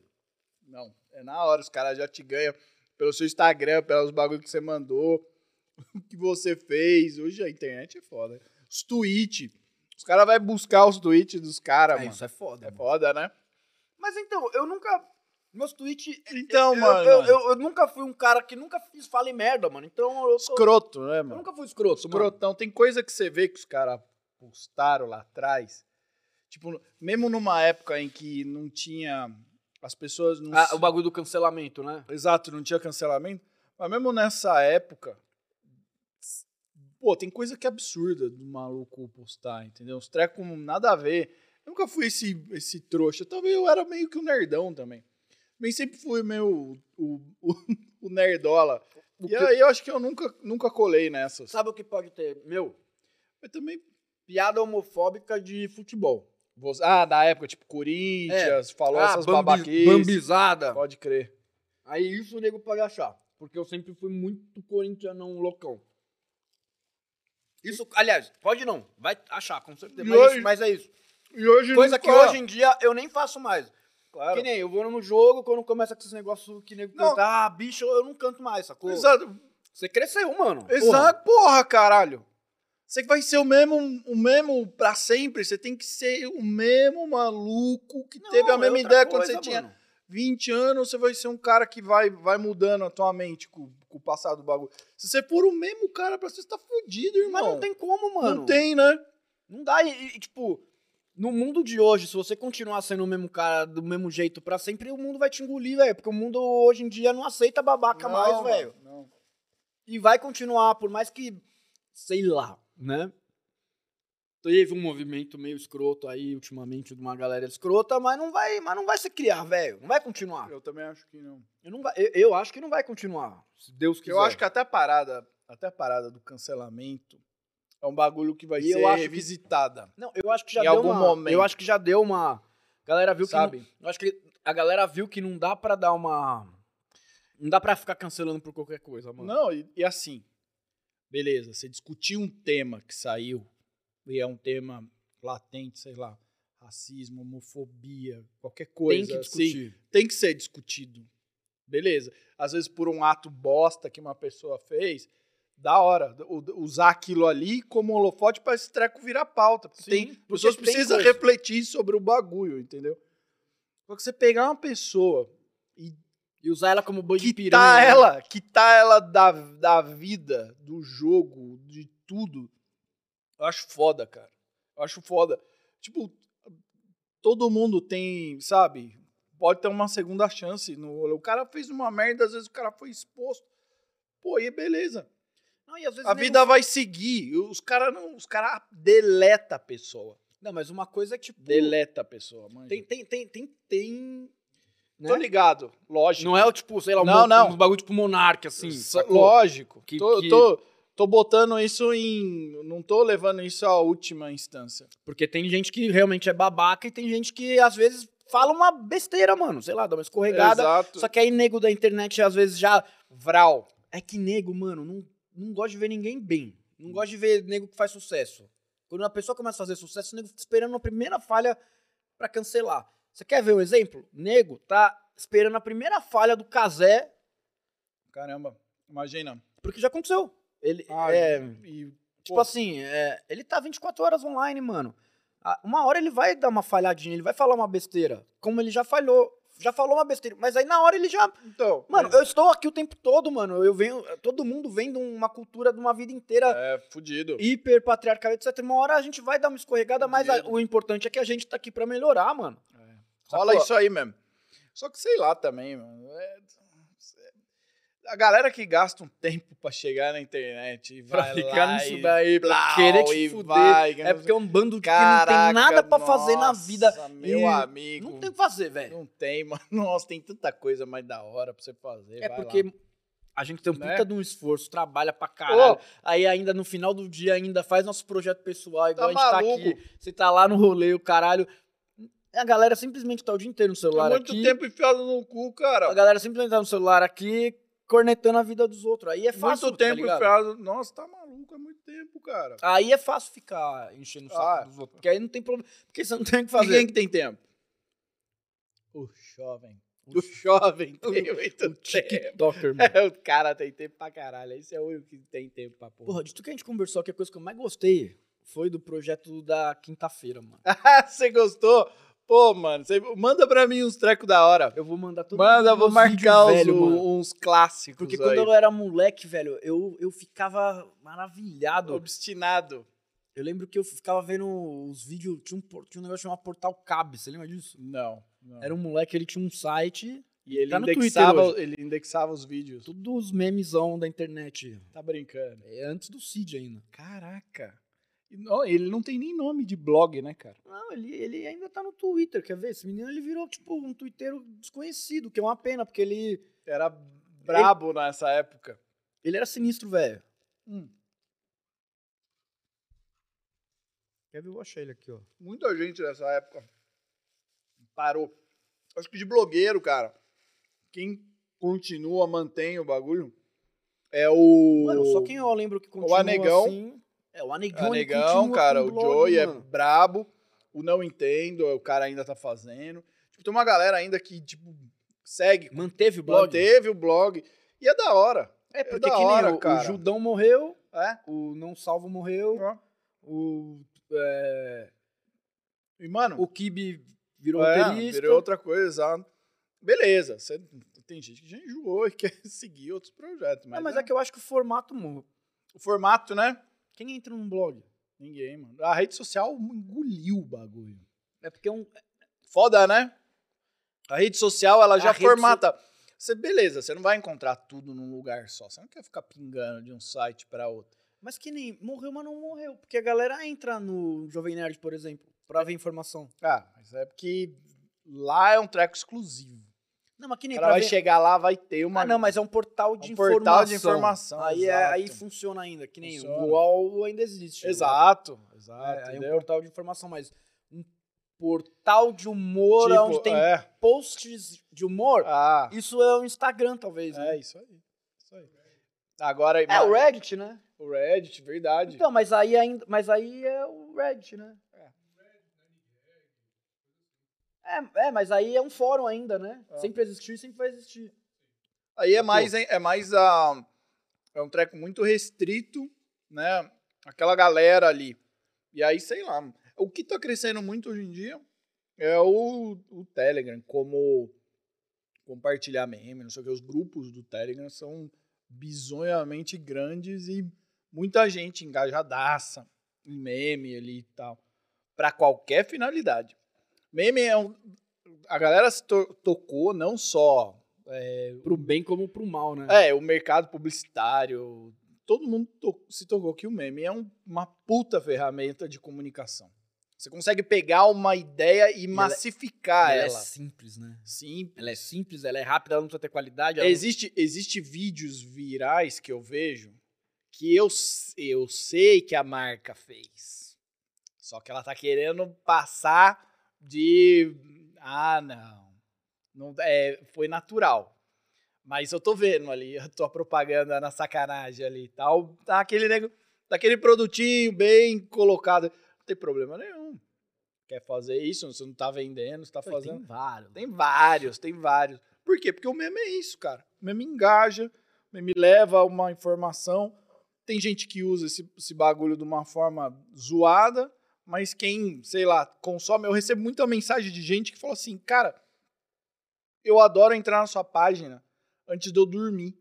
Não, é na hora. Os caras já te ganham pelo seu Instagram, pelos bagulho que você mandou, o que você fez. Hoje a internet é foda. Os tweets. Os caras vão buscar os tweets dos caras, É, mano. isso é foda. É mano. foda, né? Mas então, eu nunca. Meus tweets. Então, eu, mano. Eu, eu, eu nunca fui um cara que nunca fiz fale merda, mano. Então eu, Escroto, né, eu mano? nunca fui escroto, mano. Escrotão. Tem coisa que você vê que os caras postaram lá atrás. Tipo, mesmo numa época em que não tinha. As pessoas não. Ah, se- o bagulho do cancelamento, né? Exato, não tinha cancelamento. Mas mesmo nessa época. Pô, tem coisa que é absurda do maluco postar, entendeu? Os trecos nada a ver. Eu nunca fui esse, esse trouxa. Talvez eu era meio que um nerdão também. Bem, sempre fui meio o, o, o nerdola. O E que- aí eu acho que eu nunca, nunca colei nessas. Sabe o que pode ter? Meu, Mas também. piada homofóbica de futebol. você- Ah, da época, tipo, Corinthians, falou Ah, essas bambi- babaquices. Bambizada. Pode crer. Aí isso o nego pode achar. Porque eu sempre fui muito corintianão loucão. Isso, aliás, pode não. Vai achar, com certeza. Mas, hoje- isso- mas é isso. E hoje Coisa que hoje em dia eu nem faço mais. Claro. Que nem eu vou no jogo, quando começa com esse negócio que nego Não. canta, ah, bicho, eu não canto mais, sacou? Exato. Você cresceu, mano. Porra. Exato, porra, caralho. Você vai ser o mesmo, o mesmo pra sempre. Você tem que ser o mesmo maluco que Não, teve a é mesma outra ideia quando coisa, você tinha mano. 20 anos, você vai ser um cara que vai, vai mudando a tua mente com, com o passar do bagulho. Se você for o mesmo cara pra você, você tá fudido, irmão. Mas não tem como, mano. Não tem, né? Não dá. E, e, tipo, no mundo de hoje, se você continuar sendo o mesmo cara do mesmo jeito pra sempre, o mundo vai te engolir, velho. Porque o mundo hoje em dia não aceita babaca mais, Não, velho. mano, Não. E vai continuar, por mais que, sei lá, né? Teve um movimento meio escroto aí ultimamente de uma galera escrota, mas não vai, mas não vai se criar, velho. Não vai continuar. Eu também acho que não. Eu, não vai, eu, eu acho que não vai continuar, se Deus quiser. Eu acho que até a parada, até a parada do cancelamento é um bagulho que vai E eu ser acho que- revisitada. Não, eu acho que já Em deu algum uma, momento. Eu acho que já deu uma. A galera viu que. Sabe? não- eu acho que a galera viu que não dá pra dar uma. Não dá pra ficar cancelando por qualquer coisa, mano. Não, e, e assim, beleza, você discutir um tema que saiu, e é um tema latente, sei lá, racismo, homofobia, qualquer coisa Tem que assim, discutir. tem que ser discutido. Beleza. Às vezes por um ato bosta que uma pessoa fez, da hora, usar aquilo ali como holofote pra esse treco virar pauta. Porque Sim, tem, porque pessoas tem precisam coisa. refletir sobre o bagulho, entendeu? Só que você pegar uma pessoa e E usar ela como boi de piranha. quitar né? ela, quitar ela da, da vida, do jogo, de tudo. Eu acho foda, cara. Eu acho foda. Tipo, todo mundo tem, sabe? Pode ter uma segunda chance. No, o cara fez uma merda, às vezes o cara foi exposto. Pô, e beleza. Não, e às vezes A vida vai seguir. Os caras não. Os caras deleta a pessoa. Não, mas uma coisa é que, tipo. Deleta a pessoa, mano. Tem, tem, tem, tem. tem né? Tô ligado, lógico. Não é o tipo, sei lá, um, Não, não. um bagulho tipo monarca, assim. Sa- sacou? Lógico. Que- tô, que- tô, tô botando isso em. Não tô levando isso à última instância. Porque tem gente que realmente é babaca e tem gente que às vezes fala uma besteira, mano. Sei lá, dá uma escorregada. Exato. Só que aí nego da internet às vezes já. Vral. É que nego, mano, não, não gosta de ver ninguém bem. Não gosta de ver nego que faz sucesso. Quando uma pessoa começa a fazer sucesso, o nego fica esperando a primeira falha pra cancelar. Você quer ver um exemplo? Nego tá esperando a primeira falha do Casé, Caramba, imagina. porque já aconteceu. Ele Ah, é, E, Tipo pô, assim, é, ele tá 24 horas online, mano. Uma hora ele vai dar uma falhadinha, ele vai falar uma besteira. Como ele já falhou. Já falou uma besteira. Mas aí na hora ele já. então. Mano, mas- eu estou aqui o tempo todo, mano. Eu venho. Todo mundo vem de uma cultura de uma vida inteira É, fudido. hiper patriarcal, etc. Uma hora a gente vai dar uma escorregada, mas a- Fudido. o importante é que a gente tá aqui pra melhorar, mano. Rola Sacou? isso aí mesmo. Só que sei lá também, mano. é- A galera que gasta um tempo pra chegar na internet e Pra vai ficar lá nisso e daí, pra blau, querer te fuder. vai, É porque é um bando de que Caraca, não tem nada pra fazer na nossa, vida. Meu E amigo. Não tem o que fazer, velho. Não tem, mano. Nossa, tem tanta coisa mais da hora pra você fazer. É porque lá. a gente tem um Né? puta de um esforço, trabalha pra caralho. Ô, Aí ainda no final do dia ainda faz nosso projeto pessoal, igual Tá a gente tá maluco. aqui. Você tá lá no rolê, o caralho. A galera simplesmente tá o dia inteiro no tem celular muito aqui. tempo enfiado no cu, cara. A galera simplesmente tá no celular aqui, cornetando a vida dos outros. Aí é fácil, muito tá tempo ligado? enfiado. Nossa, tá maluco, é muito tempo, cara. Aí é fácil ficar enchendo o saco Ah. dos outros. Porque aí não tem problema. Porque você não tem o que fazer. quem que tem tempo? O jovem. O jovem tem muito O tempo. TikToker, mano. É, o cara tem tempo pra caralho. Esse é o único que tem tempo pra porra. Porra, de tudo que a gente conversou aqui, a coisa que eu mais gostei foi do projeto da quinta-feira, mano. Você gostou? Pô, mano, você manda pra mim uns trecos da hora. Eu vou mandar todo Manda, vou marcar uns, uns clássicos Porque aí. quando eu era moleque, velho, eu, eu ficava maravilhado. Obstinado. Eu lembro que eu ficava vendo os vídeos, tinha um, tinha um negócio chamado Portal Cab, você lembra disso? Não, não. Era um moleque, ele tinha um site, E ele tá indexava, ele indexava os vídeos. todos os memezão da internet. Tá brincando. É antes do Cid ainda. Caraca. Ele não tem nem nome de blog, né, cara? Não, ele, ele ainda tá no Twitter, quer ver? Esse menino, ele virou, tipo, um twitteiro desconhecido, que é uma pena, porque ele, Era brabo nessa época. ele era sinistro, velho. Hum. Quer ver? Eu achei ele aqui, ó. Muita gente nessa época parou. Acho que de blogueiro, cara. Quem continua, mantém o bagulho é o. Mano, só quem eu lembro que continua Anegão. assim... É, o Anegão, ele Anegão, continua cara. O Joey é mano. brabo. O Não Entendo, o cara ainda tá fazendo. Tipo, tem uma galera ainda que, tipo, segue. Manteve o blog? Manteve o blog. E é da hora. É, porque da que nem hora, o, o cara. Judão morreu, É? o Não Salvo morreu, o, é, E, mano, o Kibe virou é, roteirista. virou outra coisa, exato. beleza. Você, tem gente que já enjoou e quer seguir outros projetos. Mas, Não, mas né, é que eu acho que o formato muda. o formato, né? Quem entra num blog? Ninguém, mano. A rede social engoliu o bagulho. É porque é um. Foda, né? A rede social, ela já formata. Você, beleza, você não vai encontrar tudo num lugar só. Você não quer ficar pingando de um site para outro. Mas que nem morreu, mas não morreu. Porque a galera entra no Jovem Nerd, por exemplo, pra ver informação. Ah, mas é porque lá é um treco exclusivo. Não, mas que O nem cara pra vai ver... chegar lá, vai ter uma. Ah, não, mas é um portal de Um informação. portal de informação, Aí, é, aí funciona ainda, que nem Funciona. o UOL ainda existe. Exato, É, exato. aí é um portal de informação, mas um portal de humor Tipo, onde tem É. posts de humor, Ah, isso é o Instagram, talvez. é né? isso aí. Isso aí. Agora, É, o Reddit, né? o Reddit, verdade. Então, mas aí ainda, mas aí é o Reddit, né? É, é, mas aí é um fórum ainda, né? É. Sempre existiu, sempre vai existir. Aí é mais, é mais a. É um treco muito restrito, né? Aquela galera ali. E aí, sei lá. O que tá crescendo muito hoje em dia é o, o Telegram, como compartilhar meme, não sei o que. Os grupos do Telegram são bizonhamente grandes e muita gente engajadaça em meme ali e tal. Pra qualquer finalidade. Meme é um. A galera se to- tocou não só é, Pro bem como pro mal, né? é, o mercado publicitário, todo mundo to- se tocou que o meme é um- uma puta ferramenta de comunicação. Você consegue pegar uma ideia e, ela- massificar ela, ela. é simples, né? Sim. Ela é simples, ela é rápida, ela não precisa ter qualidade. ela não- Existe, existe vídeos virais que eu vejo que eu, eu sei que a marca fez. Só que ela tá querendo passar de. Ah, não. não é, foi natural. Mas eu tô vendo ali a tua propaganda na sacanagem ali e tal. Tá aquele nego, daquele produtinho bem colocado. Não tem problema nenhum. Quer fazer isso? Você não tá vendendo, você tá Tem fazendo. vários. Tem vários, tem vários. Por quê? Porque o meme é isso, cara. O meme engaja, o meme leva uma informação. Tem gente que usa esse, esse bagulho de uma forma zoada, mas quem, sei lá, consome. Eu recebo muita mensagem de gente que fala assim, cara, eu adoro entrar na sua página antes de eu dormir.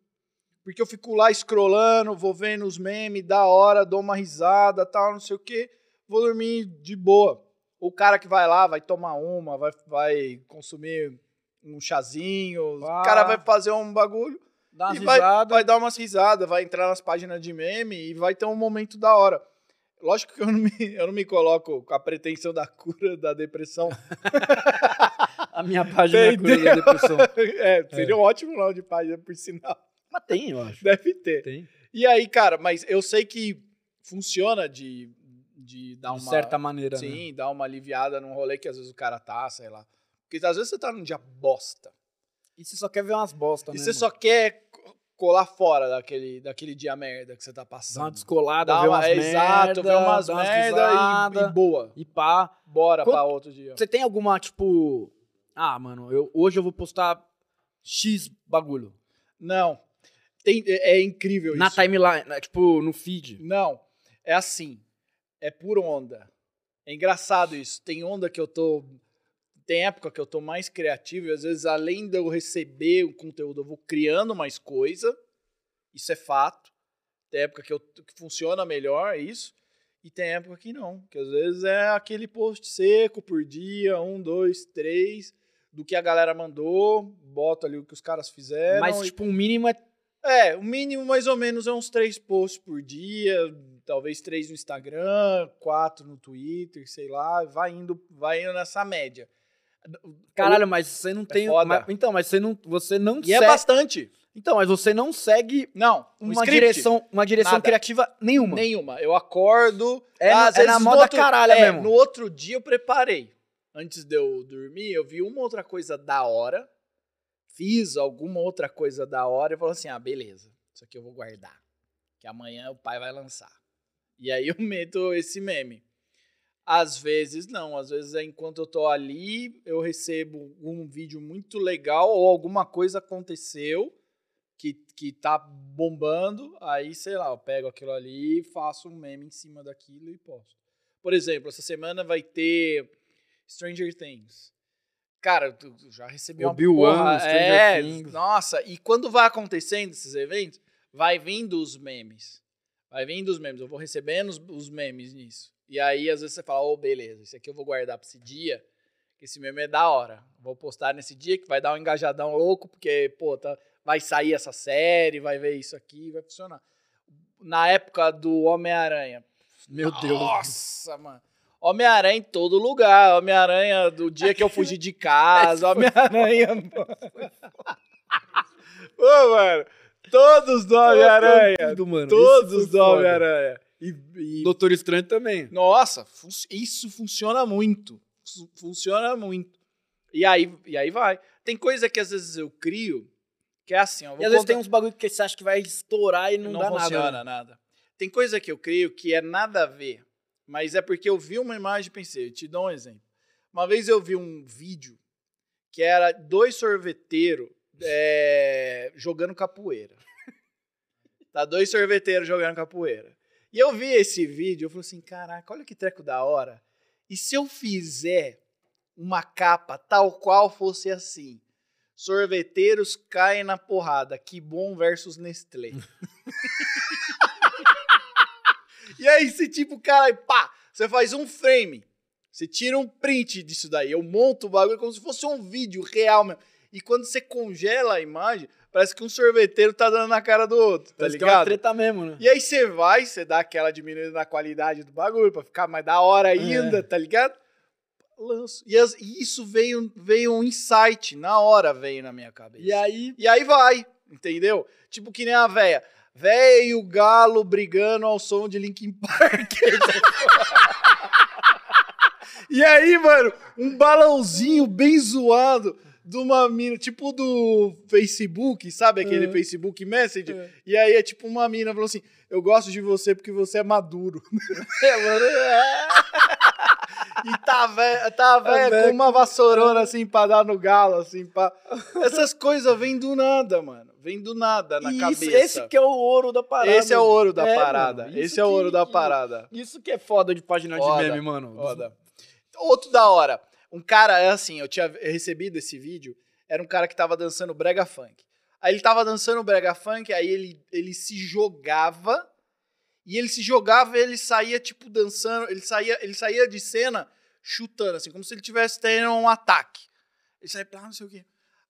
Porque eu fico lá scrollando, vou vendo os memes, da hora, dou uma risada, tal, não sei o quê, vou dormir de boa. O cara que vai lá, vai tomar uma, vai, vai consumir um chazinho, Ah. o cara vai fazer um bagulho Dá e vai, vai dar umas risadas, vai entrar nas páginas de meme e vai ter um momento da hora. Lógico que eu não me, eu não me coloco com a pretensão da cura da depressão. A minha página é a cura da depressão. é, seria um ótimo nome de página, por sinal. Mas tem, eu acho. Deve ter. Tem. E aí, cara, mas eu sei que funciona de, de dar uma. De certa maneira, né? Sim, dar uma aliviada num rolê que às vezes o cara tá, sei lá. Porque às vezes você tá num dia bosta. E você só quer ver umas bosta, e né? você mano? só quer colar fora daquele, daquele dia merda que você tá Dá uma passando. descolada, Dá ver uma- umas é, Exato, ver umas merda e, risada, e boa. e pá. Bora Quanto- pra outro dia. Você tem alguma, tipo... Ah, mano, eu, hoje eu vou postar X bagulho. Não. Tem, é, é incrível Na isso. timeline, né, tipo, no feed. Não. É assim. É por onda. É engraçado isso. Tem onda que eu tô. Tem época que eu tô mais criativo e às vezes, além de eu receber o conteúdo, eu vou criando mais coisa. Isso é fato. Tem época que, eu, que funciona melhor, isso. E tem época que não. Que às vezes é aquele post seco por dia, um, dois, três, do que a galera mandou, bota ali o que os caras fizeram. Mas, tipo, o mínimo é... é, o mínimo mais ou menos é uns três posts por dia, talvez três no Instagram, quatro no Twitter, sei lá, vai indo, vai indo nessa média. Caralho, mas você não tem... É foda. mas- então, mas você não, você não E é segue... bastante. Então, mas você não segue Não, um uma script, direção, uma direção Nada. criativa nenhuma. nenhuma. Eu acordo, É às é na vezes moda no outro, caralha é, mesmo. No outro dia eu preparei. Antes de eu dormir, eu vi uma outra coisa da hora, fiz alguma outra coisa da hora e falei assim: "Ah, beleza. Isso aqui eu vou guardar, que amanhã o pai vai lançar". E aí eu meto esse meme. Às vezes não, às vezes é enquanto eu tô ali, eu recebo um vídeo muito legal ou alguma coisa aconteceu que, que tá bombando, aí, sei lá, eu pego aquilo ali faço um meme em cima daquilo e posto. Por exemplo, essa semana vai ter Stranger Things. Cara, tu já recebi uma Obi-Wan, porra. Stranger É, Things. nossa, e quando vai acontecendo esses eventos, vai vindo os memes. Vai vindo os memes. Eu vou recebendo os, os memes nisso. E aí, às vezes, você fala, ô, beleza, esse aqui eu vou guardar pra esse dia, que esse meme é da hora. Vou postar nesse dia que vai dar um engajadão louco, porque, pô, tá, vai sair essa série, vai ver isso aqui, vai funcionar. Na época do Homem-Aranha, Meu Deus. nossa, mano. Homem-Aranha em todo lugar. Homem-Aranha do dia que eu fugi de casa. Homem-Aranha. Ô, mano. Todos do Homem-Aranha. Todos Isso do. Homem-Aranha. E, e- Doutor Estranho também. Nossa, fun- isso funciona muito. Fu- Funciona muito. E aí, e aí vai. Tem coisa que às vezes eu crio que é assim, ó. E às vezes contar- tem uns bagulho que você acha que vai estourar e não, não, dá funciona nada. né? nada. Tem coisa que eu creio que é nada a ver, mas é porque eu vi uma imagem e pensei, eu te dou um exemplo. Uma vez eu vi um vídeo que era dois sorveteiros é, jogando capoeira. Tá, dois sorveteiros jogando capoeira. E eu vi esse vídeo, eu falei assim, caraca, olha que treco da hora. E se eu fizer uma capa tal qual fosse assim? Sorveteiros caem na porrada. Que bom versus Nestlé. e aí, você tipo, cara, pá, você faz um frame. Você tira um print disso daí. Eu monto o bagulho como se fosse um vídeo real mesmo. E quando você congela a imagem, parece que um sorveteiro tá dando na cara do outro, tá Parece que é uma ligado? treta mesmo, né? E aí você vai, você dá aquela diminuída na qualidade do bagulho pra ficar mais da hora ainda, tá ligado? Lanço. E, as- e isso veio, veio um insight, na hora veio na minha cabeça. E aí, E aí vai, entendeu? Tipo que nem a véia. Véia e o galo brigando ao som de Linkin Park. e aí, mano, um balãozinho bem zoado de uma mina, tipo do Facebook, sabe aquele Uhum. Facebook Messenger? É. E aí é tipo uma mina falou assim: Eu gosto de você porque você é maduro. é, mano, é. E tá velho, tá velho velho com uma vassourona assim pra dar no galo, assim, pá. Essas coisas vêm do nada, mano. Vem do nada na Isso, cabeça. esse que é o ouro da parada. Esse é o ouro da É, parada. mano, Esse é o ouro da parada. Isso que é foda de página Foda, de meme, mano. Foda. Outro da hora. Um cara, é assim, eu tinha recebido esse vídeo, era um cara que tava dançando brega funk. Aí ele tava dançando brega funk, aí ele, ele se jogava, e ele se jogava e ele saía, tipo, dançando, ele saía, ele saía de cena chutando, assim, como se ele tivesse tendo um ataque. Ele saía, ah, não sei o quê.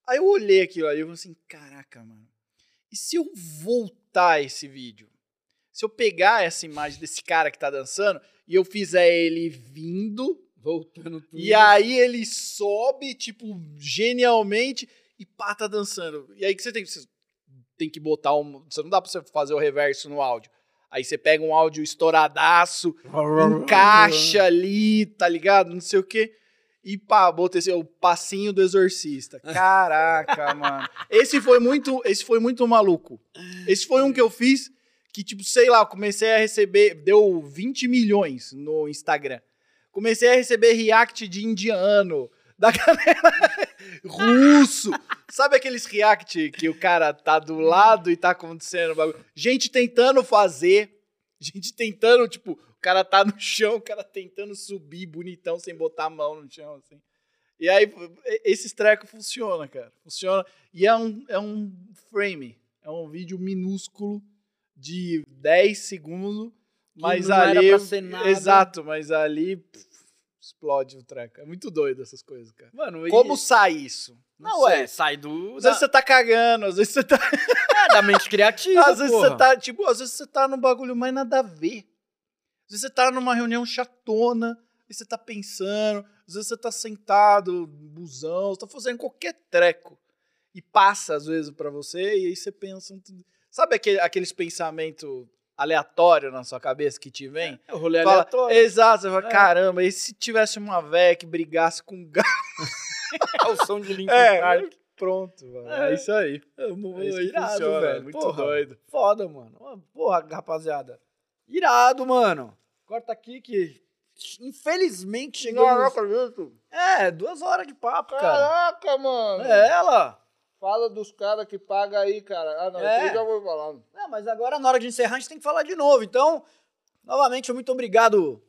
Aí eu olhei aquilo ali e falei assim, caraca, mano, e se eu voltar esse vídeo? Se eu pegar essa imagem desse cara que tá dançando e eu fizer ele vindo, Voltando tudo. e aí ele sobe, tipo, genialmente, e pá, tá dançando. E aí que você tem, você tem que botar um. Você não dá pra você fazer o reverso no áudio. Aí você pega um áudio estouradaço, encaixa ali, tá ligado? Não sei o quê. E pá, bota esse o passinho do exorcista. Caraca, mano. Esse foi muito, esse foi muito maluco. Esse foi um que eu fiz que tipo, sei lá, comecei a receber, deu 20 milhões no Instagram. Comecei a receber react de indiano, da galera russo. Sabe aqueles react que o cara tá do lado e tá acontecendo bagulho? Gente tentando fazer, gente tentando, tipo, o cara tá no chão, o cara tentando subir bonitão sem botar a mão no chão, assim. E aí, esses trecos funcionam, cara. Funciona. E é um, é um frame. É um vídeo minúsculo de 10 segundos. Mas não era ali. pra ser nada. Exato, mas ali pff, explode o treco. É muito doido essas coisas, cara. Mano, e- Como sai isso? Não, sei. é, sai do. Às Da, vezes você tá cagando, às vezes você tá. é, da mente criativa. às vezes porra. você tá, tipo, às vezes você tá num bagulho mais nada a ver. Às vezes você tá numa reunião chatona, e você tá pensando, às vezes você tá sentado, busão, você tá fazendo qualquer treco. E passa, às vezes, pra você, e aí você pensa. Sabe aquele, aqueles pensamentos aleatórios na sua cabeça que te vem? É o rolê Fala, aleatório. Exato, você fala, É. caramba, e se tivesse uma véia que brigasse com um gato? É o som de Linkin É, Park. pronto, mano. É. É, isso aí. É, É isso que irado, funciona, velho. muito Porra, doido. Foda, mano. Porra, rapaziada. Irado, mano. Corta aqui que. Infelizmente chegamos. acredito. É, duas horas de papo, cara. Caraca, mano. É ela. Fala dos caras que pagam aí, cara. Ah, não, É. eu já vou falando. É, mas agora, na hora de encerrar, a gente tem que falar de novo. Então, novamente, muito obrigado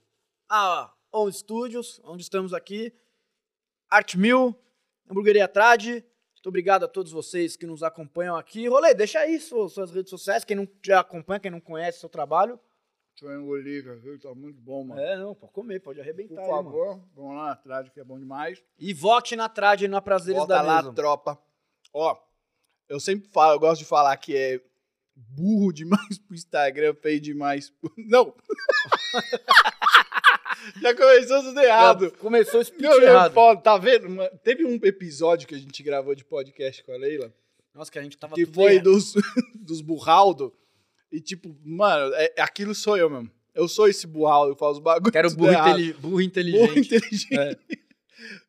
a On Studios, onde estamos aqui. Art Mill Hamburgueria Trade. Muito obrigado a todos vocês que nos acompanham aqui. Rolê, deixa aí suas, redes sociais, quem não já acompanha, quem não conhece seu trabalho. Deixa eu engolir, cara. Tá muito bom, mano. É, não, pode comer, pode Por arrebentar aí, mano. favor, vamos lá atrás, que é bom demais. E vote na Trade na Prazeres Volta da lá, Mesa. tropa. Ó, eu sempre falo, eu gosto de falar que é burro demais pro Instagram, feio demais. pro- Não! Já começou tudo errado. Começou o speech Não, é errado. foda, tá vendo? Uma- Teve um episódio que a gente gravou de podcast com a Leila, Nossa, que a gente tava que foi errado. dos, dos burraldo. E tipo, mano, é, aquilo sou eu mesmo. Eu sou esse burraldo, eu falo os bagulhos. Quero burro, inteli- burro inteligente. Burro inteligente.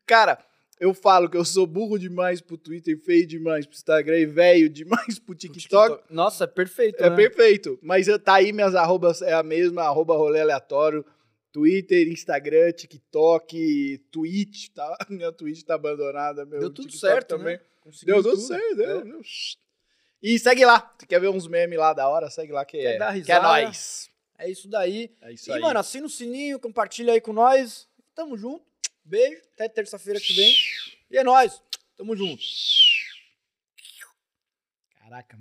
Cara, eu falo que eu sou burro demais pro Twitter, feio demais pro Instagram e velho demais pro TikTok. Nossa, é perfeito, É né? perfeito. Mas tá aí, minhas arrobas é a mesma, arroba rolê aleatório. Twitter, Instagram, TikTok, Twitch, tá? Minha Twitch tá abandonada, meu Deu tudo TikTok certo, também. né? Conseguiu Deu tudo tudo. certo, deu, É. deu. E segue lá. Se quer ver uns memes lá da hora, segue lá que Quer é. dar que é risada? nóis. É isso daí. É isso e, aí. mano, assina o sininho, compartilha aí com nós. Tamo junto. Beijo. Até terça-feira que vem. E é nóis. Tamo junto. Caraca,